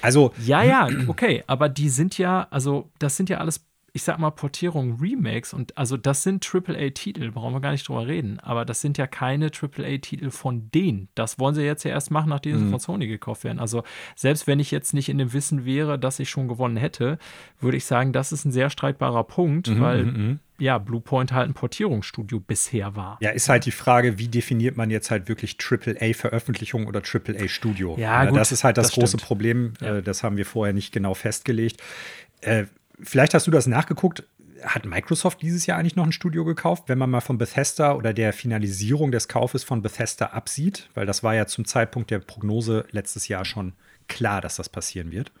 Also ja, ja, okay, aber die sind ja, also das sind ja alles ich sag mal, Portierung, Remakes und also das sind AAA-Titel, brauchen wir gar nicht drüber reden, aber das sind ja keine AAA-Titel von denen. Das wollen sie jetzt ja erst machen, nachdem sie mhm. von Sony gekauft werden. Also selbst wenn ich jetzt nicht in dem Wissen wäre, dass ich schon gewonnen hätte, würde ich sagen, das ist ein sehr streitbarer Punkt, mhm, weil mhm, mhm. ja, Bluepoint halt ein Portierungsstudio bisher war. Ja, ist halt die Frage, wie definiert man jetzt halt wirklich AAA-Veröffentlichung oder AAA-Studio? Ja, gut, das ist halt das, das große Problem. Ja. Äh, das haben wir vorher nicht genau festgelegt. Vielleicht hast du das nachgeguckt. Hat Microsoft dieses Jahr eigentlich noch ein Studio gekauft, wenn man mal von Bethesda oder der Finalisierung des Kaufes von Bethesda absieht? Weil das war ja zum Zeitpunkt der Prognose letztes Jahr schon klar, dass das passieren wird.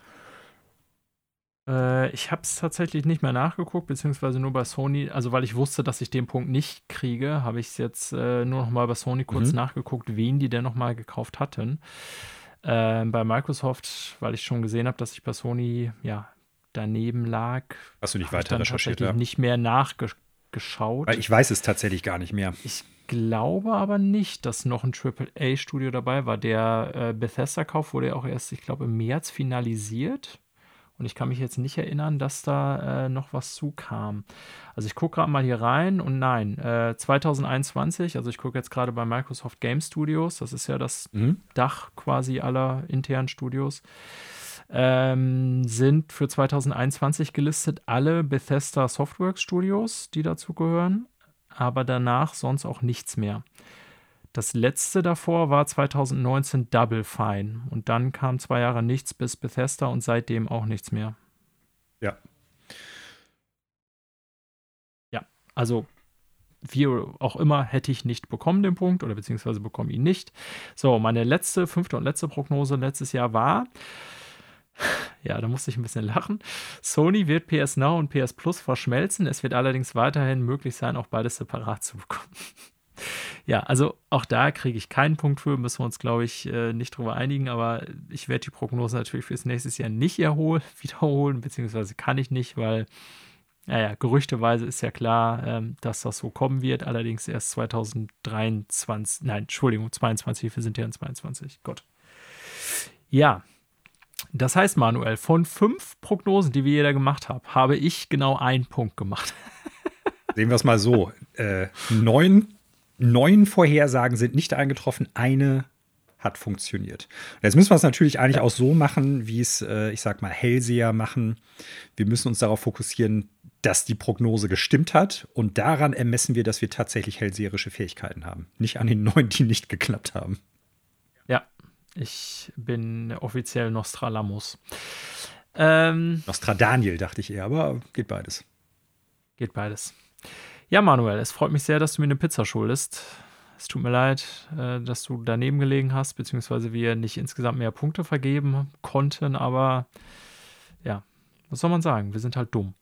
Äh, ich habe es tatsächlich nicht mehr nachgeguckt, beziehungsweise nur bei Sony, also weil ich wusste, dass ich den Punkt nicht kriege, habe ich es jetzt äh, nur noch mal bei Sony kurz mhm. nachgeguckt, wen die denn noch mal gekauft hatten. Äh, bei Microsoft, weil ich schon gesehen habe, dass ich bei Sony ja daneben lag. Hast du nicht weiter recherchiert? Ich ja? nicht mehr nachgeschaut. Weil ich weiß es tatsächlich gar nicht mehr. Ich glaube aber nicht, dass noch ein AAA-Studio dabei war. Der äh, Bethesda-Kauf wurde ja auch erst, ich glaube, im März finalisiert. Und ich kann mich jetzt nicht erinnern, dass da äh, noch was zukam. Also ich gucke gerade mal hier rein und nein, äh, 2021, also ich gucke jetzt gerade bei Microsoft Game Studios, das ist ja das mhm. Dach quasi aller internen Studios, ähm, sind für 2021 gelistet alle Bethesda Softworks Studios, die dazu gehören, aber danach sonst auch nichts mehr. Das letzte davor war 2019 Double Fine. Und dann kam zwei Jahre nichts bis Bethesda und seitdem auch nichts mehr. Ja. Ja, also wie auch immer hätte ich nicht bekommen den Punkt oder beziehungsweise bekomme ihn nicht. So, meine letzte, fünfte und letzte Prognose letztes Jahr war, ja, da musste ich ein bisschen lachen. Sony wird PS Now und PS Plus verschmelzen. Es wird allerdings weiterhin möglich sein, auch beides separat zu bekommen. Ja, also auch da kriege ich keinen Punkt für, müssen wir uns, glaube ich, äh, nicht drüber einigen, aber ich werde die Prognose natürlich fürs nächste Jahr nicht erholen, wiederholen, beziehungsweise kann ich nicht, weil, naja, gerüchteweise ist ja klar, ähm, dass das so kommen wird, allerdings erst 2023, nein, Entschuldigung, 22, wir sind ja in 22, Gott. Ja, das heißt, Manuel, von fünf Prognosen, die wir jeder gemacht haben, habe ich genau einen Punkt gemacht. Sehen wir es mal so. Äh, neun neun Vorhersagen sind nicht eingetroffen, eine hat funktioniert. Und jetzt müssen wir es natürlich eigentlich auch so machen, wie es, äh, ich sag mal, Hellseher machen. Wir müssen uns darauf fokussieren, dass die Prognose gestimmt hat und daran ermessen wir, dass wir tatsächlich hellseherische Fähigkeiten haben. Nicht an den neun, die nicht geklappt haben. Ich bin offiziell Nostralamus. Ähm, Nostradaniel, dachte ich eher, aber geht beides. Geht beides. Ja, Manuel, es freut mich sehr, dass du mir eine Pizza schuldest. Es tut mir leid, äh, dass du daneben gelegen hast, beziehungsweise wir nicht insgesamt mehr Punkte vergeben konnten, aber ja, was soll man sagen? Wir sind halt dumm.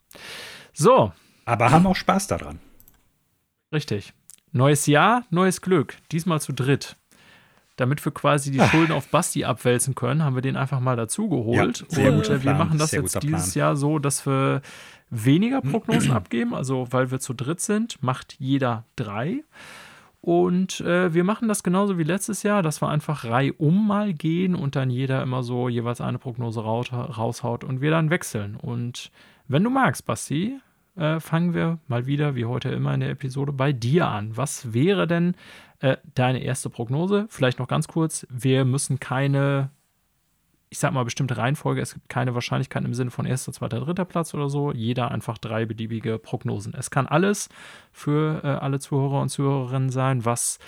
So. Aber haben auch Spaß daran. Richtig. Neues Jahr, neues Glück. Diesmal zu dritt. Damit wir quasi die Ach. Schulden auf Basti abwälzen können, haben wir den einfach mal dazugeholt. Ja, und äh, wir machen das jetzt dieses Jahr so, dass wir weniger Prognosen abgeben. Also, weil wir zu dritt sind, macht jeder drei. Und äh, wir machen das genauso wie letztes Jahr, dass wir einfach reihum mal gehen und dann jeder immer so jeweils eine Prognose raushaut und wir dann wechseln. Und wenn du magst, Basti, äh, fangen wir mal wieder, wie heute immer in der Episode, bei dir an. Was wäre denn äh, deine erste Prognose? Vielleicht noch ganz kurz, wir müssen keine ich sag mal, bestimmte Reihenfolge. Es gibt keine Wahrscheinlichkeit im Sinne von erster, zweiter, dritter Platz oder so. Jeder einfach drei beliebige Prognosen. Es kann alles für äh, alle Zuhörer und Zuhörerinnen sein, was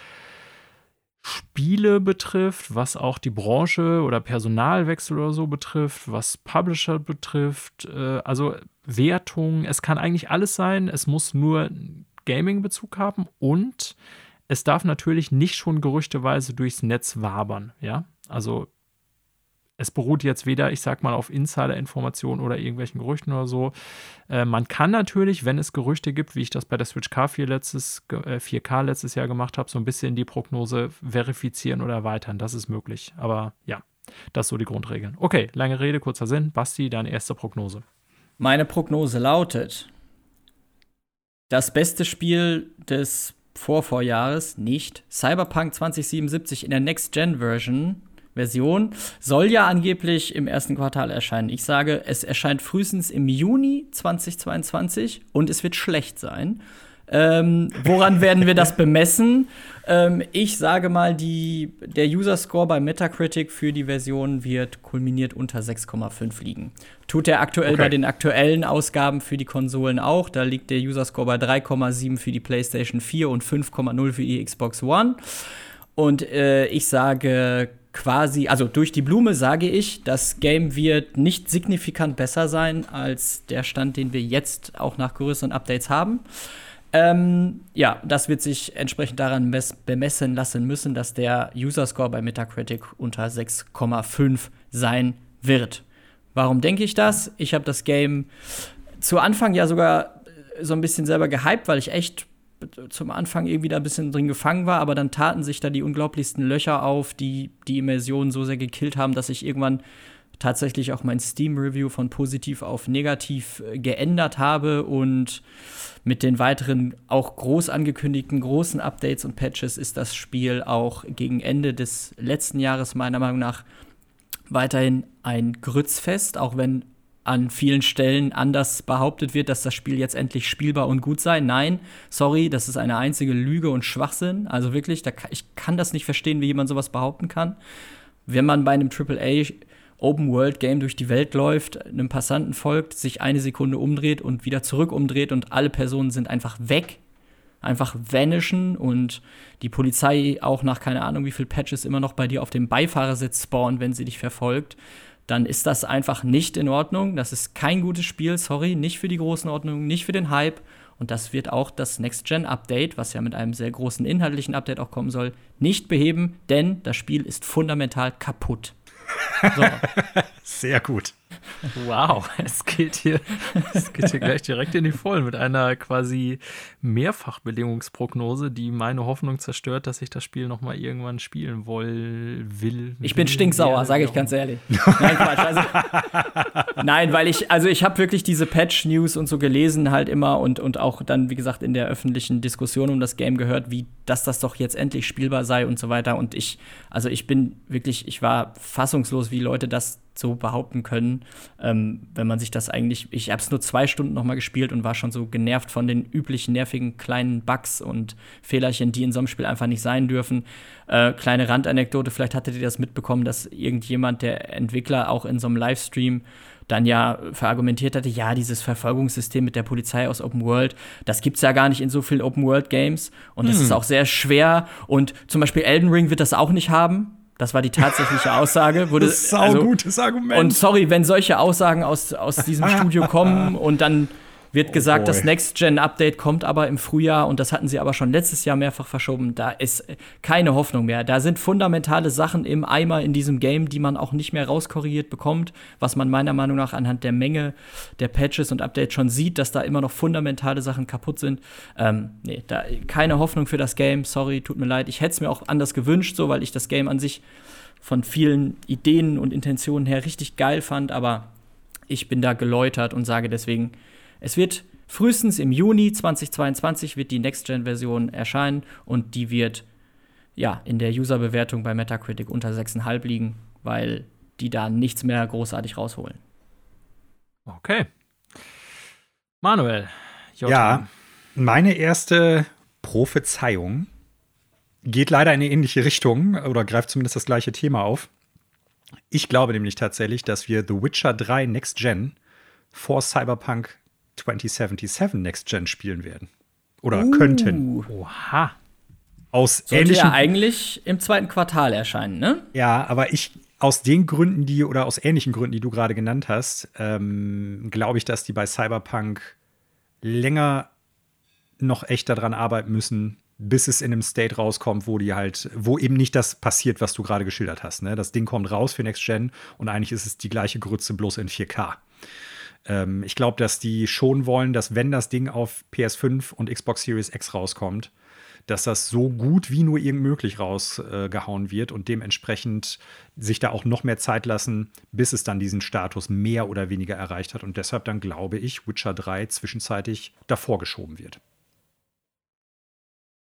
Spiele betrifft, was auch die Branche oder Personalwechsel oder so betrifft, was Publisher betrifft, äh, also Wertung. Es kann eigentlich alles sein. Es muss nur Gaming-Bezug haben und es darf natürlich nicht schon gerüchteweise durchs Netz wabern. Ja, also es beruht jetzt weder, ich sag mal, auf Insider-Informationen oder irgendwelchen Gerüchten oder so. Äh, man kann natürlich, wenn es Gerüchte gibt, wie ich das bei der Switch K4 letztes, äh, 4K letztes Jahr gemacht habe, so ein bisschen die Prognose verifizieren oder erweitern. Das ist möglich. Aber ja, das so die Grundregeln. Okay, lange Rede, kurzer Sinn. Basti, deine erste Prognose. Meine Prognose lautet: Das beste Spiel des Vorvorjahres nicht Cyberpunk 2077 in der Next-Gen-Version Version soll ja angeblich im ersten Quartal erscheinen. Ich sage, es erscheint frühestens im Juni 2022 und es wird schlecht sein. Ähm, woran werden wir das bemessen? Ähm, ich sage mal, die, der User Score bei Metacritic für die Version wird kulminiert unter 6,5 liegen. Tut er aktuell okay. bei den aktuellen Ausgaben für die Konsolen auch. Da liegt der User Score bei 3,7 für die PlayStation 4 und 5,0 für die Xbox One. Und äh, ich sage quasi, also durch die Blume sage ich, das Game wird nicht signifikant besser sein als der Stand, den wir jetzt auch nach größeren Updates haben. Ähm, ja, das wird sich entsprechend daran bemessen lassen müssen, dass der User Score bei Metacritic unter 6,5 sein wird. Warum denke ich das? Ich habe das Game zu Anfang ja sogar so ein bisschen selber gehypt, weil ich echt zum Anfang irgendwie da ein bisschen drin gefangen war, aber dann taten sich da die unglaublichsten Löcher auf, die die Immersion so sehr gekillt haben, dass ich irgendwann tatsächlich auch mein Steam-Review von positiv auf negativ äh, geändert habe und mit den weiteren auch groß angekündigten großen Updates und Patches ist das Spiel auch gegen Ende des letzten Jahres meiner Meinung nach weiterhin ein Grützfest, auch wenn an vielen Stellen anders behauptet wird, dass das Spiel jetzt endlich spielbar und gut sei. Nein, sorry, das ist eine einzige Lüge und Schwachsinn. Also wirklich, da, ich kann das nicht verstehen, wie jemand sowas behaupten kann. Wenn man bei einem AAA Open-World-Game durch die Welt läuft, einem Passanten folgt, sich eine Sekunde umdreht und wieder zurück umdreht und alle Personen sind einfach weg, einfach vanishen und die Polizei auch nach keine Ahnung wie viel Patches immer noch bei dir auf dem Beifahrersitz spawnt, wenn sie dich verfolgt dann ist das einfach nicht in Ordnung. Das ist kein gutes Spiel, sorry, nicht für die großen Ordnungen, nicht für den Hype. Und das wird auch das Next-Gen-Update, was ja mit einem sehr großen inhaltlichen Update auch kommen soll, nicht beheben, denn das Spiel ist fundamental kaputt. So. Sehr gut. Wow, es geht hier, es geht hier gleich direkt in die Vollen mit einer quasi Mehrfachbedingungsprognose, die meine Hoffnung zerstört, dass ich das Spiel noch mal irgendwann spielen woll, will. Ich bin stinksauer, sage ich ganz ehrlich. Nein, Quatsch. Also, nein, weil ich, also ich habe wirklich diese Patch-News und so gelesen halt immer und, und auch dann, wie gesagt, in der öffentlichen Diskussion um das Game gehört, wie, dass das doch jetzt endlich spielbar sei und so weiter. Und ich, also ich bin wirklich, ich war fassungslos, wie Leute das so behaupten können, ähm, wenn man sich das eigentlich. Ich habe es nur zwei Stunden noch mal gespielt und war schon so genervt von den üblichen nervigen kleinen Bugs und Fehlerchen, die in so einem Spiel einfach nicht sein dürfen. Äh, kleine Randanekdote, vielleicht hattet ihr das mitbekommen, dass irgendjemand, der Entwickler, auch in so einem Livestream dann ja verargumentiert hatte, ja, dieses Verfolgungssystem mit der Polizei aus Open World, das gibt's ja gar nicht in so vielen Open World Games und das hm. ist auch sehr schwer und zum Beispiel Elden Ring wird das auch nicht haben das war die tatsächliche Aussage. Wurde, das ist ein also, gutes Argument. Und sorry, wenn solche Aussagen aus, aus diesem Studio kommen und dann wird oh gesagt, boy. das Next-Gen-Update kommt aber im Frühjahr und das hatten sie aber schon letztes Jahr mehrfach verschoben. Da ist keine Hoffnung mehr. Da sind fundamentale Sachen im Eimer in diesem Game, die man auch nicht mehr rauskorrigiert bekommt, was man meiner Meinung nach anhand der Menge der Patches und Updates schon sieht, dass da immer noch fundamentale Sachen kaputt sind. Ähm, nee, da keine Hoffnung für das Game. Sorry, tut mir leid. Ich hätte es mir auch anders gewünscht, so weil ich das Game an sich von vielen Ideen und Intentionen her richtig geil fand, aber ich bin da geläutert und sage deswegen, es wird frühestens im Juni 2022 wird die Next-Gen-Version erscheinen und die wird ja in der User-Bewertung bei Metacritic unter 6,5 liegen, weil die da nichts mehr großartig rausholen. Okay. Manuel. J. Ja, meine erste Prophezeiung geht leider in eine ähnliche Richtung oder greift zumindest das gleiche Thema auf. Ich glaube nämlich tatsächlich, dass wir The Witcher 3 Next Gen vor Cyberpunk 2077 Next Gen spielen werden. Oder uh, könnten. Oha. Aus Sollte ähnlichen ja eigentlich im zweiten Quartal erscheinen, ne? Ja, aber ich aus den Gründen, die oder aus ähnlichen Gründen, die du gerade genannt hast, ähm, glaube ich, dass die bei Cyberpunk länger noch echt daran arbeiten müssen, bis es in einem State rauskommt, wo die halt, wo eben nicht das passiert, was du gerade geschildert hast. Ne? Das Ding kommt raus für Next Gen und eigentlich ist es die gleiche Grütze bloß in 4K. Ähm, ich glaube, dass die schon wollen, dass wenn das Ding auf PS5 und Xbox Series X rauskommt, dass das so gut wie nur irgend möglich rausgehauen äh, wird und dementsprechend sich da auch noch mehr Zeit lassen, bis es dann diesen Status mehr oder weniger erreicht hat. Und deshalb dann glaube ich, Witcher 3 zwischenzeitlich davor geschoben wird.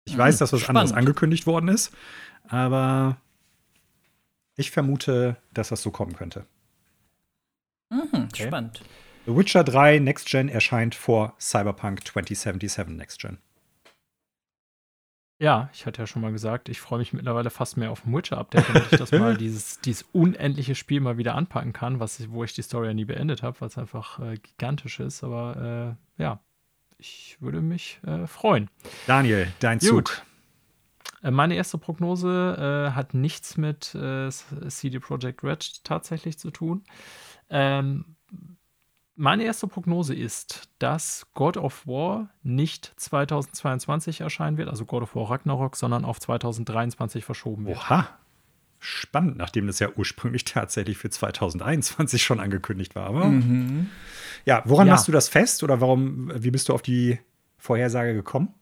Ich mhm, weiß, dass was spannend. anderes angekündigt worden ist, aber ich vermute, dass das so kommen könnte. Mhm, okay. Spannend. The Witcher 3 Next Gen erscheint vor Cyberpunk 2077 Next Gen. Ja, ich hatte ja schon mal gesagt, ich freue mich mittlerweile fast mehr auf ein Witcher-Update, damit ich das mal dieses, dieses unendliche Spiel mal wieder anpacken kann, was ich, wo ich die Story ja nie beendet habe, weil es einfach äh, gigantisch ist. Aber äh, ja, ich würde mich äh, freuen. Daniel, dein Zug. Äh, meine erste Prognose äh, hat nichts mit äh, CD Projekt Red tatsächlich zu tun. Ähm, meine erste Prognose ist, dass God of War nicht 2022 erscheinen wird, also God of War Ragnarok, sondern auf 2023 verschoben wird. Oha. Spannend, nachdem das ja ursprünglich tatsächlich für 2021 schon angekündigt war. Aber mhm. ja, woran ja. machst du das fest oder warum, wie bist du auf die Vorhersage gekommen?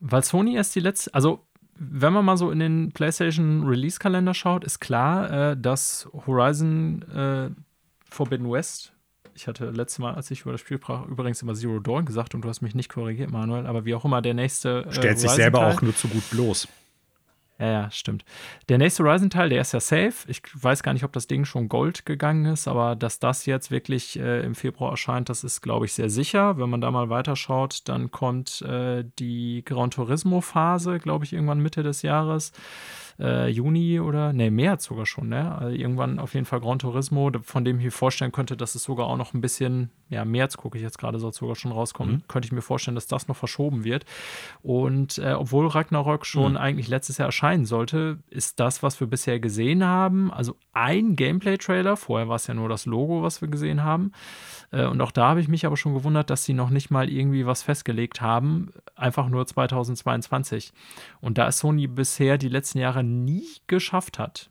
Weil Sony erst die letzte, also wenn man mal so in den PlayStation Release-Kalender schaut, ist klar, äh, dass Horizon äh, Forbidden West ich hatte letztes Mal, als ich über das Spiel sprach, übrigens immer Zero Dawn gesagt und du hast mich nicht korrigiert, Manuel, aber wie auch immer der nächste. Äh, Stellt sich selber auch nur zu gut bloß. Ja, ja, stimmt. Der nächste Horizon-Teil, der ist ja safe. Ich weiß gar nicht, ob das Ding schon Gold gegangen ist, aber dass das jetzt wirklich äh, im Februar erscheint, das ist, glaube ich, sehr sicher. Wenn man da mal weiterschaut, dann kommt äh, die Gran Turismo-Phase, glaube ich, irgendwann Mitte des Jahres äh, Juni oder, ne, März sogar schon, ne? Also irgendwann auf jeden Fall Gran Turismo, von dem ich mir vorstellen könnte, dass es sogar auch noch ein bisschen, ja, März gucke ich jetzt gerade, soll sogar schon rauskommen, mhm. könnte ich mir vorstellen, dass das noch verschoben wird. Und äh, obwohl Ragnarok schon mhm. eigentlich letztes Jahr erscheinen sollte, ist das, was wir bisher gesehen haben, also ein Gameplay-Trailer, vorher war es ja nur das Logo, was wir gesehen haben, und auch da habe ich mich aber schon gewundert, dass sie noch nicht mal irgendwie was festgelegt haben, einfach nur 2022. Und da es Sony bisher die letzten Jahre nie geschafft hat,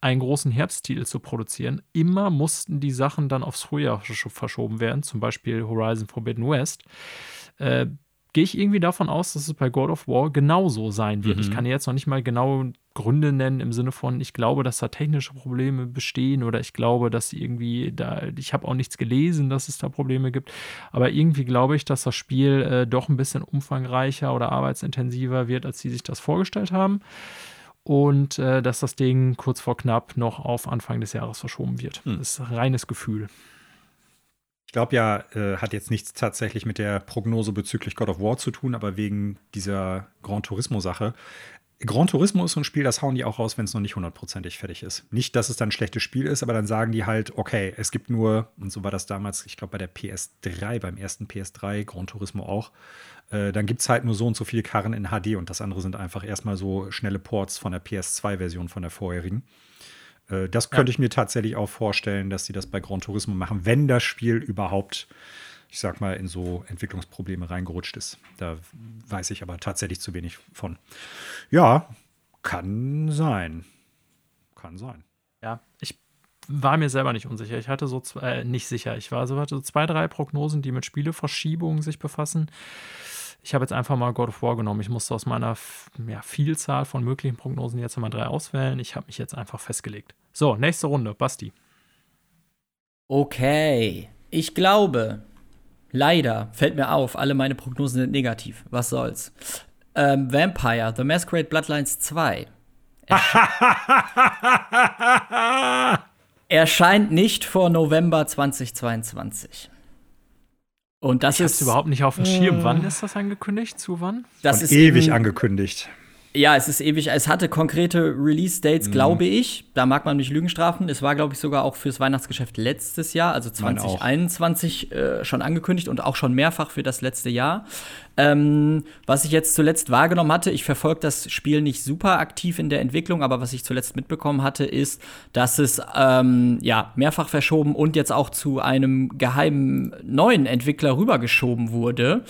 einen großen Herbsttitel zu produzieren, immer mussten die Sachen dann aufs Frühjahr verschoben werden, zum Beispiel Horizon Forbidden West. Äh, gehe ich irgendwie davon aus, dass es bei God of War genauso sein wird. Mhm. Ich kann jetzt noch nicht mal genau Gründe nennen im Sinne von, ich glaube, dass da technische Probleme bestehen oder ich glaube, dass irgendwie da, ich habe auch nichts gelesen, dass es da Probleme gibt, aber irgendwie glaube ich, dass das Spiel äh, doch ein bisschen umfangreicher oder arbeitsintensiver wird, als sie sich das vorgestellt haben und äh, dass das Ding kurz vor knapp noch auf Anfang des Jahres verschoben wird. Mhm. Das ist reines Gefühl. Ich glaube ja, äh, hat jetzt nichts tatsächlich mit der Prognose bezüglich God of War zu tun, aber wegen dieser Gran Turismo-Sache. Gran Turismo ist so ein Spiel, das hauen die auch raus, wenn es noch nicht hundertprozentig fertig ist. Nicht, dass es dann ein schlechtes Spiel ist, aber dann sagen die halt, okay, es gibt nur, und so war das damals, ich glaube bei der PS3, beim ersten PS3, Gran Turismo auch, äh, dann gibt es halt nur so und so viele Karren in HD und das andere sind einfach erstmal so schnelle Ports von der PS2-Version von der vorherigen. Äh, das könnte ja. ich mir tatsächlich auch vorstellen, dass sie das bei Gran Turismo machen, wenn das Spiel überhaupt, ich sag mal, in so Entwicklungsprobleme reingerutscht ist. Da weiß ich aber tatsächlich zu wenig von. Ja, kann sein. Kann sein. Ja, ich war mir selber nicht unsicher. Ich hatte so zwei, äh, nicht sicher. Ich war so, hatte so zwei, drei Prognosen, die mit Spieleverschiebungen sich befassen. Ich habe jetzt einfach mal God of War genommen. Ich musste aus meiner ja, Vielzahl von möglichen Prognosen jetzt mal drei auswählen. Ich habe mich jetzt einfach festgelegt. So, nächste Runde. Basti. Okay. Ich glaube, leider fällt mir auf, alle meine Prognosen sind negativ. Was soll's? Ähm, Vampire, The Masquerade Bloodlines 2. erscheint nicht vor November 2022. Und das ich ist überhaupt nicht auf dem Schirm. Äh, wann ist das angekündigt? Zu wann? Das ist ewig angekündigt. Ja, es ist ewig. Es hatte konkrete Release-Dates, mhm. glaube ich. Da mag man mich Lügen strafen. Es war, glaube ich, sogar auch fürs Weihnachtsgeschäft letztes Jahr, also 2021, äh, schon angekündigt und auch schon mehrfach für das letzte Jahr. Ähm, was ich jetzt zuletzt wahrgenommen hatte, ich verfolge das Spiel nicht super aktiv in der Entwicklung, aber was ich zuletzt mitbekommen hatte, ist, dass es ähm, ja mehrfach verschoben und jetzt auch zu einem geheimen neuen Entwickler rübergeschoben wurde.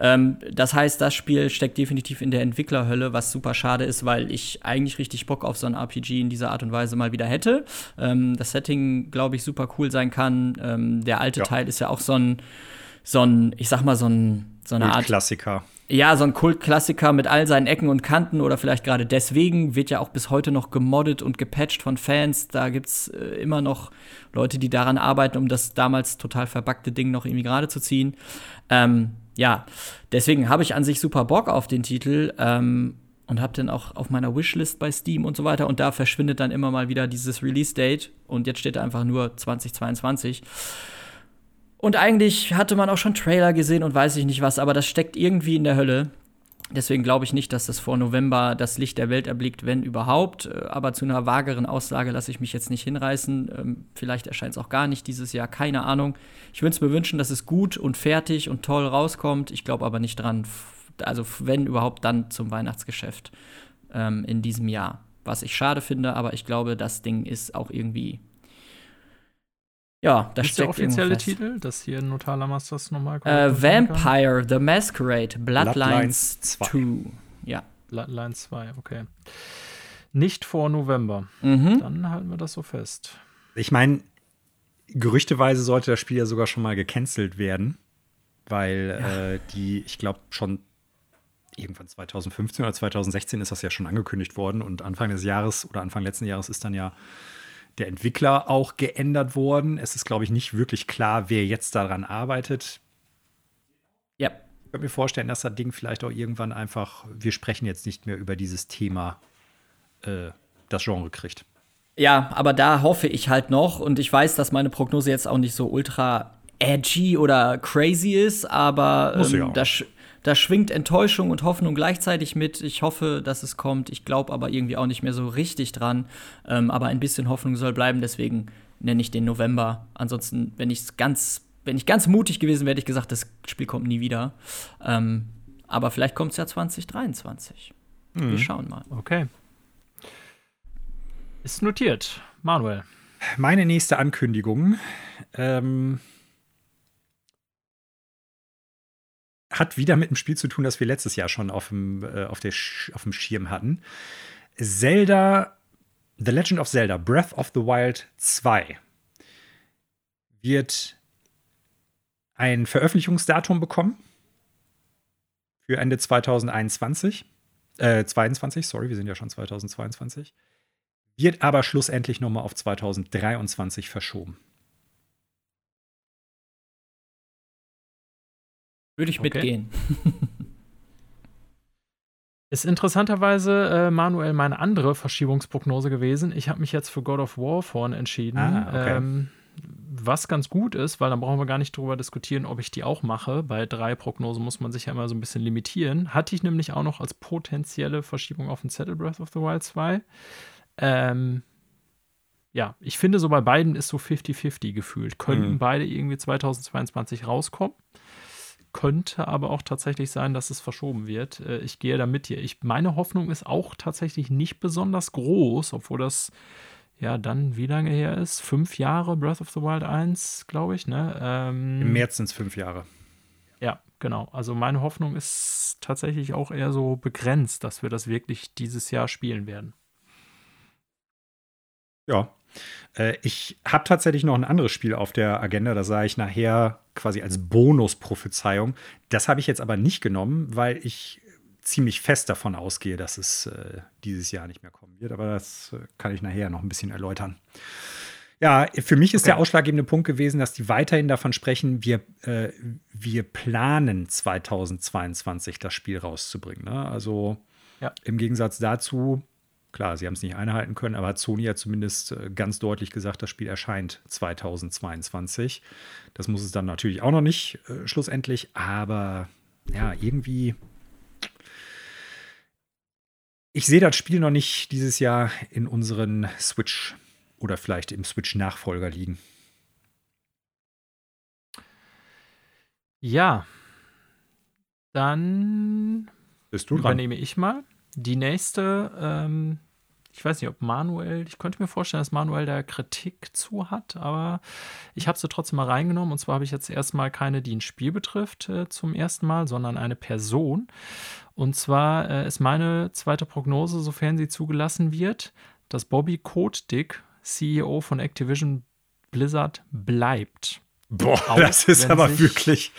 Ähm, das heißt, das Spiel steckt definitiv in der Entwicklerhölle, was super schade ist, weil ich eigentlich richtig Bock auf so ein RPG in dieser Art und Weise mal wieder hätte. Ähm, das Setting, glaube ich, super cool sein kann. Ähm, der alte ja. Teil ist ja auch so ein, so ein, ich sag mal, so ein so eine Art Klassiker. Ja, so ein Kultklassiker mit all seinen Ecken und Kanten oder vielleicht gerade deswegen wird ja auch bis heute noch gemoddet und gepatcht von Fans. Da gibt's äh, immer noch Leute, die daran arbeiten, um das damals total verbackte Ding noch irgendwie gerade zu ziehen. Ähm, ja, deswegen habe ich an sich super Bock auf den Titel. Ähm, und habe den auch auf meiner Wishlist bei Steam und so weiter. Und da verschwindet dann immer mal wieder dieses Release-Date. Und jetzt steht einfach nur 2022. Und eigentlich hatte man auch schon Trailer gesehen und weiß ich nicht was, aber das steckt irgendwie in der Hölle. Deswegen glaube ich nicht, dass das vor November das Licht der Welt erblickt, wenn überhaupt. Äh, aber zu einer vageren Aussage lasse ich mich jetzt nicht hinreißen. Ähm, vielleicht erscheint es auch gar nicht dieses Jahr, keine Ahnung. Ich würde es mir wünschen, dass es gut und fertig und toll rauskommt. Ich glaube aber nicht dran. Also, wenn überhaupt, dann zum Weihnachtsgeschäft ähm, in diesem Jahr. Was ich schade finde, aber ich glaube, das Ding ist auch irgendwie ja, das ist der offizielle Titel, dass hier Notar Lamas das nochmal äh, Vampire, The Masquerade, Bloodlines, 2. Ja. Bloodlines 2, okay. Nicht vor November. Mhm. Dann halten wir das so fest. Ich meine, gerüchteweise sollte das Spiel ja sogar schon mal gecancelt werden, weil ja. äh, die, ich glaube, schon irgendwann 2015 oder 2016 ist das ja schon angekündigt worden und Anfang des Jahres oder Anfang letzten Jahres ist dann ja der Entwickler auch geändert worden. Es ist, glaube ich, nicht wirklich klar, wer jetzt daran arbeitet. Ja. Ich könnte mir vorstellen, dass das Ding vielleicht auch irgendwann einfach, wir sprechen jetzt nicht mehr über dieses Thema, äh, das Genre kriegt. Ja, aber da hoffe ich halt noch und ich weiß, dass meine Prognose jetzt auch nicht so ultra edgy oder crazy ist, aber ähm, da, sch da schwingt Enttäuschung und Hoffnung gleichzeitig mit. Ich hoffe, dass es kommt. Ich glaube aber irgendwie auch nicht mehr so richtig dran. Ähm, aber ein bisschen Hoffnung soll bleiben, deswegen nenne ich den November. Ansonsten, wenn ich ganz, wenn ich ganz mutig gewesen wäre, hätte ich gesagt, das Spiel kommt nie wieder. Ähm, aber vielleicht kommt es ja 2023. Mhm. Wir schauen mal. Okay. Ist notiert. Manuel. Meine nächste Ankündigung ähm, hat wieder mit dem Spiel zu tun, das wir letztes Jahr schon auf dem, äh, auf, der auf dem Schirm hatten. Zelda, The Legend of Zelda, Breath of the Wild 2 wird ein Veröffentlichungsdatum bekommen für Ende 2021. Äh, 22, sorry, wir sind ja schon 2022. Wird aber schlussendlich nochmal auf 2023 verschoben. Würde ich okay. mitgehen. Ist interessanterweise, äh, Manuel, meine andere Verschiebungsprognose gewesen. Ich habe mich jetzt für God of War vorne entschieden. Ah, okay. ähm, was ganz gut ist, weil dann brauchen wir gar nicht drüber diskutieren, ob ich die auch mache. Bei drei Prognosen muss man sich ja immer so ein bisschen limitieren. Hatte ich nämlich auch noch als potenzielle Verschiebung auf den Zettel Breath of the Wild 2. Ähm, ja, ich finde, so bei beiden ist so 50-50 gefühlt. Könnten mhm. beide irgendwie 2022 rauskommen. Könnte aber auch tatsächlich sein, dass es verschoben wird. Äh, ich gehe da mit dir. Ich, meine Hoffnung ist auch tatsächlich nicht besonders groß, obwohl das ja dann wie lange her ist? Fünf Jahre Breath of the Wild 1, glaube ich. Ne? Ähm, Im März sind es fünf Jahre. Ja, genau. Also meine Hoffnung ist tatsächlich auch eher so begrenzt, dass wir das wirklich dieses Jahr spielen werden. Ja. Äh, ich habe tatsächlich noch ein anderes Spiel auf der Agenda, das sah ich nachher quasi als Bonus-Prophezeiung. Das habe ich jetzt aber nicht genommen, weil ich ziemlich fest davon ausgehe, dass es äh, dieses Jahr nicht mehr kommen wird. Aber das äh, kann ich nachher noch ein bisschen erläutern. Ja, für mich ist okay. der ausschlaggebende Punkt gewesen, dass die weiterhin davon sprechen, wir, äh, wir planen 2022 das Spiel rauszubringen. Ne? Also ja. im Gegensatz dazu Klar, sie haben es nicht einhalten können, aber hat Sony ja zumindest äh, ganz deutlich gesagt, das Spiel erscheint 2022. Das muss es dann natürlich auch noch nicht äh, schlussendlich, aber ja, irgendwie. Ich sehe das Spiel noch nicht dieses Jahr in unseren Switch oder vielleicht im Switch-Nachfolger liegen. Ja, dann Bist du übernehme dran? ich mal. Die nächste, ähm, ich weiß nicht, ob Manuel, ich könnte mir vorstellen, dass Manuel da Kritik zu hat, aber ich habe sie trotzdem mal reingenommen. Und zwar habe ich jetzt erstmal keine, die ein Spiel betrifft, äh, zum ersten Mal, sondern eine Person. Und zwar äh, ist meine zweite Prognose, sofern sie zugelassen wird, dass Bobby Kotick, CEO von Activision Blizzard, bleibt. Boah, Auch das ist aber wirklich.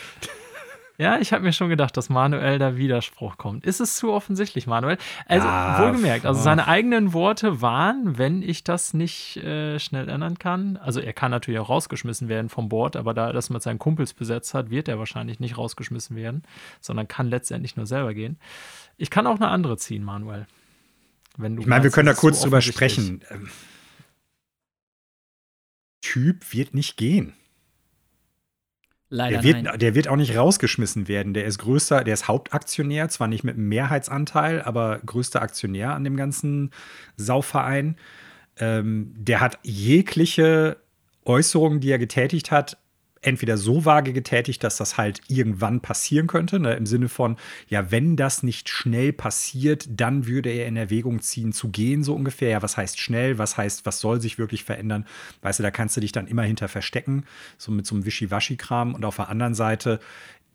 Ja, ich habe mir schon gedacht, dass Manuel da Widerspruch kommt. Ist es zu offensichtlich, Manuel? Also, ja, wohlgemerkt, also seine eigenen Worte waren, wenn ich das nicht äh, schnell ändern kann, also er kann natürlich auch rausgeschmissen werden vom Board, aber da er das mit seinen Kumpels besetzt hat, wird er wahrscheinlich nicht rausgeschmissen werden, sondern kann letztendlich nur selber gehen. Ich kann auch eine andere ziehen, Manuel. Wenn du ich meine, wir können da kurz drüber sprechen. Ähm, typ wird nicht gehen. Leider der wird, nein. Der wird auch nicht rausgeschmissen werden. Der ist größter, der ist Hauptaktionär, zwar nicht mit einem Mehrheitsanteil, aber größter Aktionär an dem ganzen Sauverein. Ähm, der hat jegliche Äußerungen, die er getätigt hat, entweder so vage getätigt, dass das halt irgendwann passieren könnte, ne, im Sinne von, ja, wenn das nicht schnell passiert, dann würde er in Erwägung ziehen zu gehen, so ungefähr. Ja, was heißt schnell? Was heißt, was soll sich wirklich verändern? Weißt du, da kannst du dich dann immer hinter verstecken, so mit so einem Wischiwaschi-Kram. Und auf der anderen Seite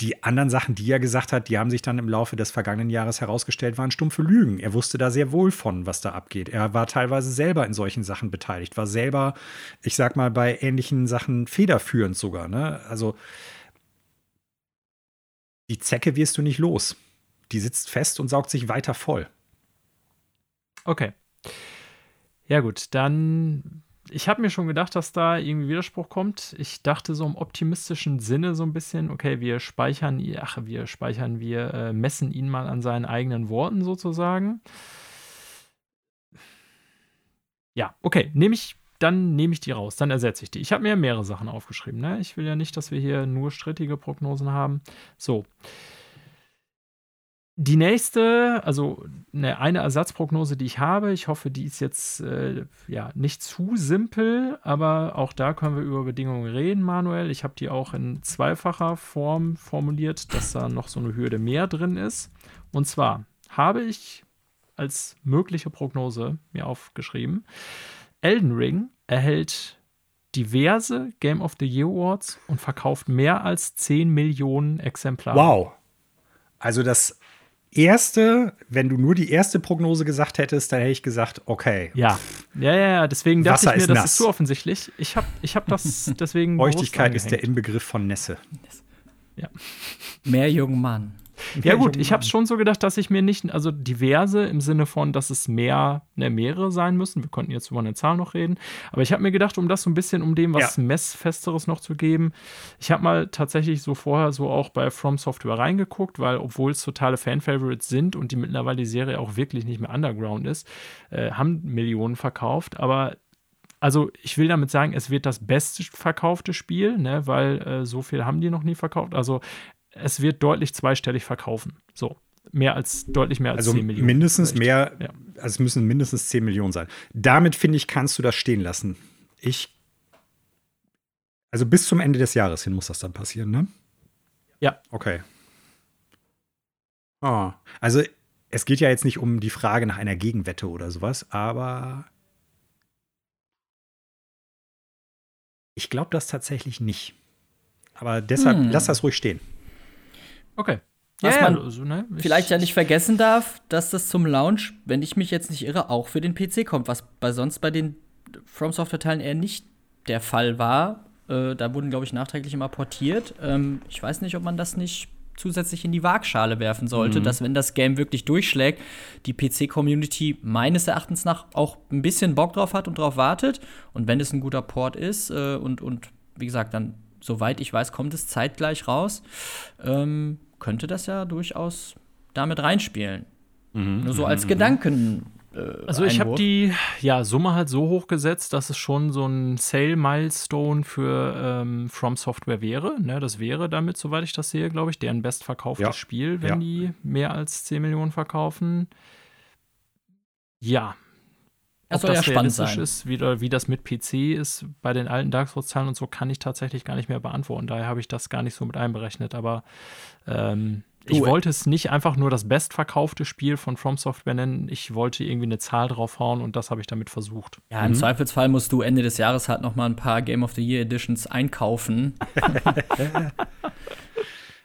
die anderen Sachen, die er gesagt hat, die haben sich dann im Laufe des vergangenen Jahres herausgestellt, waren stumpfe Lügen. Er wusste da sehr wohl von, was da abgeht. Er war teilweise selber in solchen Sachen beteiligt, war selber, ich sag mal, bei ähnlichen Sachen federführend sogar. Ne? Also die Zecke wirst du nicht los. Die sitzt fest und saugt sich weiter voll. Okay. Ja, gut, dann ich habe mir schon gedacht, dass da irgendwie Widerspruch kommt. Ich dachte so im optimistischen Sinne so ein bisschen, okay, wir speichern, ach, wir speichern, wir äh, messen ihn mal an seinen eigenen Worten sozusagen. Ja, okay, nehme ich, dann nehme ich die raus, dann ersetze ich die. Ich habe mir mehrere Sachen aufgeschrieben. Ne? Ich will ja nicht, dass wir hier nur strittige Prognosen haben. So. Die nächste, also eine, eine Ersatzprognose, die ich habe, ich hoffe, die ist jetzt äh, ja nicht zu simpel, aber auch da können wir über Bedingungen reden, Manuel. Ich habe die auch in zweifacher Form formuliert, dass da noch so eine Hürde mehr drin ist. Und zwar habe ich als mögliche Prognose mir aufgeschrieben, Elden Ring erhält diverse Game of the Year Awards und verkauft mehr als 10 Millionen Exemplare. Wow. Also das erste, wenn du nur die erste Prognose gesagt hättest, dann hätte ich gesagt, okay. Ja, ja, ja, deswegen dachte Wasser ich mir, ist das nass. ist zu offensichtlich. Ich habe ich hab das deswegen. Feuchtigkeit ist der. Inbegriff von Nässe. Mehr jungen Mann. Ja, gut, ich habe es schon so gedacht, dass ich mir nicht, also diverse im Sinne von, dass es mehr, ne, mehrere sein müssen. Wir konnten jetzt über eine Zahl noch reden. Aber ich habe mir gedacht, um das so ein bisschen, um dem was Ja. Messfesteres noch zu geben, ich habe mal tatsächlich so vorher so auch bei From Software reingeguckt, weil obwohl es totale Fan-Favorites sind und die mittlerweile die Serie auch wirklich nicht mehr Underground ist, äh, haben Millionen verkauft. Aber also ich will damit sagen, es wird das beste verkaufte Spiel, ne, weil äh, so viel haben die noch nie verkauft. Also es wird deutlich zweistellig verkaufen. So. Mehr als, deutlich mehr als Also 10 Millionen. mindestens vielleicht. mehr, Ja. also es müssen mindestens 10 Millionen sein. Damit, finde ich, kannst du das stehen lassen. Ich, also bis zum Ende des Jahres hin muss das dann passieren, ne? Ja. Okay. Ah, also es geht ja jetzt nicht um die Frage nach einer Gegenwette oder sowas, aber ich glaube das tatsächlich nicht. Aber deshalb Hm. lass das ruhig stehen. Okay. Was ja, man also, ne, ich- Vielleicht ja nicht vergessen darf, dass das zum Launch, wenn ich mich jetzt nicht irre, auch für den PC kommt, was bei sonst bei den From Software Teilen eher nicht der Fall war. Äh, da wurden, glaube ich, nachträglich immer portiert. Ähm, ich weiß nicht, ob man das nicht zusätzlich in die Waagschale werfen sollte, dass wenn das Game wirklich durchschlägt, die PC-Community meines Erachtens nach auch ein bisschen Bock drauf hat und drauf wartet. Und wenn es ein guter Port ist äh, und, und wie gesagt, dann, soweit ich weiß, kommt es zeitgleich raus, ähm, könnte das ja durchaus damit reinspielen. Nur so als Gedanken. Äh, Also ich habe die ja, Summe halt so hoch gesetzt, dass es schon so ein Sale-Milestone für ähm, From Software wäre. Ne, das wäre damit, soweit ich das sehe, glaube ich, deren bestverkauftes Ja. Spiel, wenn Ja. die mehr als 10 Millionen verkaufen. Ja. Das Ob soll ja das spannend realistisch sein. ist, wie, wie das mit PC ist, bei den alten Dark Souls-Zahlen und so, kann ich tatsächlich gar nicht mehr beantworten. Daher habe ich das gar nicht so mit einberechnet. Aber ähm, ich Du, äh, wollte es nicht einfach nur das bestverkaufte Spiel von From Software nennen. Ich wollte irgendwie eine Zahl draufhauen und das habe ich damit versucht. Ja, im Zweifelsfall musst du Ende des Jahres halt noch mal ein paar Game of the Year Editions einkaufen.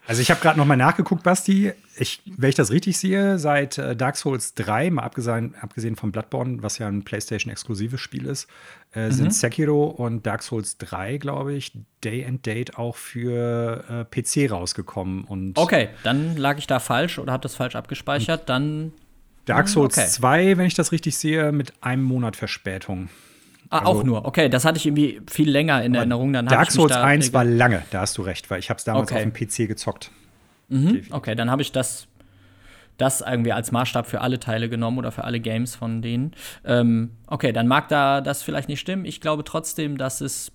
Also ich habe gerade noch mal nachgeguckt, Basti. Ich, wenn ich das richtig sehe, seit äh, Dark Souls 3, mal abgesehen, abgesehen von Bloodborne, was ja ein PlayStation-exklusives Spiel ist, äh, Mhm. sind Sekiro und Dark Souls 3, glaube ich, Day and Date auch für äh, PC rausgekommen. Und Okay, dann lag ich da falsch oder habe das falsch abgespeichert. Dann Dark Souls okay. 2, wenn ich das richtig sehe, mit einem Monat Verspätung. Ah, Also- auch nur. Okay, das hatte ich irgendwie viel länger in Erinnerung. Dann Dark Souls da 1 war lange, da hast du recht, weil ich habe es damals Okay. auf dem PC gezockt. Mhm, okay, dann habe ich das, das irgendwie als Maßstab für alle Teile genommen oder für alle Games von denen. Ähm, okay, dann mag da das vielleicht nicht stimmen. Ich glaube trotzdem, dass es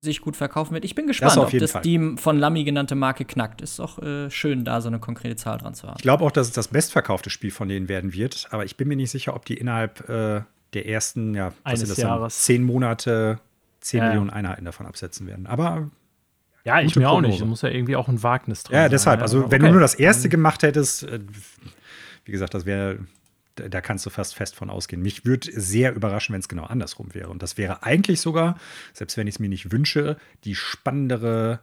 sich gut verkaufen wird. Ich bin gespannt, auf ob das Fall. die von Lammy genannte Marke knackt. Ist doch äh, schön, da so eine konkrete Zahl dran zu haben. Ich glaube auch, dass es das bestverkaufte Spiel von denen werden wird, aber ich bin mir nicht sicher, ob die innerhalb äh, der ersten, ja, was Eines das dann? Jahres. Zehn Monate, zehn Ja, ja. Millionen Einheiten davon absetzen werden. Aber Ja, ich mir auch nicht. Da muss ja irgendwie auch ein Wagnis drin ja, deshalb, also Aber wenn okay. du nur das erste gemacht hättest, äh, wie gesagt, das wäre, da, da kannst du fast fest von ausgehen. Mich würde sehr überraschen, wenn es genau andersrum wäre. Und das wäre eigentlich sogar, selbst wenn ich es mir nicht wünsche, die spannendere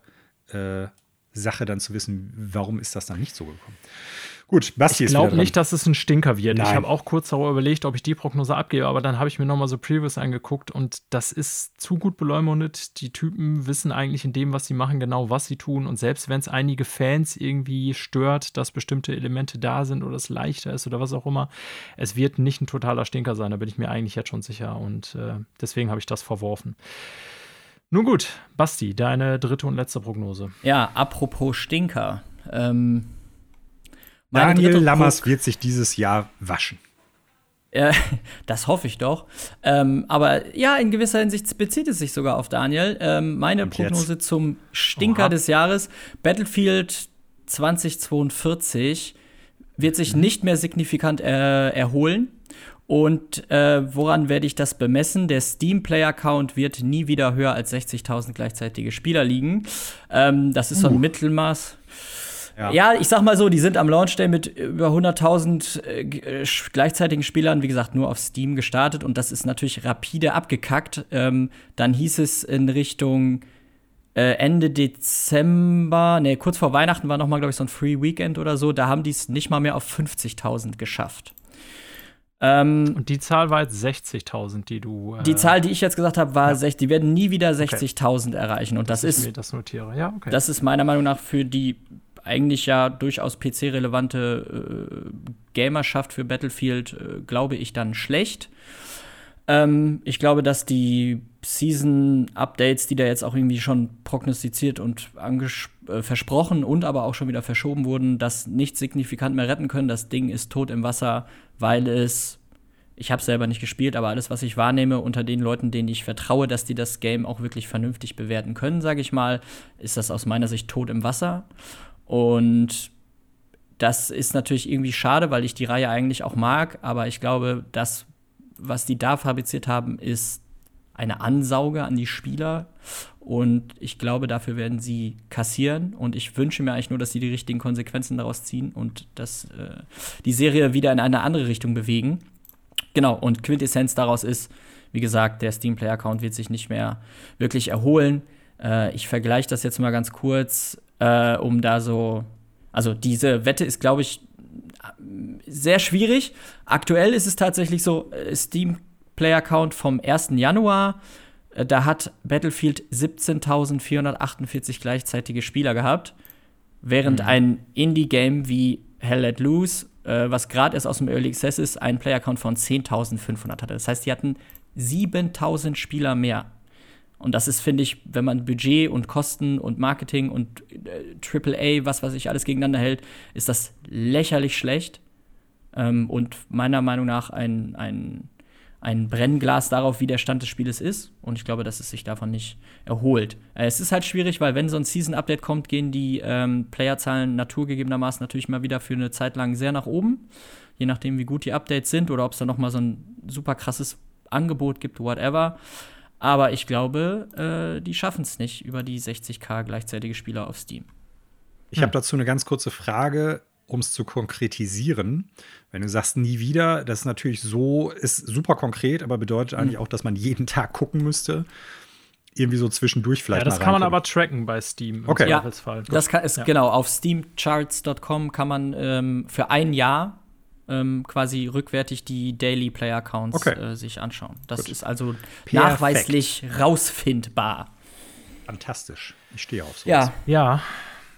äh, Sache dann zu wissen, warum ist das dann nicht so gekommen. Gut, Basti Ich glaube nicht, dass es ein Stinker wird. Ich Nein. habe auch kurz darüber überlegt, ob ich die Prognose abgebe, aber dann habe ich mir nochmal so Previews angeguckt und das ist zu gut beleumundet. Die Typen wissen eigentlich in dem, was sie machen, genau, was sie tun. Und selbst wenn es einige Fans irgendwie stört, dass bestimmte Elemente da sind oder es leichter ist oder was auch immer, es wird nicht ein totaler Stinker sein. Da bin ich mir eigentlich jetzt schon sicher und äh, deswegen habe ich das verworfen. Nun gut, Basti, deine dritte und letzte Prognose. Ja, apropos Stinker. Ähm, meine Daniel Lammers wird sich dieses Jahr waschen. Äh, das hoffe ich doch. Ähm, aber ja, in gewisser Hinsicht bezieht es sich sogar auf Daniel. Ähm, meine Und Prognose jetzt? zum Stinker Oha. des Jahres: Battlefield 2042 wird sich Mhm. nicht mehr signifikant äh, erholen. Und äh, woran werde ich das bemessen? Der Steam-Player-Count wird nie wieder höher als 60.000 gleichzeitige Spieler liegen. Ähm, das ist so ein Mittelmaß. Ja. Ja, ich sag mal so, die sind am Launch Day mit über 100.000 äh, äh, gleichzeitigen Spielern, wie gesagt, nur auf Steam gestartet und das ist natürlich rapide abgekackt. Ähm, dann hieß es in Richtung äh, Ende Dezember, nee, kurz vor Weihnachten war noch mal, glaube ich, so ein Free Weekend oder so, da haben die es nicht mal mehr auf 50.000 geschafft. Ähm, Und die Zahl war jetzt 60.000, die du. Äh, die Zahl, die ich jetzt gesagt habe, war 60, die werden nie wieder 60.000 erreichen und das ich ist mir das notiere. Ja, okay. Das ist meiner Meinung nach für die eigentlich ja durchaus PC-relevante äh, Gamerschaft für Battlefield, äh, glaube ich, dann schlecht. Ähm, ich glaube, dass die Season-Updates, die da jetzt auch irgendwie schon prognostiziert und äh, versprochen und aber auch schon wieder verschoben wurden, das nicht signifikant mehr retten können. Das Ding ist tot im Wasser, weil es ich habe selber nicht gespielt, aber alles, was ich wahrnehme unter den Leuten, denen ich vertraue, dass die das Game auch wirklich vernünftig bewerten können, sage ich mal, ist das aus meiner Sicht tot im Wasser. Und das ist natürlich irgendwie schade, weil ich die Reihe eigentlich auch mag, aber ich glaube, das, was die da fabriziert haben, ist eine Ansauge an die Spieler. Und ich glaube, dafür werden sie kassieren. Und ich wünsche mir eigentlich nur, dass sie die richtigen Konsequenzen daraus ziehen und dass äh, die Serie wieder in eine andere Richtung bewegen. Genau, und Quintessenz daraus ist, wie gesagt, der Steam Player Account wird sich nicht mehr wirklich erholen. Äh, ich vergleiche das jetzt mal ganz kurz, äh, um da so. Also, diese Wette ist, glaube ich, sehr schwierig. Aktuell ist es tatsächlich so: äh, Steam Player Account vom 1. Januar. äh, Da hat Battlefield 17.448 gleichzeitige Spieler gehabt, während ein Indie-Game wie Hell Let Loose, äh, was gerade erst aus dem Early Access ist, einen Player-Count von 10.500 hatte. Das heißt, die hatten 7.000 Spieler mehr. Und das ist, finde ich, wenn man Budget und Kosten und Marketing und äh, AAA, was weiß ich, alles gegeneinander hält, ist das lächerlich schlecht. Ähm, und meiner Meinung nach ein, ein, ein Brennglas darauf, wie der Stand des Spieles ist. Und ich glaube, dass es sich davon nicht erholt. Äh, es ist halt schwierig, weil wenn so ein Season-Update kommt, gehen die ähm, Playerzahlen naturgegebenermaßen natürlich mal wieder für eine Zeit lang sehr nach oben. Je nachdem, wie gut die Updates sind oder ob es da noch mal so ein super krasses Angebot gibt, whatever. Aber ich glaube, äh, die schaffen es nicht über die 60k gleichzeitige Spieler auf Steam. Ich habe dazu eine ganz kurze Frage, um es zu konkretisieren. Wenn du sagst nie wieder, das ist natürlich so, ist super konkret, aber bedeutet eigentlich auch, dass man jeden Tag gucken müsste. Irgendwie so zwischendurch vielleicht. ja, das mal kann man aber tracken bei Steam. Okay. Im Ja, Zweifelsfall. Das kann, ist Ja. genau auf steamcharts.com kann man ähm, für ein Jahr ähm, quasi rückwärtig die Daily Player Accounts Okay. äh, sich anschauen. Das Gut. ist also Perfekt. nachweislich rausfindbar. Fantastisch. Ich stehe auf sowas. Ja, Ja.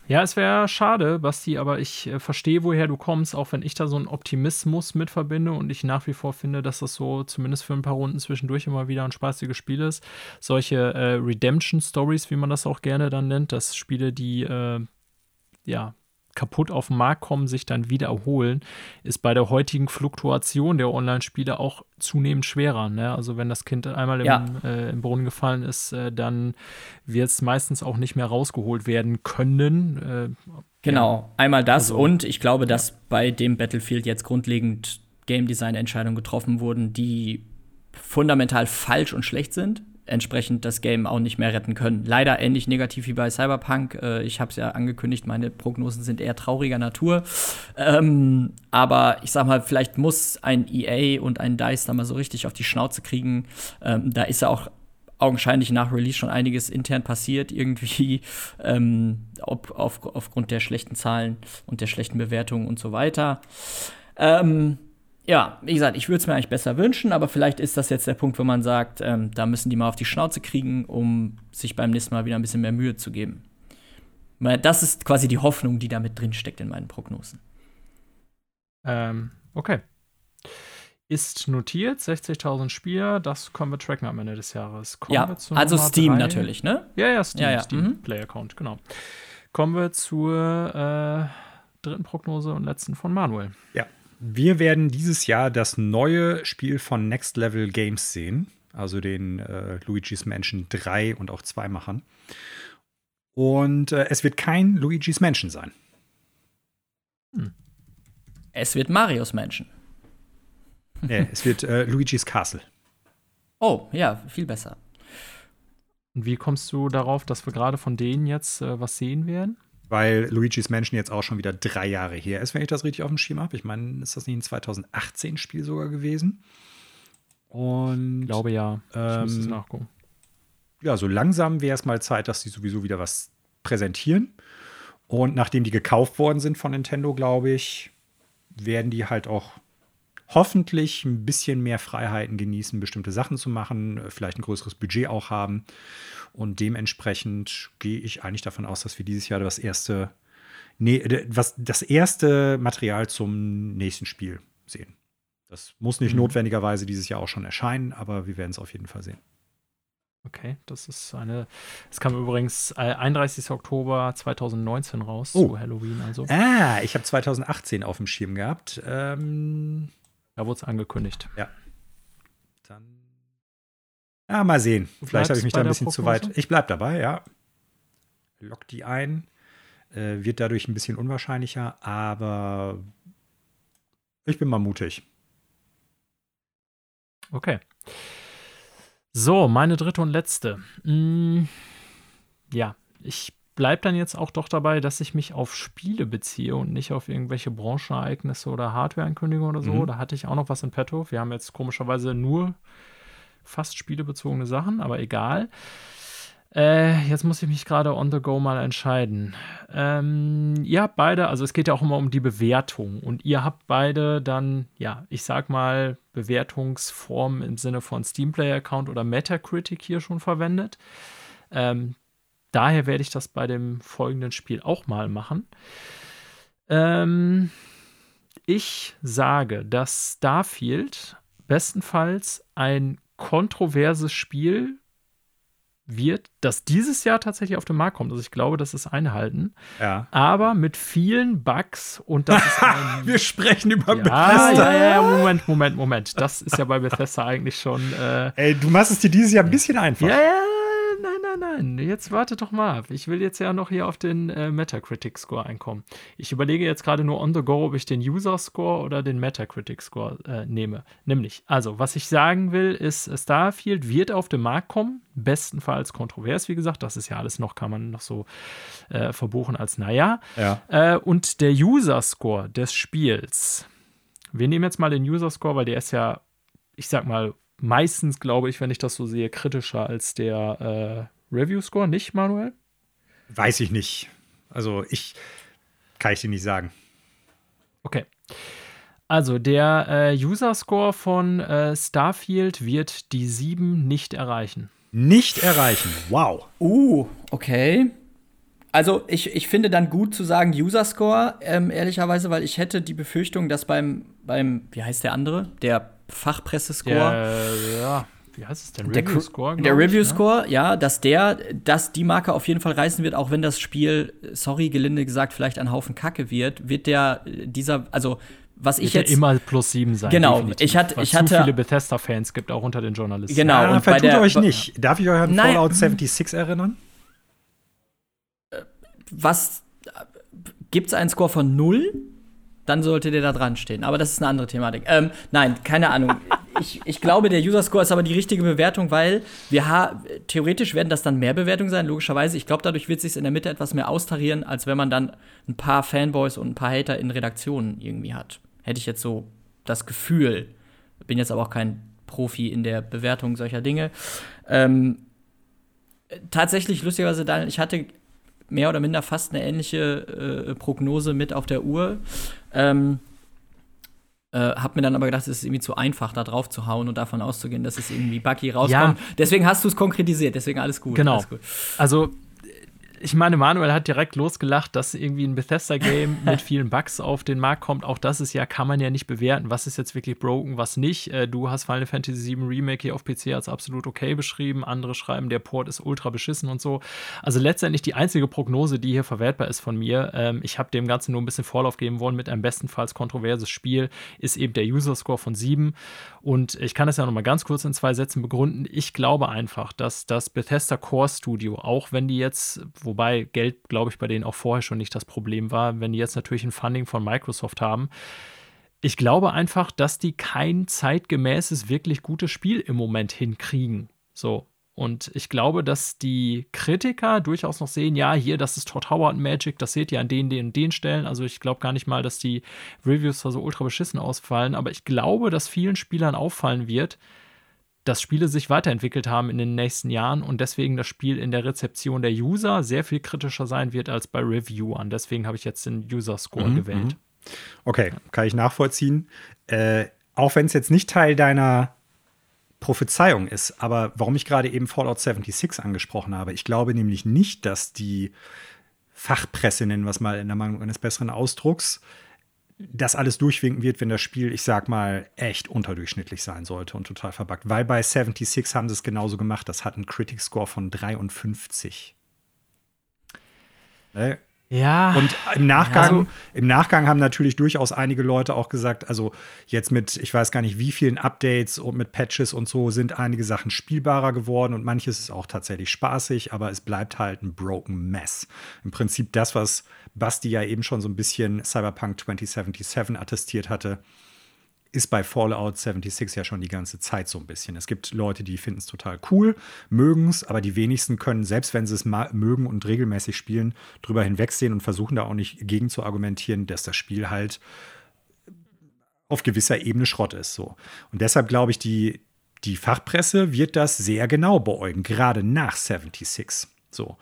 Ja, es wäre schade, Basti, aber ich äh, verstehe, woher du kommst, auch wenn ich da so einen Optimismus mit verbinde und ich nach wie vor finde, dass das so zumindest für ein paar Runden zwischendurch immer wieder ein spaßiges Spiel ist. Solche äh, Redemption-Stories, wie man das auch gerne dann nennt, dass Spiele, die äh, ja kaputt auf den Markt kommen, sich dann wieder erholen, ist bei der heutigen Fluktuation der Online-Spiele auch zunehmend schwerer. Ne? Also wenn das Kind einmal im, Ja. äh, im Brunnen gefallen ist, äh, dann wird es meistens auch nicht mehr rausgeholt werden können. Äh, genau. Einmal das Also, und ich glaube, dass bei dem Battlefield jetzt grundlegend Game Design Entscheidungen getroffen wurden, die fundamental falsch und schlecht sind. Entsprechend das Game auch nicht mehr retten können. Leider ähnlich negativ wie bei Cyberpunk. Äh, ich habe es ja angekündigt, meine Prognosen sind eher trauriger Natur. Ähm, aber ich sag mal, vielleicht muss ein EA und ein DICE da mal so richtig auf die Schnauze kriegen. Ähm, da ist ja auch augenscheinlich nach Release schon einiges intern passiert, irgendwie, ähm, ob, auf, aufgrund der schlechten Zahlen und der schlechten Bewertungen und so weiter. Ähm, ja, wie gesagt, ich würde es mir eigentlich besser wünschen, aber vielleicht ist das jetzt der Punkt, wo man sagt, ähm, da müssen die mal auf die Schnauze kriegen, um sich beim nächsten Mal wieder ein bisschen mehr Mühe zu geben. Weil Das ist quasi die Hoffnung, die da mit drin steckt in meinen Prognosen. Ähm, okay. Ist notiert, 60.000 Spieler, das können wir tracken am Ende des Jahres. Kommen ja, wir zu also Nummer Steam drei. natürlich, ne? Ja, ja, Steam, Ja, ja, Steam mhm. Player Account, genau. Kommen wir zur äh, dritten Prognose und letzten von Manuel. Wir werden dieses Jahr das neue Spiel von Next Level Games sehen, also den äh, Luigi's Mansion 3 und auch 2 Machern. Und äh, es wird kein Luigi's Mansion sein. Es wird Marios Mansion. Nee, es wird äh, Luigi's Castle. Oh, ja, viel besser. Und wie kommst du darauf, dass wir gerade von denen jetzt äh, was sehen werden? Weil Luigi's Mansion jetzt auch schon wieder drei Jahre her ist, wenn ich das richtig auf dem Schirm habe. Ich meine, ist das nicht ein 2018-Spiel sogar gewesen? Und Ich glaube ja. Ich muss es Ähm, nachgucken. ja, so langsam wäre es mal Zeit, dass sie sowieso wieder was präsentieren. Und nachdem die gekauft worden sind von Nintendo, glaube ich, werden die halt auch hoffentlich ein bisschen mehr Freiheiten genießen, bestimmte Sachen zu machen, äh, vielleicht ein größeres Budget auch haben. Und dementsprechend gehe ich eigentlich davon aus, dass wir dieses Jahr das erste, nee, was, das erste Material zum nächsten Spiel sehen. Das muss nicht Mhm. notwendigerweise dieses Jahr auch schon erscheinen, aber wir werden es auf jeden Fall sehen. Okay, das ist eine. Es kam übrigens äh, 31. Oktober 2019 raus Oh. zu Halloween, also Ah, ich habe 2018 auf dem Schirm gehabt. Ähm, da wurde es angekündigt. dann. Ja, mal sehen. Vielleicht habe ich mich da ein bisschen zu Prognose? weit. Ich bleib dabei, ja. Lock die ein. Äh, wird dadurch ein bisschen unwahrscheinlicher, aber ich bin mal mutig. Okay. So, meine dritte und letzte. Mm, ja, ich bleibe dann jetzt auch doch dabei, dass ich mich auf Spiele beziehe und nicht auf irgendwelche Branchenereignisse oder Hardware-Ankündigungen oder so. Mhm. Da hatte ich auch noch was in petto. Wir haben jetzt komischerweise nur fast spielebezogene Sachen, aber egal. Äh, jetzt muss ich mich gerade on the go mal entscheiden. Ähm, ihr habt beide, also es geht ja auch immer um die Bewertung und ihr habt beide dann, ja, ich sag mal, Bewertungsformen im Sinne von Steam Player Account oder Metacritic hier schon verwendet. Ähm, daher werde ich das bei dem folgenden Spiel auch mal machen. Ähm, ich sage, dass Starfield bestenfalls ein kontroverses Spiel wird, das dieses Jahr tatsächlich auf den Markt kommt. Also ich glaube, das ist einhalten. Ja. Aber mit vielen Bugs und das ist ein Wir sprechen über ja, Bethesda. ja, ja, Moment, Moment, Moment. Das ist ja bei Bethesda eigentlich schon. Äh, Ey, du machst es dir dieses Jahr ein bisschen einfach. ja, ja, nein. Jetzt warte doch mal ab. Ich will jetzt ja noch hier auf den äh, Metacritic-Score einkommen. Ich überlege jetzt gerade nur on the go, ob ich den User-Score oder den Metacritic-Score äh, nehme. Nämlich, also, was ich sagen will, ist, äh, Starfield wird auf den Markt kommen. Bestenfalls kontrovers, wie gesagt. Das ist ja alles noch, kann man noch so äh, verbuchen als, naja. Ja. Äh, und der User-Score des Spiels. Wir nehmen jetzt mal den User-Score, weil der ist ja, ich sag mal, meistens, glaube ich, wenn ich das so sehe, kritischer als der äh, Review-Score, nicht, Manuel? Weiß ich nicht. Also ich kann ich dir nicht sagen. Okay. Also der äh, User-Score von äh, Starfield wird die 7 nicht erreichen. Nicht erreichen. Wow. Uh, okay. Also ich, ich finde dann gut zu sagen User Score, ähm, ehrlicherweise, weil ich hätte die Befürchtung, dass beim, beim, wie heißt der andere? Der Fachpresse-Score. Der, ja, wie heißt es denn? Der, Review-Score? der glaub ich, ne? Review-Score, ja, dass der, dass die Marke auf jeden Fall reißen wird, auch wenn das Spiel, sorry, gelinde gesagt, vielleicht ein Haufen Kacke wird, wird der, dieser, also, was Wird ich ja jetzt. immer plus 7 sein. Genau, definitiv, ich hatte- weil ich zu hatte- viele Bethesda-Fans gibt, auch unter den Journalisten. Genau. Ah, und bei vertut der- euch nicht. Darf ich euch an Nein. Fallout 76 erinnern? was gibt es einen Score von 0? Dann sollte der da dran stehen. Aber das ist eine andere Thematik. Ähm, nein, keine Ahnung. ich, ich glaube, der User Score ist aber die richtige Bewertung, weil wir ha theoretisch werden das dann mehr Bewertungen sein, logischerweise. Ich glaube, dadurch wird es sich in der Mitte etwas mehr austarieren, als wenn man dann ein paar Fanboys und ein paar Hater in Redaktionen irgendwie hat. Hätte ich jetzt so das Gefühl. Bin jetzt aber auch kein Profi in der Bewertung solcher Dinge. Ähm, tatsächlich, lustigerweise, Daniel, ich hatte mehr oder minder fast eine ähnliche äh, Prognose mit auf der Uhr. Ähm, äh, hab mir dann aber gedacht, es ist irgendwie zu einfach, da drauf zu hauen und davon auszugehen, dass es irgendwie buggy rauskommt. Deswegen hast du es konkretisiert, deswegen alles gut. Genau. Alles gut. Also ich meine, Manuel hat direkt losgelacht, dass irgendwie ein Bethesda-Game mit vielen Bugs auf den Markt kommt. Auch das ist ja, kann man ja nicht bewerten. Was ist jetzt wirklich broken, was nicht? Äh, du hast Final Fantasy VII Remake hier auf PC als absolut okay beschrieben. Andere schreiben, der Port ist ultra beschissen und so. Also letztendlich die einzige Prognose, die hier verwertbar ist von mir, ähm, ich habe dem Ganzen nur ein bisschen Vorlauf geben wollen mit einem bestenfalls kontroverses Spiel, ist eben der User-Score von 7. Und ich kann das ja noch mal ganz kurz in zwei Sätzen begründen. Ich glaube einfach, dass das Bethesda Core Studio, auch wenn die jetzt, wobei Geld, glaube ich, bei denen auch vorher schon nicht das Problem war, wenn die jetzt natürlich ein Funding von Microsoft haben, ich glaube einfach, dass die kein zeitgemäßes, wirklich gutes Spiel im Moment hinkriegen. So. Und ich glaube, dass die Kritiker durchaus noch sehen, ja, hier, das ist Todd Howard Magic, das seht ihr an den, den, den Stellen. Also ich glaube gar nicht mal, dass die Reviews da so ultra beschissen ausfallen, aber ich glaube, dass vielen Spielern auffallen wird, dass Spiele sich weiterentwickelt haben in den nächsten Jahren und deswegen das Spiel in der Rezeption der User sehr viel kritischer sein wird als bei Reviewern. Deswegen habe ich jetzt den User Score mhm, gewählt. Mhm. Okay, kann ich nachvollziehen. Äh, auch wenn es jetzt nicht Teil deiner Prophezeiung ist. Aber warum ich gerade eben Fallout 76 angesprochen habe, ich glaube nämlich nicht, dass die Fachpresse, nennen wir es mal in der Meinung eines besseren Ausdrucks, das alles durchwinken wird, wenn das Spiel, ich sag mal, echt unterdurchschnittlich sein sollte und total verbuggt. Weil bei 76 haben sie es genauso gemacht. Das hat einen Critic Score von 53. Ne? Ja. Und im Nachgang, also, im Nachgang haben natürlich durchaus einige Leute auch gesagt, also jetzt mit, ich weiß gar nicht, wie vielen Updates und mit Patches und so sind einige Sachen spielbarer geworden und manches ist auch tatsächlich spaßig, aber es bleibt halt ein broken mess. Im Prinzip das, was Basti ja eben schon so ein bisschen Cyberpunk 2077 attestiert hatte ist bei Fallout 76 ja schon die ganze Zeit so ein bisschen. Es gibt Leute, die finden es total cool, mögen es, aber die wenigsten können, selbst wenn sie es mögen und regelmäßig spielen, drüber hinwegsehen und versuchen da auch nicht gegen zu argumentieren, dass das Spiel halt auf gewisser Ebene Schrott ist. So. Und deshalb glaube ich, die, die Fachpresse wird das sehr genau beäugen, gerade nach 76. So.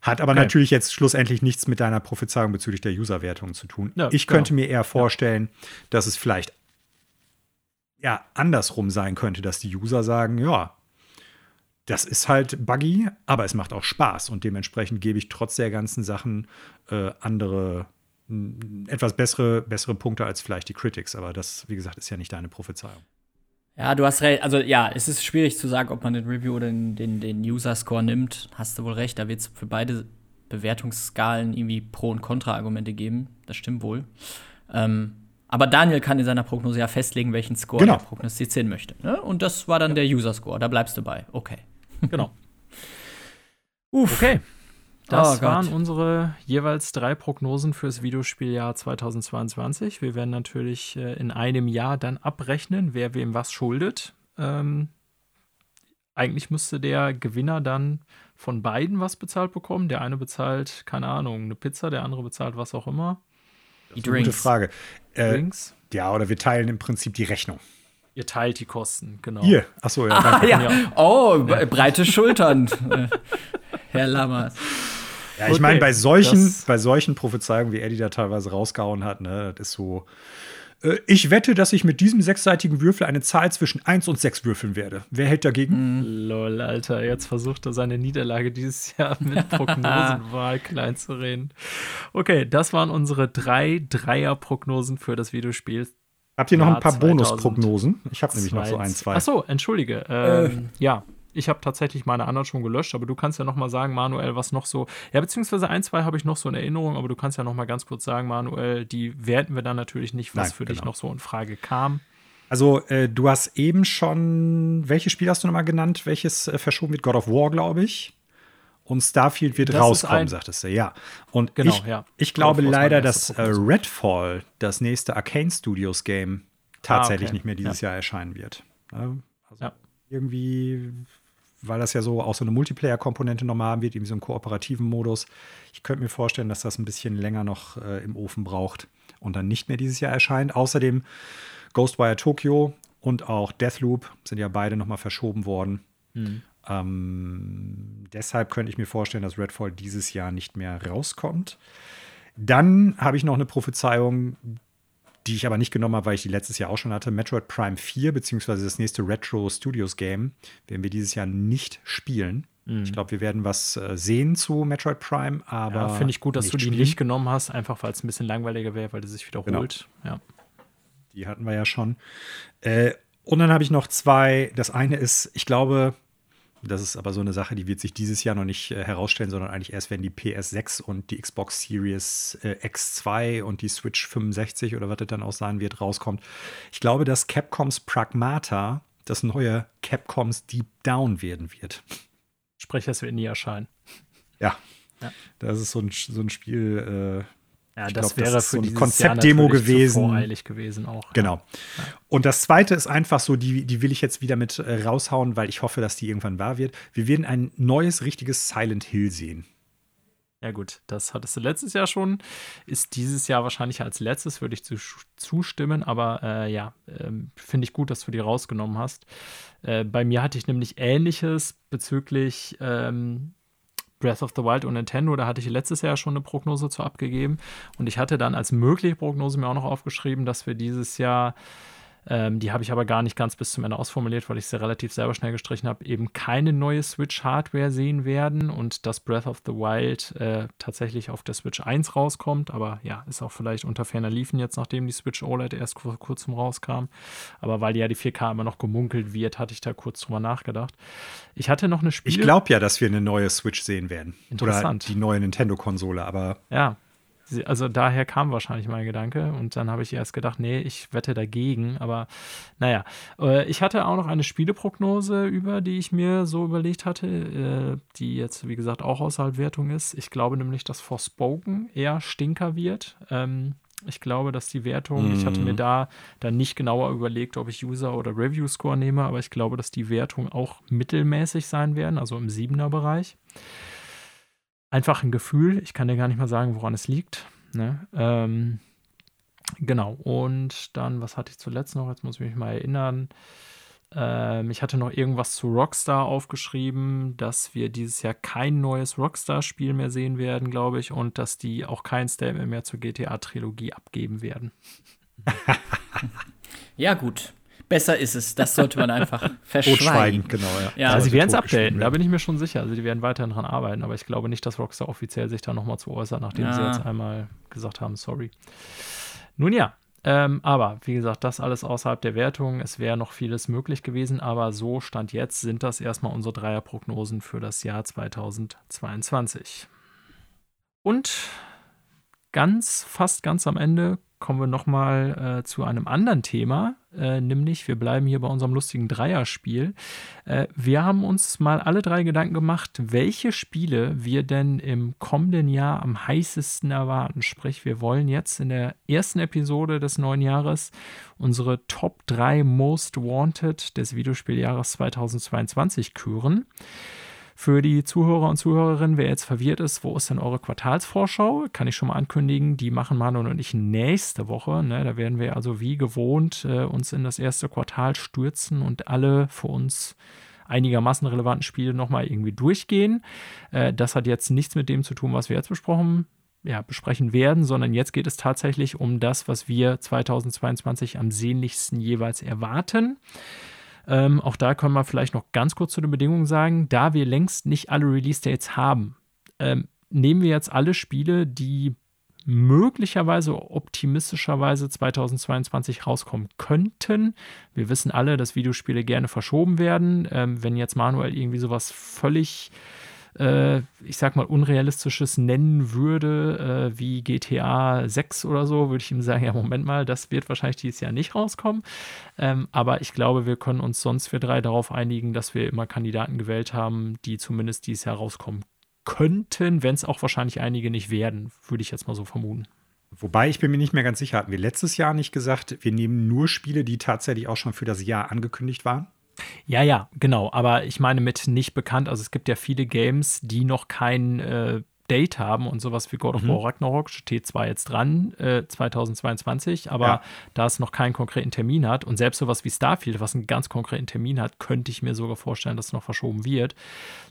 Hat aber okay. natürlich jetzt schlussendlich nichts mit deiner Prophezeiung bezüglich der Userwertung zu tun. Ja, ich könnte genau. mir eher vorstellen, dass es vielleicht ja andersrum sein könnte, dass die User sagen, ja, das ist halt buggy, aber es macht auch Spaß und dementsprechend gebe ich trotz der ganzen Sachen äh, andere etwas bessere, bessere Punkte als vielleicht die Critics, aber das, wie gesagt, ist ja nicht deine Prophezeiung. Ja, du hast recht. Also ja, es ist schwierig zu sagen, ob man den Review oder den, den, User-Score nimmt. Hast du wohl recht, da wird es für beide Bewertungsskalen irgendwie Pro- und Kontra-Argumente geben. Das stimmt wohl. Ähm, aber Daniel kann in seiner Prognose ja festlegen, welchen Score genau. er prognostizieren möchte. Ne? Und das war dann der User-Score. Da bleibst du bei. Okay. Genau. Uff. Okay. Das oh waren unsere jeweils drei Prognosen fürs Videospieljahr 2022. Wir werden natürlich äh, in einem Jahr dann abrechnen, wer wem was schuldet. Ähm, eigentlich müsste der Gewinner dann von beiden was bezahlt bekommen. Der eine bezahlt, keine Ahnung, eine Pizza, der andere bezahlt was auch immer. Die Drinks. Gute Frage. Äh, Drinks? Ja, oder wir teilen im Prinzip die Rechnung. Ihr teilt die Kosten, genau. Hier, achso, ja. Ah, ja. Oh, ja. breite Schultern, Herr Lammers. Ja, ich okay, meine, bei solchen, bei solchen Prophezeiungen, wie er die da teilweise rausgehauen hat, ne, das ist so, ich wette, dass ich mit diesem sechsseitigen Würfel eine Zahl zwischen 1 und 6 würfeln werde. Wer hält dagegen? Mm. Lol, Alter, jetzt versucht er seine Niederlage dieses Jahr mit Prognosenwahl klein zu reden. Okay, das waren unsere drei Dreier-Prognosen für das Videospiel. Habt ihr noch ein paar Bonusprognosen? Ich habe nämlich noch so ein, zwei. Achso, entschuldige. Ähm, äh. Ja, ich habe tatsächlich meine anderen schon gelöscht, aber du kannst ja noch mal sagen, Manuel, was noch so. Ja, beziehungsweise ein, zwei habe ich noch so in Erinnerung, aber du kannst ja noch mal ganz kurz sagen, Manuel, die werten wir dann natürlich nicht, was Nein, für genau. dich noch so in Frage kam. Also, äh, du hast eben schon, welches Spiel hast du noch mal genannt? Welches äh, verschoben wird? God of War, glaube ich. Und Starfield wird das rauskommen, sagtest du, ja. Und genau, ich, ja. ich glaube leider, dass äh, Redfall, das nächste Arcane Studios Game, tatsächlich ah, okay. nicht mehr dieses ja. Jahr erscheinen wird. Also ja. irgendwie weil das ja so auch so eine Multiplayer-Komponente nochmal haben wird, irgendwie so einen kooperativen Modus. Ich könnte mir vorstellen, dass das ein bisschen länger noch äh, im Ofen braucht und dann nicht mehr dieses Jahr erscheint. Außerdem Ghostwire Tokyo und auch Deathloop sind ja beide nochmal verschoben worden. Mhm. Ähm, deshalb könnte ich mir vorstellen, dass Redfall dieses Jahr nicht mehr rauskommt. Dann habe ich noch eine Prophezeiung, die ich aber nicht genommen habe, weil ich die letztes Jahr auch schon hatte. Metroid Prime 4, beziehungsweise das nächste Retro Studios Game, werden wir dieses Jahr nicht spielen. Mhm. Ich glaube, wir werden was äh, sehen zu Metroid Prime, aber. Ja, Finde ich gut, dass du die nicht genommen hast, einfach weil es ein bisschen langweiliger wäre, weil die sich wiederholt. Genau. Ja. Die hatten wir ja schon. Äh, und dann habe ich noch zwei. Das eine ist, ich glaube, das ist aber so eine Sache, die wird sich dieses Jahr noch nicht äh, herausstellen, sondern eigentlich erst, wenn die PS6 und die Xbox Series äh, X2 und die Switch 65 oder was das dann auch sein wird, rauskommt. Ich glaube, dass Capcoms Pragmata das neue Capcoms Deep Down werden wird. Sprich, es wird nie erscheinen. Ja. ja. Das ist so ein, so ein Spiel, äh, ja, ich das glaub, wäre das für so ein Konzeptdemo gewesen. Voreilig gewesen auch. Genau. Ja. Und das zweite ist einfach so, die, die will ich jetzt wieder mit äh, raushauen, weil ich hoffe, dass die irgendwann wahr wird. Wir werden ein neues, richtiges Silent Hill sehen. Ja, gut, das hattest du letztes Jahr schon. Ist dieses Jahr wahrscheinlich als letztes, würde ich zu, zustimmen. Aber äh, ja, äh, finde ich gut, dass du die rausgenommen hast. Äh, bei mir hatte ich nämlich Ähnliches bezüglich ähm, Breath of the Wild und Nintendo, da hatte ich letztes Jahr schon eine Prognose zu abgegeben. Und ich hatte dann als mögliche Prognose mir auch noch aufgeschrieben, dass wir dieses Jahr ähm, die habe ich aber gar nicht ganz bis zum Ende ausformuliert, weil ich sie relativ selber schnell gestrichen habe, eben keine neue Switch-Hardware sehen werden und dass Breath of the Wild äh, tatsächlich auf der Switch 1 rauskommt. Aber ja, ist auch vielleicht unter ferner Liefen jetzt, nachdem die Switch OLED erst vor kurzem rauskam. Aber weil ja die 4K immer noch gemunkelt wird, hatte ich da kurz drüber nachgedacht. Ich hatte noch eine Spiele. Ich glaube ja, dass wir eine neue Switch sehen werden. Interessant. Oder die neue Nintendo-Konsole, aber. Ja, also daher kam wahrscheinlich mein Gedanke und dann habe ich erst gedacht, nee, ich wette dagegen, aber naja. Äh, ich hatte auch noch eine Spieleprognose über, die ich mir so überlegt hatte, äh, die jetzt, wie gesagt, auch außerhalb Wertung ist. Ich glaube nämlich, dass Forspoken eher Stinker wird. Ähm, ich glaube, dass die Wertung, mm. ich hatte mir mhm. da dann nicht genauer überlegt, ob ich User oder Review Score nehme, aber ich glaube, dass die Wertung auch mittelmäßig sein werden, also im Siebener Bereich einfach ein Gefühl. Ich kann dir gar nicht mal sagen, woran es liegt. Ne? Ähm, genau. Und dann, was hatte ich zuletzt noch? Jetzt muss ich mich mal erinnern. Ähm, ich hatte noch irgendwas zu Rockstar aufgeschrieben, dass wir dieses Jahr kein neues Rockstar-Spiel mehr sehen werden, glaube ich, und dass die auch kein Statement mehr zur GTA-Trilogie abgeben werden. ja, gut besser ist es. Das sollte man einfach verschweigen. genau, ja. ja also sie werden es updaten, da bin ich mir schon sicher. Also die werden weiterhin dran arbeiten, aber ich glaube nicht, dass Rockstar offiziell sich da nochmal zu äußert, nachdem ja. sie jetzt einmal gesagt haben, sorry. Nun ja, ähm, aber wie gesagt, das alles außerhalb der Wertung. Es wäre noch vieles möglich gewesen, aber so stand jetzt sind das erstmal unsere Dreierprognosen für das Jahr 2022. Und ganz, fast ganz am Ende kommen wir nochmal äh, zu einem anderen Thema, äh, nämlich wir bleiben hier bei unserem lustigen Dreierspiel. Äh, wir haben uns mal alle drei Gedanken gemacht, welche Spiele wir denn im kommenden Jahr am heißesten erwarten. Sprich, wir wollen jetzt in der ersten Episode des neuen Jahres unsere Top 3 Most Wanted des Videospieljahres 2022 küren. Für die Zuhörer und Zuhörerinnen, wer jetzt verwirrt ist, wo ist denn eure Quartalsvorschau? Kann ich schon mal ankündigen, die machen Manuel und ich nächste Woche. Ne? Da werden wir also wie gewohnt äh, uns in das erste Quartal stürzen und alle für uns einigermaßen relevanten Spiele nochmal irgendwie durchgehen. Äh, das hat jetzt nichts mit dem zu tun, was wir jetzt besprochen ja, besprechen werden, sondern jetzt geht es tatsächlich um das, was wir 2022 am sehnlichsten jeweils erwarten. Ähm, auch da können wir vielleicht noch ganz kurz zu den Bedingungen sagen, da wir längst nicht alle Release-Dates haben, ähm, nehmen wir jetzt alle Spiele, die möglicherweise optimistischerweise 2022 rauskommen könnten. Wir wissen alle, dass Videospiele gerne verschoben werden. Ähm, wenn jetzt Manuel irgendwie sowas völlig äh, ich sag mal, Unrealistisches nennen würde, äh, wie GTA 6 oder so, würde ich ihm sagen, ja, Moment mal, das wird wahrscheinlich dieses Jahr nicht rauskommen. Ähm, aber ich glaube, wir können uns sonst wir drei darauf einigen, dass wir immer Kandidaten gewählt haben, die zumindest dieses Jahr rauskommen könnten, wenn es auch wahrscheinlich einige nicht werden, würde ich jetzt mal so vermuten. Wobei ich bin mir nicht mehr ganz sicher, hatten wir letztes Jahr nicht gesagt, wir nehmen nur Spiele, die tatsächlich auch schon für das Jahr angekündigt waren? Ja, ja, genau. Aber ich meine mit nicht bekannt. Also es gibt ja viele Games, die noch kein äh, Date haben und sowas wie God of mhm. War Ragnarok steht zwar jetzt dran, äh, 2022, aber ja. da es noch keinen konkreten Termin hat und selbst sowas wie Starfield, was einen ganz konkreten Termin hat, könnte ich mir sogar vorstellen, dass es noch verschoben wird.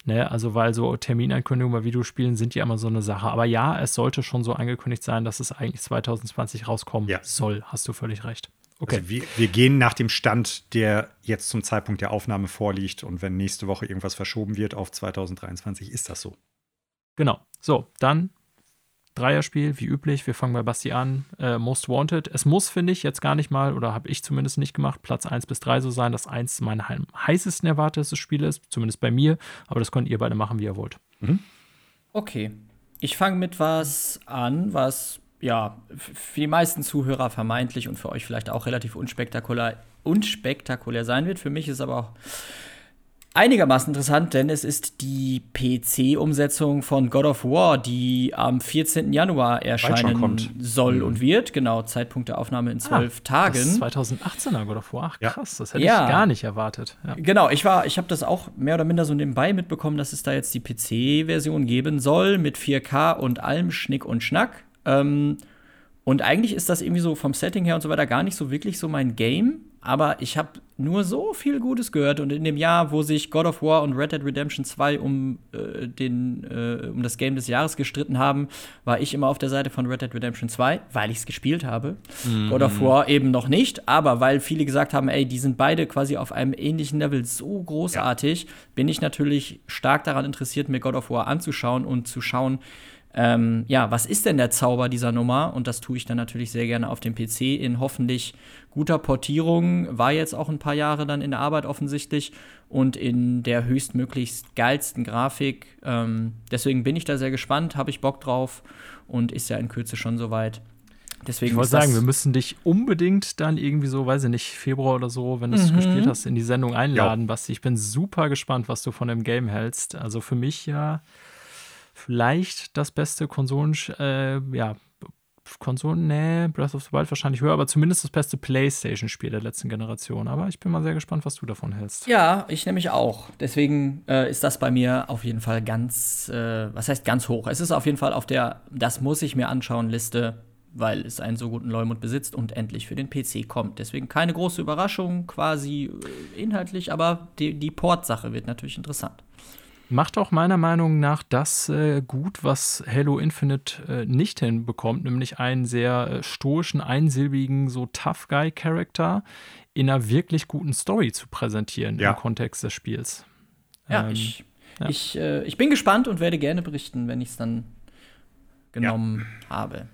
Ne? Also weil so Terminankündigungen bei Videospielen sind ja immer so eine Sache. Aber ja, es sollte schon so angekündigt sein, dass es eigentlich 2020 rauskommen ja. soll. Hast du völlig recht. Okay. Also wir, wir gehen nach dem Stand, der jetzt zum Zeitpunkt der Aufnahme vorliegt. Und wenn nächste Woche irgendwas verschoben wird auf 2023, ist das so. Genau. So, dann Dreierspiel, wie üblich. Wir fangen bei Basti an. Äh, Most Wanted. Es muss, finde ich, jetzt gar nicht mal, oder habe ich zumindest nicht gemacht, Platz 1 bis 3 so sein, dass eins mein heißesten erwartetes Spiel ist, zumindest bei mir. Aber das könnt ihr beide machen, wie ihr wollt. Mhm. Okay. Ich fange mit was an, was ja für die meisten Zuhörer vermeintlich und für euch vielleicht auch relativ unspektakulär, unspektakulär sein wird. Für mich ist aber auch einigermaßen interessant, denn es ist die PC-Umsetzung von God of War, die am 14. Januar erscheinen soll mhm. und wird. Genau, Zeitpunkt der Aufnahme in ah, zwölf ah, Tagen. Das 2018er God of War. Ach, krass, ja. das hätte ja. ich gar nicht erwartet. Ja. Genau, ich war, ich habe das auch mehr oder minder so nebenbei mitbekommen, dass es da jetzt die PC-Version geben soll mit 4K und allem Schnick und Schnack. Ähm, und eigentlich ist das irgendwie so vom Setting her und so weiter gar nicht so wirklich so mein Game. Aber ich habe nur so viel Gutes gehört. Und in dem Jahr, wo sich God of War und Red Dead Redemption 2 um, äh, den, äh, um das Game des Jahres gestritten haben, war ich immer auf der Seite von Red Dead Redemption 2, weil ich es gespielt habe. Mhm. God of War eben noch nicht. Aber weil viele gesagt haben, ey, die sind beide quasi auf einem ähnlichen Level so großartig, ja. bin ich natürlich stark daran interessiert, mir God of War anzuschauen und zu schauen, ähm, ja, was ist denn der Zauber dieser Nummer? Und das tue ich dann natürlich sehr gerne auf dem PC in hoffentlich guter Portierung. War jetzt auch ein paar Jahre dann in der Arbeit offensichtlich und in der höchstmöglichst geilsten Grafik. Ähm, deswegen bin ich da sehr gespannt, habe ich Bock drauf und ist ja in Kürze schon soweit. Deswegen ich wollte sagen, wir müssen dich unbedingt dann irgendwie so, weiß ich nicht, Februar oder so, wenn du es mhm. gespielt hast, in die Sendung einladen, ja. Basti. Ich bin super gespannt, was du von dem Game hältst. Also für mich ja vielleicht das beste Konsolen, äh, ja, Konsolen, nee, Breath of the Wild wahrscheinlich höher, aber zumindest das beste PlayStation-Spiel der letzten Generation. Aber ich bin mal sehr gespannt, was du davon hältst. Ja, ich nämlich auch. Deswegen äh, ist das bei mir auf jeden Fall ganz, äh, was heißt ganz hoch? Es ist auf jeden Fall auf der, das muss ich mir anschauen, Liste, weil es einen so guten Leumund besitzt und endlich für den PC kommt. Deswegen keine große Überraschung quasi äh, inhaltlich, aber die, die Port-Sache wird natürlich interessant. Macht auch meiner Meinung nach das äh, gut, was Halo Infinite äh, nicht hinbekommt, nämlich einen sehr äh, stoischen, einsilbigen, so Tough Guy-Charakter in einer wirklich guten Story zu präsentieren ja. im Kontext des Spiels. Ja, ähm, ich, ja. Ich, äh, ich bin gespannt und werde gerne berichten, wenn ich es dann genommen ja. habe.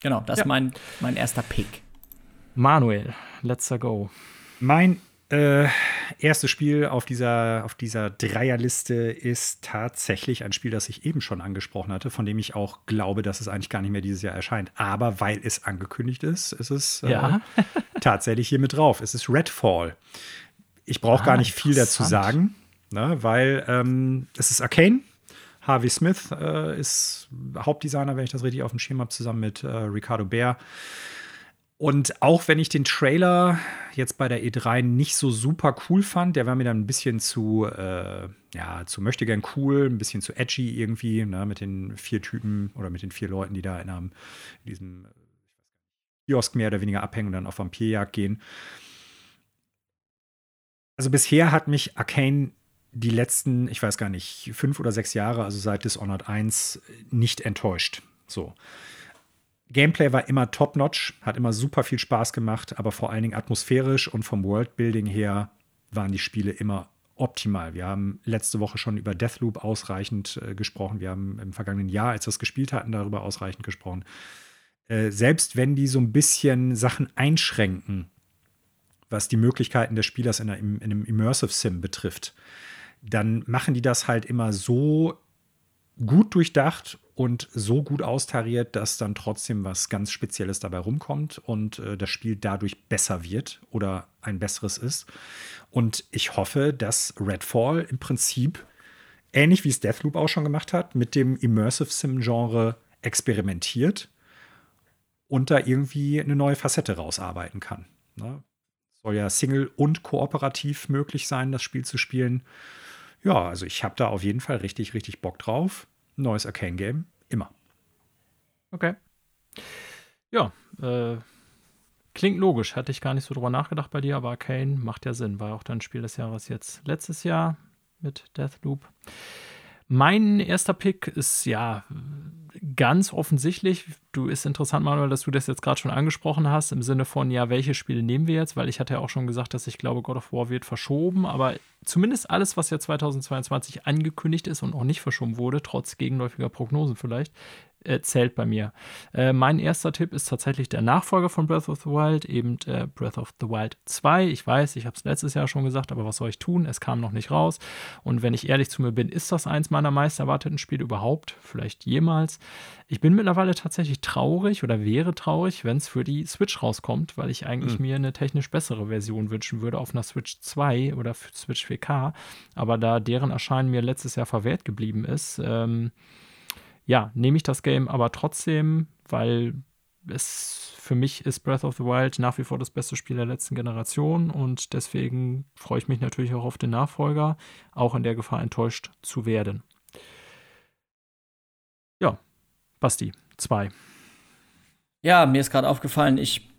Genau, das ist mein, mein erster Pick. Manuel, let's go. Mein äh, erstes Spiel auf dieser, auf dieser Dreierliste ist tatsächlich ein Spiel, das ich eben schon angesprochen hatte, von dem ich auch glaube, dass es eigentlich gar nicht mehr dieses Jahr erscheint. Aber weil es angekündigt ist, ist es äh, ja. tatsächlich hier mit drauf. Es ist Redfall. Ich brauche ah, gar nicht viel dazu sagen, ne, weil ähm, es ist Arcane. Harvey Smith äh, ist Hauptdesigner, wenn ich das richtig auf dem Schirm habe, zusammen mit äh, Ricardo Bär. Und auch wenn ich den Trailer jetzt bei der E3 nicht so super cool fand, der war mir dann ein bisschen zu, äh, ja, zu möchte gern cool, ein bisschen zu edgy irgendwie, ne, mit den vier Typen oder mit den vier Leuten, die da in, einem, in diesem Kiosk mehr oder weniger abhängen und dann auf Vampirjagd gehen. Also bisher hat mich Arcane die letzten, ich weiß gar nicht, fünf oder sechs Jahre, also seit Dishonored 1, nicht enttäuscht. So. Gameplay war immer top-notch, hat immer super viel Spaß gemacht, aber vor allen Dingen atmosphärisch und vom Worldbuilding her waren die Spiele immer optimal. Wir haben letzte Woche schon über Deathloop ausreichend äh, gesprochen. Wir haben im vergangenen Jahr, als wir es gespielt hatten, darüber ausreichend gesprochen. Äh, selbst wenn die so ein bisschen Sachen einschränken, was die Möglichkeiten des Spielers in, einer, in einem Immersive Sim betrifft, dann machen die das halt immer so gut durchdacht und so gut austariert, dass dann trotzdem was ganz Spezielles dabei rumkommt und äh, das Spiel dadurch besser wird oder ein besseres ist. Und ich hoffe, dass Redfall im Prinzip, ähnlich wie es Deathloop auch schon gemacht hat, mit dem Immersive Sim-Genre experimentiert und da irgendwie eine neue Facette rausarbeiten kann. Ne? Soll ja Single und kooperativ möglich sein, das Spiel zu spielen. Ja, also ich habe da auf jeden Fall richtig, richtig Bock drauf neues Arcane-Game. Immer. Okay. Ja, äh, klingt logisch. Hatte ich gar nicht so drüber nachgedacht bei dir, aber Arcane macht ja Sinn. War auch dein Spiel des Jahres jetzt letztes Jahr mit Deathloop. Mein erster Pick ist ja ganz offensichtlich, du ist interessant, Manuel, dass du das jetzt gerade schon angesprochen hast, im Sinne von, ja, welche Spiele nehmen wir jetzt? Weil ich hatte ja auch schon gesagt, dass ich glaube, God of War wird verschoben, aber zumindest alles, was ja 2022 angekündigt ist und auch nicht verschoben wurde, trotz gegenläufiger Prognosen vielleicht, äh, zählt bei mir. Äh, mein erster Tipp ist tatsächlich der Nachfolger von Breath of the Wild, eben äh, Breath of the Wild 2. Ich weiß, ich habe es letztes Jahr schon gesagt, aber was soll ich tun? Es kam noch nicht raus. Und wenn ich ehrlich zu mir bin, ist das eins meiner meist erwarteten Spiele überhaupt? Vielleicht jemals. Ich bin mittlerweile tatsächlich traurig oder wäre traurig, wenn es für die Switch rauskommt, weil ich eigentlich mhm. mir eine technisch bessere Version wünschen würde auf einer Switch 2 oder Switch 4K. Aber da deren Erscheinen mir letztes Jahr verwehrt geblieben ist, ähm, ja, nehme ich das Game aber trotzdem, weil es für mich ist Breath of the Wild nach wie vor das beste Spiel der letzten Generation und deswegen freue ich mich natürlich auch auf den Nachfolger, auch in der Gefahr enttäuscht zu werden. Ja, Basti, zwei. Ja, mir ist gerade aufgefallen, ich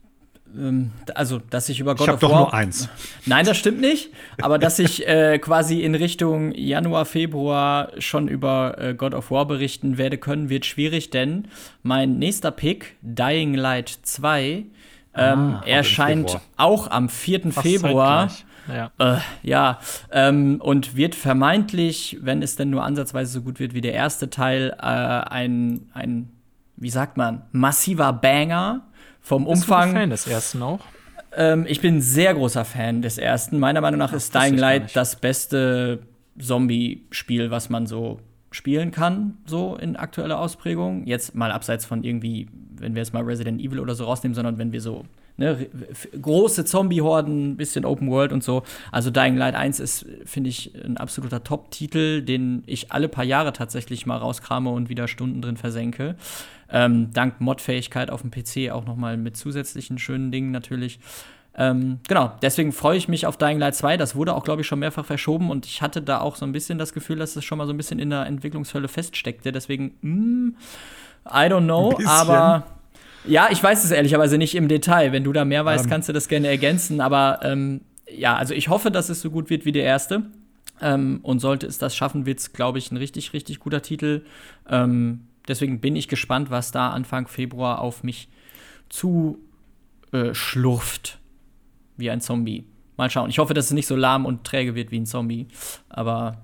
also dass ich über God ich of doch War. nur eins. Nein, das stimmt nicht. Aber dass ich äh, quasi in Richtung Januar, Februar schon über äh, God of War berichten werde können, wird schwierig, denn mein nächster Pick, Dying Light 2, ähm, ah, erscheint auch am 4. Fast Februar. Ja, äh, ja ähm, und wird vermeintlich, wenn es denn nur ansatzweise so gut wird wie der erste Teil, äh, ein, ein, wie sagt man, massiver Banger vom Bist Umfang. Du Fan des ersten auch? Ähm, ich bin sehr großer Fan des ersten. Meiner Meinung nach Ach, ist Dying Light das beste Zombie-Spiel, was man so spielen kann, so in aktueller Ausprägung. Jetzt mal abseits von irgendwie, wenn wir jetzt mal Resident Evil oder so rausnehmen, sondern wenn wir so ne, große Zombie-Horden, bisschen Open World und so. Also Dying Light 1 ist, finde ich, ein absoluter Top-Titel, den ich alle paar Jahre tatsächlich mal rauskrame und wieder Stunden drin versenke. Ähm, dank Mod-Fähigkeit auf dem PC auch noch mal mit zusätzlichen schönen Dingen natürlich. Ähm, genau, deswegen freue ich mich auf Dying Light 2. Das wurde auch, glaube ich, schon mehrfach verschoben und ich hatte da auch so ein bisschen das Gefühl, dass es schon mal so ein bisschen in der Entwicklungshölle feststeckte. Deswegen, mm, I don't know, aber ja, ich weiß es ehrlicherweise nicht im Detail. Wenn du da mehr weißt, um. Ähm. kannst du das gerne ergänzen. Aber ähm, ja, also ich hoffe, dass es so gut wird wie der erste. Ähm, und sollte es das schaffen, wird es, glaube ich, ein richtig, richtig guter Titel. Ähm, deswegen bin ich gespannt, was da Anfang Februar auf mich zu äh, schlurft. Wie ein Zombie. Mal schauen. Ich hoffe, dass es nicht so lahm und träge wird wie ein Zombie. Aber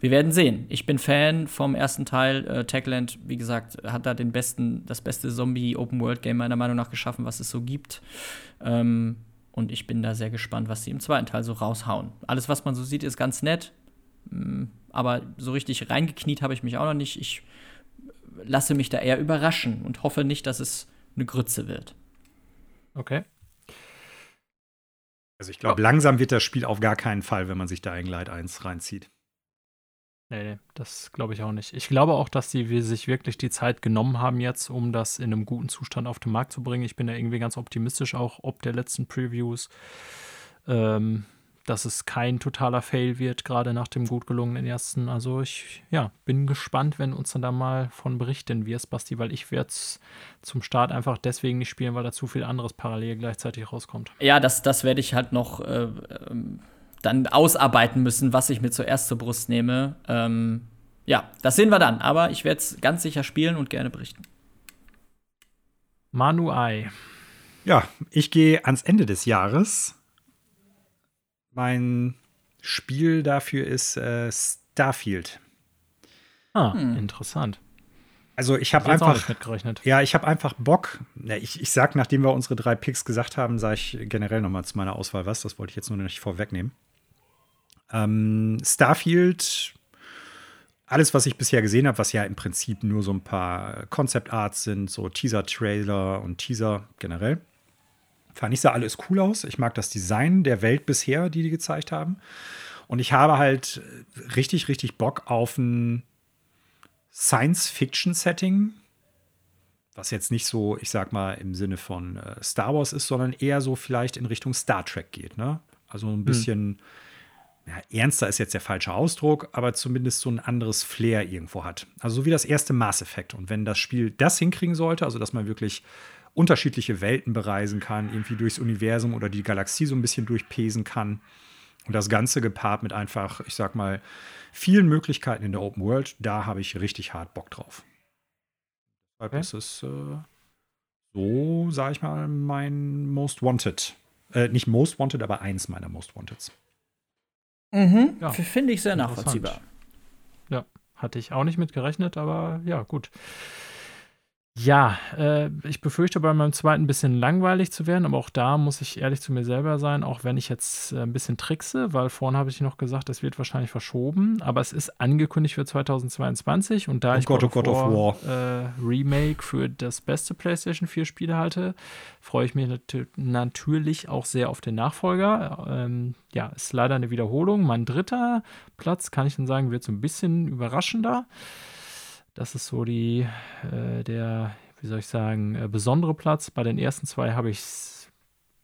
wir werden sehen. Ich bin Fan vom ersten Teil. Äh, Techland, wie gesagt, hat da den besten, das beste Zombie-Open-World-Game meiner Meinung nach geschaffen, was es so gibt. Ähm, und ich bin da sehr gespannt, was sie im zweiten Teil so raushauen. Alles, was man so sieht, ist ganz nett. Mm, aber so richtig reingekniet habe ich mich auch noch nicht. Ich lasse mich da eher überraschen und hoffe nicht, dass es eine Grütze wird. Okay. Also ich glaube, oh. langsam wird das Spiel auf gar keinen Fall, wenn man sich da Dying Light 1 reinzieht. Nee, nee, das glaube ich auch nicht. Ich glaube auch, dass sie sich wirklich die Zeit genommen haben jetzt, um das in einem guten Zustand auf den Markt zu bringen. Ich bin da irgendwie ganz optimistisch, auch ob der letzten Previews. Ähm, dass es kein totaler Fail wird, gerade nach dem gut gelungenen ersten. Also ich ja, bin gespannt, wenn uns dann da mal von berichten wirst, Basti, weil ich werde es zum Start einfach deswegen nicht spielen, weil da zu viel anderes parallel gleichzeitig rauskommt. Ja, das, das werde ich halt noch äh, ähm, dann ausarbeiten müssen, was ich mir zuerst zur Brust nehme. Ähm, ja, das sehen wir dann, aber ich werde es ganz sicher spielen und gerne berichten. Manu Ai. Ja, ich gehe ans Ende des Jahres mein Spiel dafür ist äh, Starfield. Ah, hm. interessant. Also ich habe einfach Ja, ich habe einfach Bock. Ja, ich, ich sag, nachdem wir unsere drei Picks gesagt haben, sage ich generell noch mal zu meiner Auswahl was. Das wollte ich jetzt nur nicht vorwegnehmen. Ähm, Starfield, alles, was ich bisher gesehen habe, was ja im Prinzip nur so ein paar Concept Arts sind, so Teaser-Trailer und Teaser generell, Fand ich sah alles cool aus. Ich mag das Design der Welt bisher, die die gezeigt haben. Und ich habe halt richtig, richtig Bock auf ein Science-Fiction-Setting, was jetzt nicht so, ich sag mal, im Sinne von äh, Star Wars ist, sondern eher so vielleicht in Richtung Star Trek geht. Ne? Also ein hm. bisschen, hm. ja, ernster ist jetzt der falsche Ausdruck, aber zumindest so ein anderes Flair irgendwo hat. Also so wie das erste Mass Effect. Und wenn das Spiel das hinkriegen sollte, also dass man wirklich unterschiedliche Welten bereisen kann, irgendwie durchs Universum oder die Galaxie so ein bisschen durchpesen kann. Und das Ganze gepaart mit einfach, ich sag mal, vielen Möglichkeiten in der Open World, da habe ich richtig hart Bock drauf. Okay. Das ist äh, so, sag ich mal, mein Most Wanted. Äh, nicht Most Wanted, aber eins meiner Most Wanteds. Mhm. Ja. Finde ich sehr nachvollziehbar. Ja, hatte ich auch nicht mit gerechnet, aber ja, gut. Ja, äh, ich befürchte bei meinem zweiten ein bisschen langweilig zu werden, aber auch da muss ich ehrlich zu mir selber sein, auch wenn ich jetzt äh, ein bisschen trickse, weil vorhin habe ich noch gesagt, es wird wahrscheinlich verschoben, aber es ist angekündigt für 2022 und da oh ich God, God, of War, äh, Remake für das beste PlayStation 4 Spiel halte, freue ich mich nat natürlich auch sehr auf den Nachfolger. Ähm, ja, ist leider eine Wiederholung. Mein dritter Platz, kann ich dann sagen, wird so ein bisschen überraschender. Das ist so die, äh, der, wie soll ich sagen, äh, besondere Platz. Bei den ersten zwei habe ich es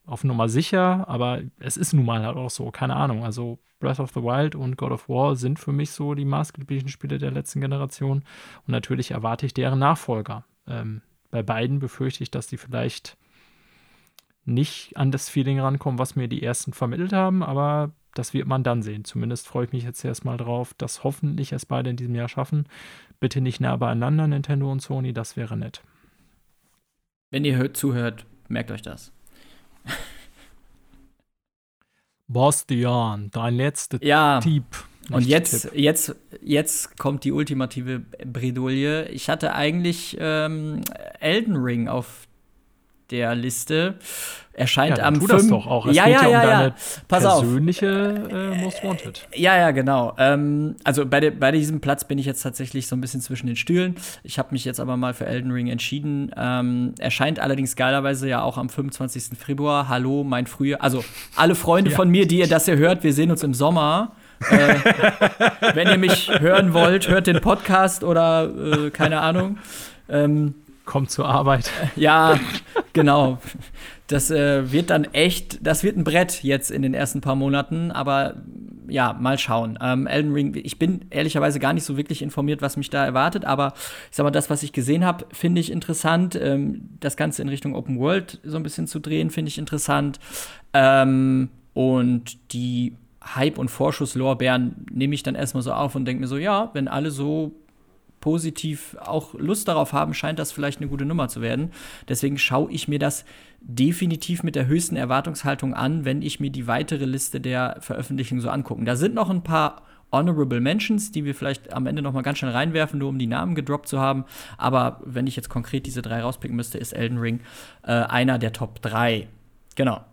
auf Nummer sicher, aber es ist nun mal halt auch so, keine Ahnung. Also Breath of the Wild und God of War sind für mich so die maßgeblichen Spiele der letzten Generation. Und natürlich erwarte ich deren Nachfolger. Ähm, bei beiden befürchte ich, dass die vielleicht nicht an das Feeling rankommen, was mir die ersten vermittelt haben, aber das wird man dann sehen. Zumindest freue ich mich jetzt erstmal drauf, dass hoffentlich es beide in diesem Jahr schaffen. Bitte nicht nah beieinander, Nintendo und Sony, das wäre nett. Wenn ihr hört, zuhört, merkt euch das. Bastian, dein letzter ja. Tipp. Und jetzt, jetzt, jetzt kommt die ultimative Bredouille. Ich hatte eigentlich ähm, Elden Ring auf der Liste. Erscheint ja, am 5. das doch auch. Es ja, geht ja, ja, ja, um deine. Pass persönliche äh, Most Wanted. Ja, ja, genau. Ähm, also bei, de, bei diesem Platz bin ich jetzt tatsächlich so ein bisschen zwischen den Stühlen. Ich habe mich jetzt aber mal für Elden Ring entschieden. Ähm, erscheint allerdings geilerweise ja auch am 25. Februar. Hallo, mein Frühjahr. Also alle Freunde ja. von mir, die ihr das hier hört, wir sehen uns im Sommer. äh, wenn ihr mich hören wollt, hört den Podcast oder äh, keine Ahnung. Ähm, Kommt zur Arbeit. Ja, genau. Das äh, wird dann echt, das wird ein Brett jetzt in den ersten paar Monaten, aber ja, mal schauen. Ähm, Elden Ring, ich bin ehrlicherweise gar nicht so wirklich informiert, was mich da erwartet, aber ich sag mal, das, was ich gesehen habe, finde ich interessant. Ähm, das Ganze in Richtung Open World so ein bisschen zu drehen, finde ich interessant. Ähm, und die Hype- und Vorschusslorbeeren nehme ich dann erstmal so auf und denke mir so, ja, wenn alle so positiv auch Lust darauf haben, scheint das vielleicht eine gute Nummer zu werden. Deswegen schaue ich mir das definitiv mit der höchsten Erwartungshaltung an, wenn ich mir die weitere Liste der Veröffentlichungen so angucke. Da sind noch ein paar Honorable Mentions, die wir vielleicht am Ende noch mal ganz schnell reinwerfen, nur um die Namen gedroppt zu haben. Aber wenn ich jetzt konkret diese drei rauspicken müsste, ist Elden Ring äh, einer der Top 3. Genau.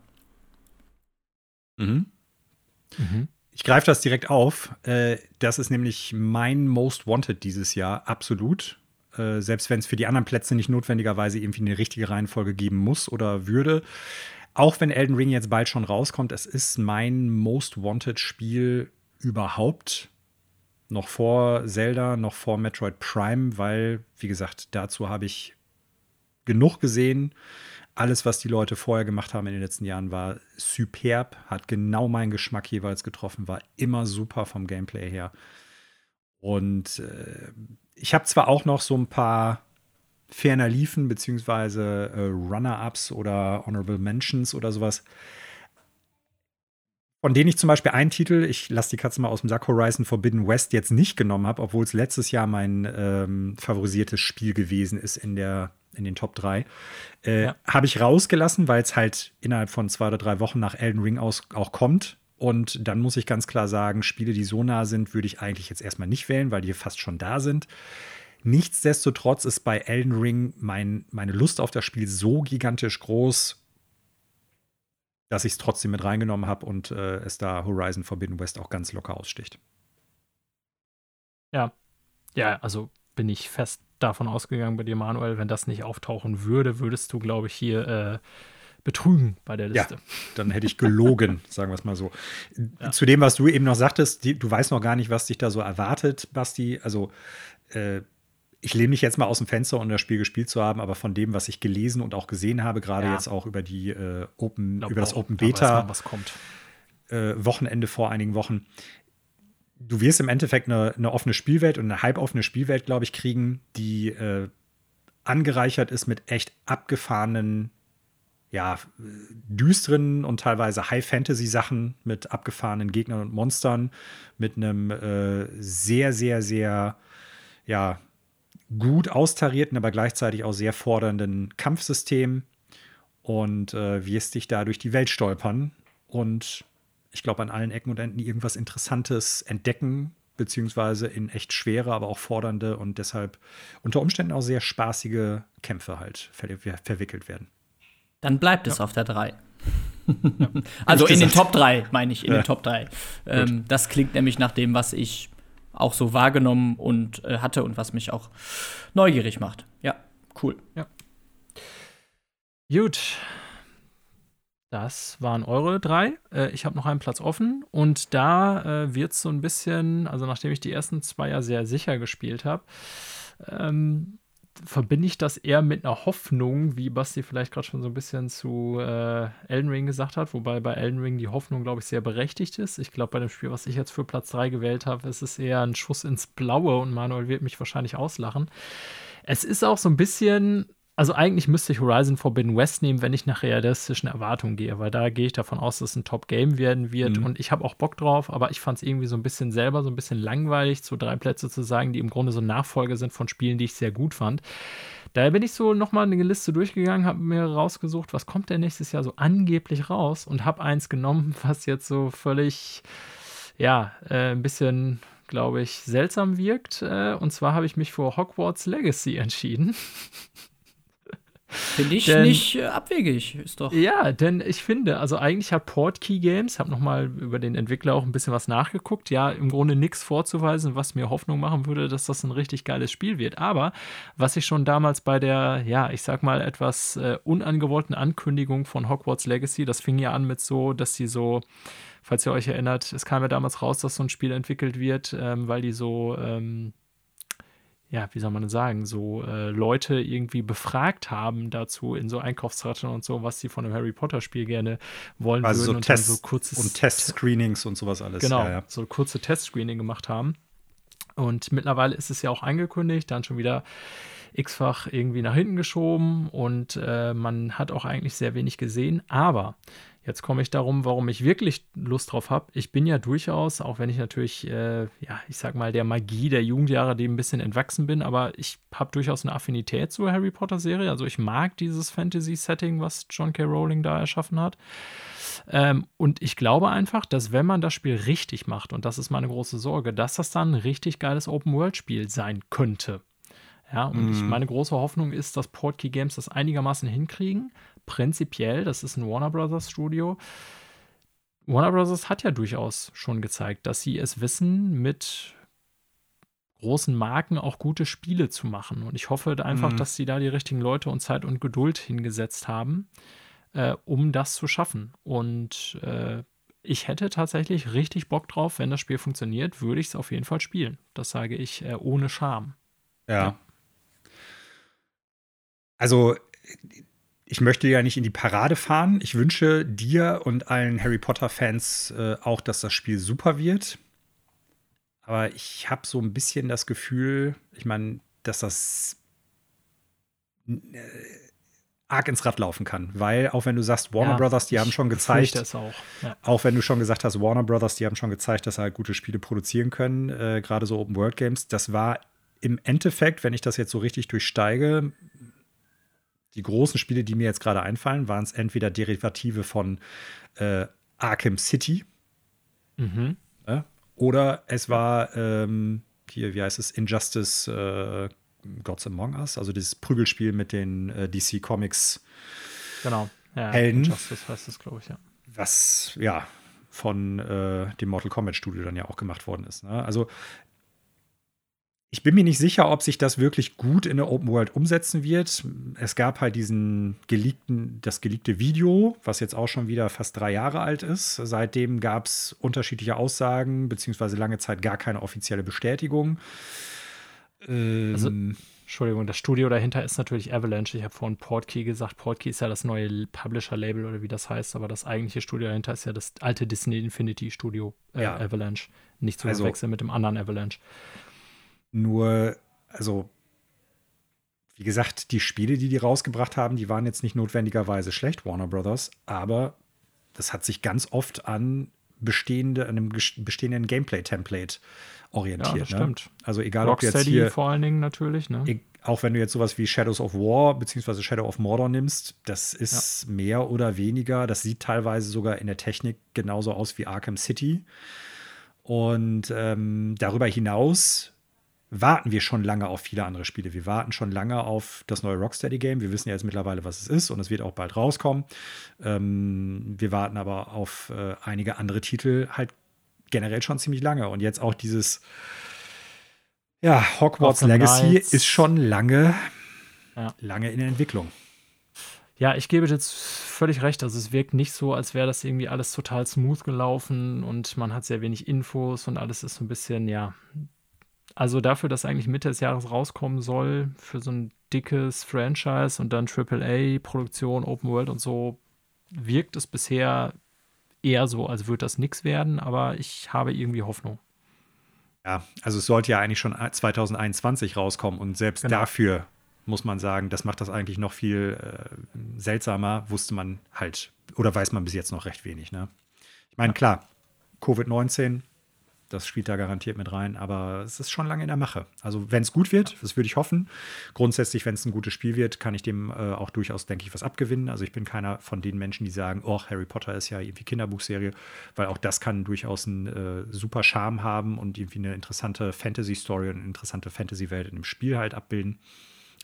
Mhm. Mhm. Ich greife das direkt auf. Äh, das ist nämlich mein Most Wanted dieses Jahr, absolut. Äh, selbst wenn es für die anderen Plätze nicht notwendigerweise irgendwie eine richtige Reihenfolge geben muss oder würde. Auch wenn Elden Ring jetzt bald schon rauskommt, es ist mein Most Wanted Spiel überhaupt. Noch vor Zelda, noch vor Metroid Prime, weil, wie gesagt, dazu habe ich genug gesehen alles, was die Leute vorher gemacht haben in den letzten Jahren, war superb, hat genau meinen Geschmack jeweils getroffen, war immer super vom Gameplay her. Und äh, ich habe zwar auch noch so ein paar ferner Liefen, beziehungsweise äh, Runner-Ups oder Honorable Mentions oder sowas, von denen ich zum Beispiel einen Titel, ich lasse die Katze mal aus dem Sack, Horizon Forbidden West jetzt nicht genommen habe, obwohl es letztes Jahr mein ähm, favorisiertes Spiel gewesen ist in der in den Top 3. Äh, ja. Habe ich rausgelassen, weil es halt innerhalb von zwei oder drei Wochen nach Elden Ring aus, auch kommt. Und dann muss ich ganz klar sagen, Spiele, die so nah sind, würde ich eigentlich jetzt erstmal nicht wählen, weil die fast schon da sind. Nichtsdestotrotz ist bei Elden Ring mein, meine Lust auf das Spiel so gigantisch groß, dass ich es trotzdem mit reingenommen habe und äh, es da Horizon Forbidden West auch ganz locker aussticht. Ja, ja, also bin ich fest davon ausgegangen bei dir, Manuel, wenn das nicht auftauchen würde, würdest du, glaube ich, hier äh, betrügen bei der Liste. Ja, dann hätte ich gelogen, sagen wir es mal so. Ja. Zu dem, was du eben noch sagtest, die, du weißt noch gar nicht, was dich da so erwartet, Basti. Also, äh, ich lehne mich jetzt mal aus dem Fenster, um das Spiel gespielt zu haben, aber von dem, was ich gelesen und auch gesehen habe, gerade ja. jetzt auch über die äh, Open, über das Open Beta, man, was kommt. Äh, Wochenende vor einigen Wochen, du wirst im Endeffekt eine, eine offene Spielwelt und eine halboffene Spielwelt, glaube ich, kriegen, die äh, angereichert ist mit echt abgefahrenen, ja, düsteren und teilweise High-Fantasy-Sachen mit abgefahrenen Gegnern und Monstern, mit einem äh, sehr, sehr, sehr, ja, gut austarierten, aber gleichzeitig auch sehr fordernden Kampfsystem. Und äh, wirst dich da durch die Welt stolpern und ich glaube an allen Ecken und Enden irgendwas Interessantes entdecken, beziehungsweise in echt schwere, aber auch fordernde und deshalb unter Umständen auch sehr spaßige Kämpfe halt ver verwickelt werden. Dann bleibt es ja. auf der 3. also in den Top 3, meine ich, in ja. den Top 3. Ähm, das klingt nämlich nach dem, was ich auch so wahrgenommen und äh, hatte und was mich auch neugierig macht. Ja, cool. Ja. Gut. Das waren eure drei. Äh, ich habe noch einen Platz offen und da äh, wird es so ein bisschen, also nachdem ich die ersten zwei ja sehr sicher gespielt habe, ähm, verbinde ich das eher mit einer Hoffnung, wie Basti vielleicht gerade schon so ein bisschen zu äh, Elden Ring gesagt hat, wobei bei Elden Ring die Hoffnung, glaube ich, sehr berechtigt ist. Ich glaube, bei dem Spiel, was ich jetzt für Platz 3 gewählt habe, ist es eher ein Schuss ins Blaue und Manuel wird mich wahrscheinlich auslachen. Es ist auch so ein bisschen also eigentlich müsste ich Horizon Forbidden West nehmen, wenn ich nach realistischen Erwartungen gehe, weil da gehe ich davon aus, dass es ein Top-Game werden wird mhm. und ich habe auch Bock drauf, aber ich fand es irgendwie so ein bisschen selber so ein bisschen langweilig, zu drei Plätze zu sagen, die im Grunde so Nachfolge sind von Spielen, die ich sehr gut fand. Daher bin ich so nochmal eine Liste durchgegangen, habe mir rausgesucht, was kommt denn nächstes Jahr so angeblich raus und habe eins genommen, was jetzt so völlig, ja, äh, ein bisschen glaube ich, seltsam wirkt. Äh, und zwar habe ich mich für Hogwarts Legacy entschieden. Finde ich denn, nicht äh, abwegig, ist doch. Ja, denn ich finde, also eigentlich hat Portkey Games, habe nochmal über den Entwickler auch ein bisschen was nachgeguckt, ja, im Grunde nichts vorzuweisen, was mir Hoffnung machen würde, dass das ein richtig geiles Spiel wird. Aber was ich schon damals bei der, ja, ich sag mal, etwas äh, unangewollten Ankündigung von Hogwarts Legacy, das fing ja an mit so, dass sie so falls ihr euch erinnert, es kam ja damals raus, dass so ein Spiel entwickelt wird, ähm, weil die so ähm, ja, wie soll man sagen, so äh, Leute irgendwie befragt haben dazu in so Einkaufsratten und so, was sie von einem Harry Potter Spiel gerne wollen also würden. So und Tests so kurzes und Test-Screenings und sowas alles. Genau, ja, ja. so kurze Test-Screening gemacht haben. Und mittlerweile ist es ja auch angekündigt, dann schon wieder x-fach irgendwie nach hinten geschoben und äh, man hat auch eigentlich sehr wenig gesehen. Aber Jetzt komme ich darum, warum ich wirklich Lust drauf habe. Ich bin ja durchaus, auch wenn ich natürlich, äh, ja, ich sag mal, der Magie der Jugendjahre dem ein bisschen entwachsen bin, aber ich habe durchaus eine Affinität zur Harry Potter-Serie. Also ich mag dieses Fantasy-Setting, was John K. Rowling da erschaffen hat. Ähm, und ich glaube einfach, dass wenn man das Spiel richtig macht, und das ist meine große Sorge, dass das dann ein richtig geiles Open-World-Spiel sein könnte. Ja, und mm. ich, mhm. meine große Hoffnung ist, dass Portkey Games das einigermaßen hinkriegen prinzipiell, das ist ein Warner Brothers Studio. Warner Brothers hat ja durchaus schon gezeigt, dass sie es wissen, mit großen Marken auch gute Spiele zu machen. Und ich hoffe einfach, mhm. dass sie da die richtigen Leute und Zeit und Geduld hingesetzt haben, äh, um das zu schaffen. Und äh, ich hätte tatsächlich richtig Bock drauf, wenn das Spiel funktioniert, würde ich es auf jeden Fall spielen. Das sage ich äh, ohne Scham. Ja. ja. Also ich möchte ja nicht in die Parade fahren. Ich wünsche dir und allen Harry Potter-Fans äh, auch, dass das Spiel super wird. Aber ich habe so ein bisschen das Gefühl, ich meine, dass das äh, arg ins Rad laufen kann. Weil, auch wenn du sagst, Warner ja, Brothers, die haben schon gezeigt, auch. Ja. auch. wenn du schon gesagt hast, Warner Brothers, die haben schon gezeigt, dass sie halt gute Spiele produzieren können, äh, gerade so Open-World-Games, das war im Endeffekt, wenn ich das jetzt so richtig durchsteige, die großen Spiele, die mir jetzt gerade einfallen, waren es entweder Derivative von äh, Arkham City mhm. äh, oder es war ähm, hier, wie heißt es, Injustice äh, Gods Among Us, also dieses Prügelspiel mit den äh, DC Comics genau. ja, Helden. Injustice heißt es, glaube ich, ja. Was, ja, von äh, dem Mortal Kombat Studio dann ja auch gemacht worden ist. Ne? Also ich bin mir nicht sicher, ob sich das wirklich gut in der Open World umsetzen wird. Es gab halt diesen geleakten, das geleakte Video, was jetzt auch schon wieder fast drei Jahre alt ist. Seitdem gab es unterschiedliche Aussagen, beziehungsweise lange Zeit gar keine offizielle Bestätigung. Ähm, also, Entschuldigung, das Studio dahinter ist natürlich Avalanche. Ich habe vorhin Portkey gesagt. Portkey ist ja das neue Publisher-Label oder wie das heißt, aber das eigentliche Studio dahinter ist ja das alte Disney Infinity Studio äh, ja. Avalanche. Nicht zu also, verwechseln mit dem anderen Avalanche. Nur, also, wie gesagt, die Spiele, die die rausgebracht haben, die waren jetzt nicht notwendigerweise schlecht, Warner Brothers, aber das hat sich ganz oft an bestehende, an einem bestehenden Gameplay-Template orientiert. Ja, das ne? stimmt. Also egal, Rocksteady ob jetzt hier vor allen Dingen natürlich. Ne? E auch wenn du jetzt sowas wie Shadows of War bzw. Shadow of Mordor nimmst, das ist ja. mehr oder weniger, das sieht teilweise sogar in der Technik genauso aus wie Arkham City. Und ähm, darüber hinaus warten wir schon lange auf viele andere Spiele. Wir warten schon lange auf das neue Rocksteady-Game. Wir wissen ja jetzt mittlerweile, was es ist und es wird auch bald rauskommen. Ähm, wir warten aber auf äh, einige andere Titel halt generell schon ziemlich lange. Und jetzt auch dieses ja, Hogwarts Legacy Nights. ist schon lange, ja. lange in der Entwicklung. Ja, ich gebe jetzt völlig recht. Also es wirkt nicht so, als wäre das irgendwie alles total smooth gelaufen und man hat sehr wenig Infos und alles ist so ein bisschen, ja. Also dafür, dass eigentlich Mitte des Jahres rauskommen soll, für so ein dickes Franchise und dann AAA-Produktion, Open World und so, wirkt es bisher eher so, als würde das nichts werden, aber ich habe irgendwie Hoffnung. Ja, also es sollte ja eigentlich schon 2021 rauskommen und selbst genau. dafür muss man sagen, das macht das eigentlich noch viel äh, seltsamer, wusste man halt oder weiß man bis jetzt noch recht wenig. Ne? Ich meine, klar, Covid-19 das spielt da garantiert mit rein, aber es ist schon lange in der Mache. Also, wenn es gut wird, das würde ich hoffen. Grundsätzlich, wenn es ein gutes Spiel wird, kann ich dem äh, auch durchaus, denke ich, was abgewinnen. Also, ich bin keiner von den Menschen, die sagen, oh, Harry Potter ist ja irgendwie Kinderbuchserie, weil auch das kann durchaus einen äh, super Charme haben und irgendwie eine interessante Fantasy-Story und eine interessante Fantasy-Welt in dem Spiel halt abbilden.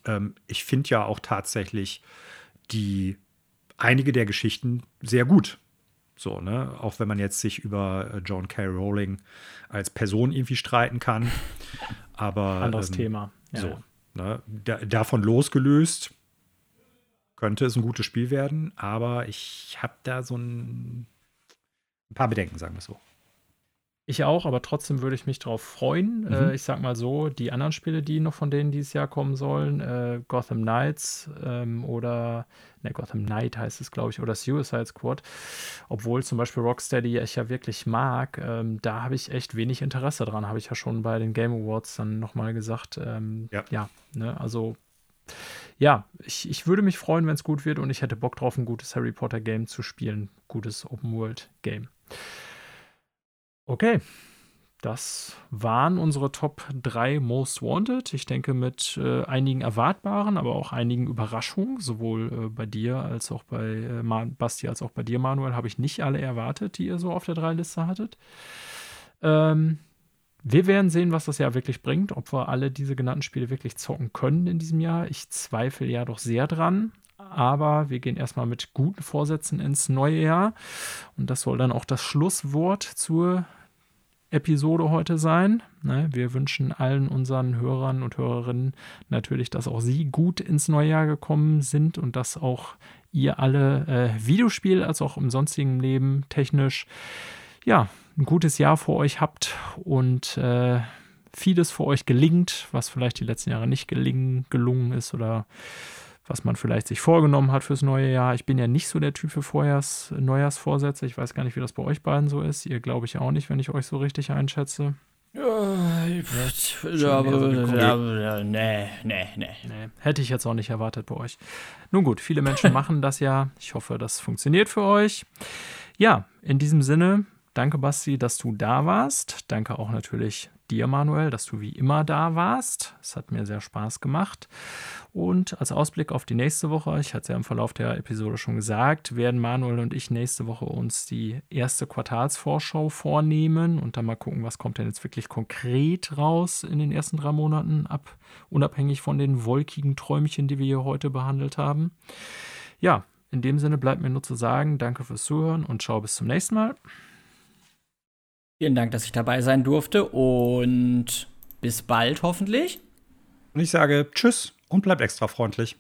Ähm, ich finde ja auch tatsächlich die einige der Geschichten sehr gut. So, ne? Auch wenn man jetzt sich über äh, John K. Rowling als Person irgendwie streiten kann. Aber. Anderes ähm, Thema. Ja, so. Ne? Da, davon losgelöst könnte es ein gutes Spiel werden, aber ich habe da so ein, ein paar Bedenken, sagen wir es so. Ich auch, aber trotzdem würde ich mich darauf freuen. Mhm. Äh, ich sag mal so, die anderen Spiele, die noch von denen dieses Jahr kommen sollen, äh, Gotham Knights ähm, oder, ne, Gotham Knight heißt es, glaube ich, oder Suicide Squad, obwohl zum Beispiel Rocksteady ich ja wirklich mag, ähm, da habe ich echt wenig Interesse dran, habe ich ja schon bei den Game Awards dann nochmal gesagt. Ähm, ja. ja ne, also ja, ich, ich würde mich freuen, wenn es gut wird und ich hätte Bock drauf, ein gutes Harry Potter Game zu spielen. Gutes Open World Game. Okay, das waren unsere Top 3 Most Wanted. Ich denke mit äh, einigen erwartbaren, aber auch einigen Überraschungen, sowohl äh, bei dir als auch bei äh, Basti als auch bei dir, Manuel, habe ich nicht alle erwartet, die ihr so auf der 3-Liste hattet. Ähm, wir werden sehen, was das Jahr wirklich bringt, ob wir alle diese genannten Spiele wirklich zocken können in diesem Jahr. Ich zweifle ja doch sehr dran aber wir gehen erstmal mit guten Vorsätzen ins neue Jahr. Und das soll dann auch das Schlusswort zur Episode heute sein. Ne, wir wünschen allen unseren Hörern und Hörerinnen natürlich, dass auch sie gut ins neue Jahr gekommen sind und dass auch ihr alle äh, Videospiel als auch im sonstigen Leben technisch ja ein gutes Jahr vor euch habt und äh, vieles für euch gelingt, was vielleicht die letzten Jahre nicht gelingen, gelungen ist oder was man vielleicht sich vorgenommen hat fürs neue Jahr. Ich bin ja nicht so der Typ für Vorjahrs Neujahrsvorsätze. Ich weiß gar nicht, wie das bei euch beiden so ist. Ihr glaube ich auch nicht, wenn ich euch so richtig einschätze. Ja, ja, aber, nee, nee, nee. Nee, hätte ich jetzt auch nicht erwartet bei euch. Nun gut, viele Menschen machen das ja. Ich hoffe, das funktioniert für euch. Ja, in diesem Sinne, danke Basti, dass du da warst. Danke auch natürlich dir, Manuel, dass du wie immer da warst. Es hat mir sehr Spaß gemacht. Und als Ausblick auf die nächste Woche, ich hatte es ja im Verlauf der Episode schon gesagt, werden Manuel und ich nächste Woche uns die erste Quartalsvorschau vornehmen und dann mal gucken, was kommt denn jetzt wirklich konkret raus in den ersten drei Monaten ab, unabhängig von den wolkigen Träumchen, die wir hier heute behandelt haben. Ja, in dem Sinne bleibt mir nur zu sagen, danke fürs Zuhören und ciao bis zum nächsten Mal. Vielen Dank, dass ich dabei sein durfte und bis bald hoffentlich. Und ich sage Tschüss und bleibt extra freundlich.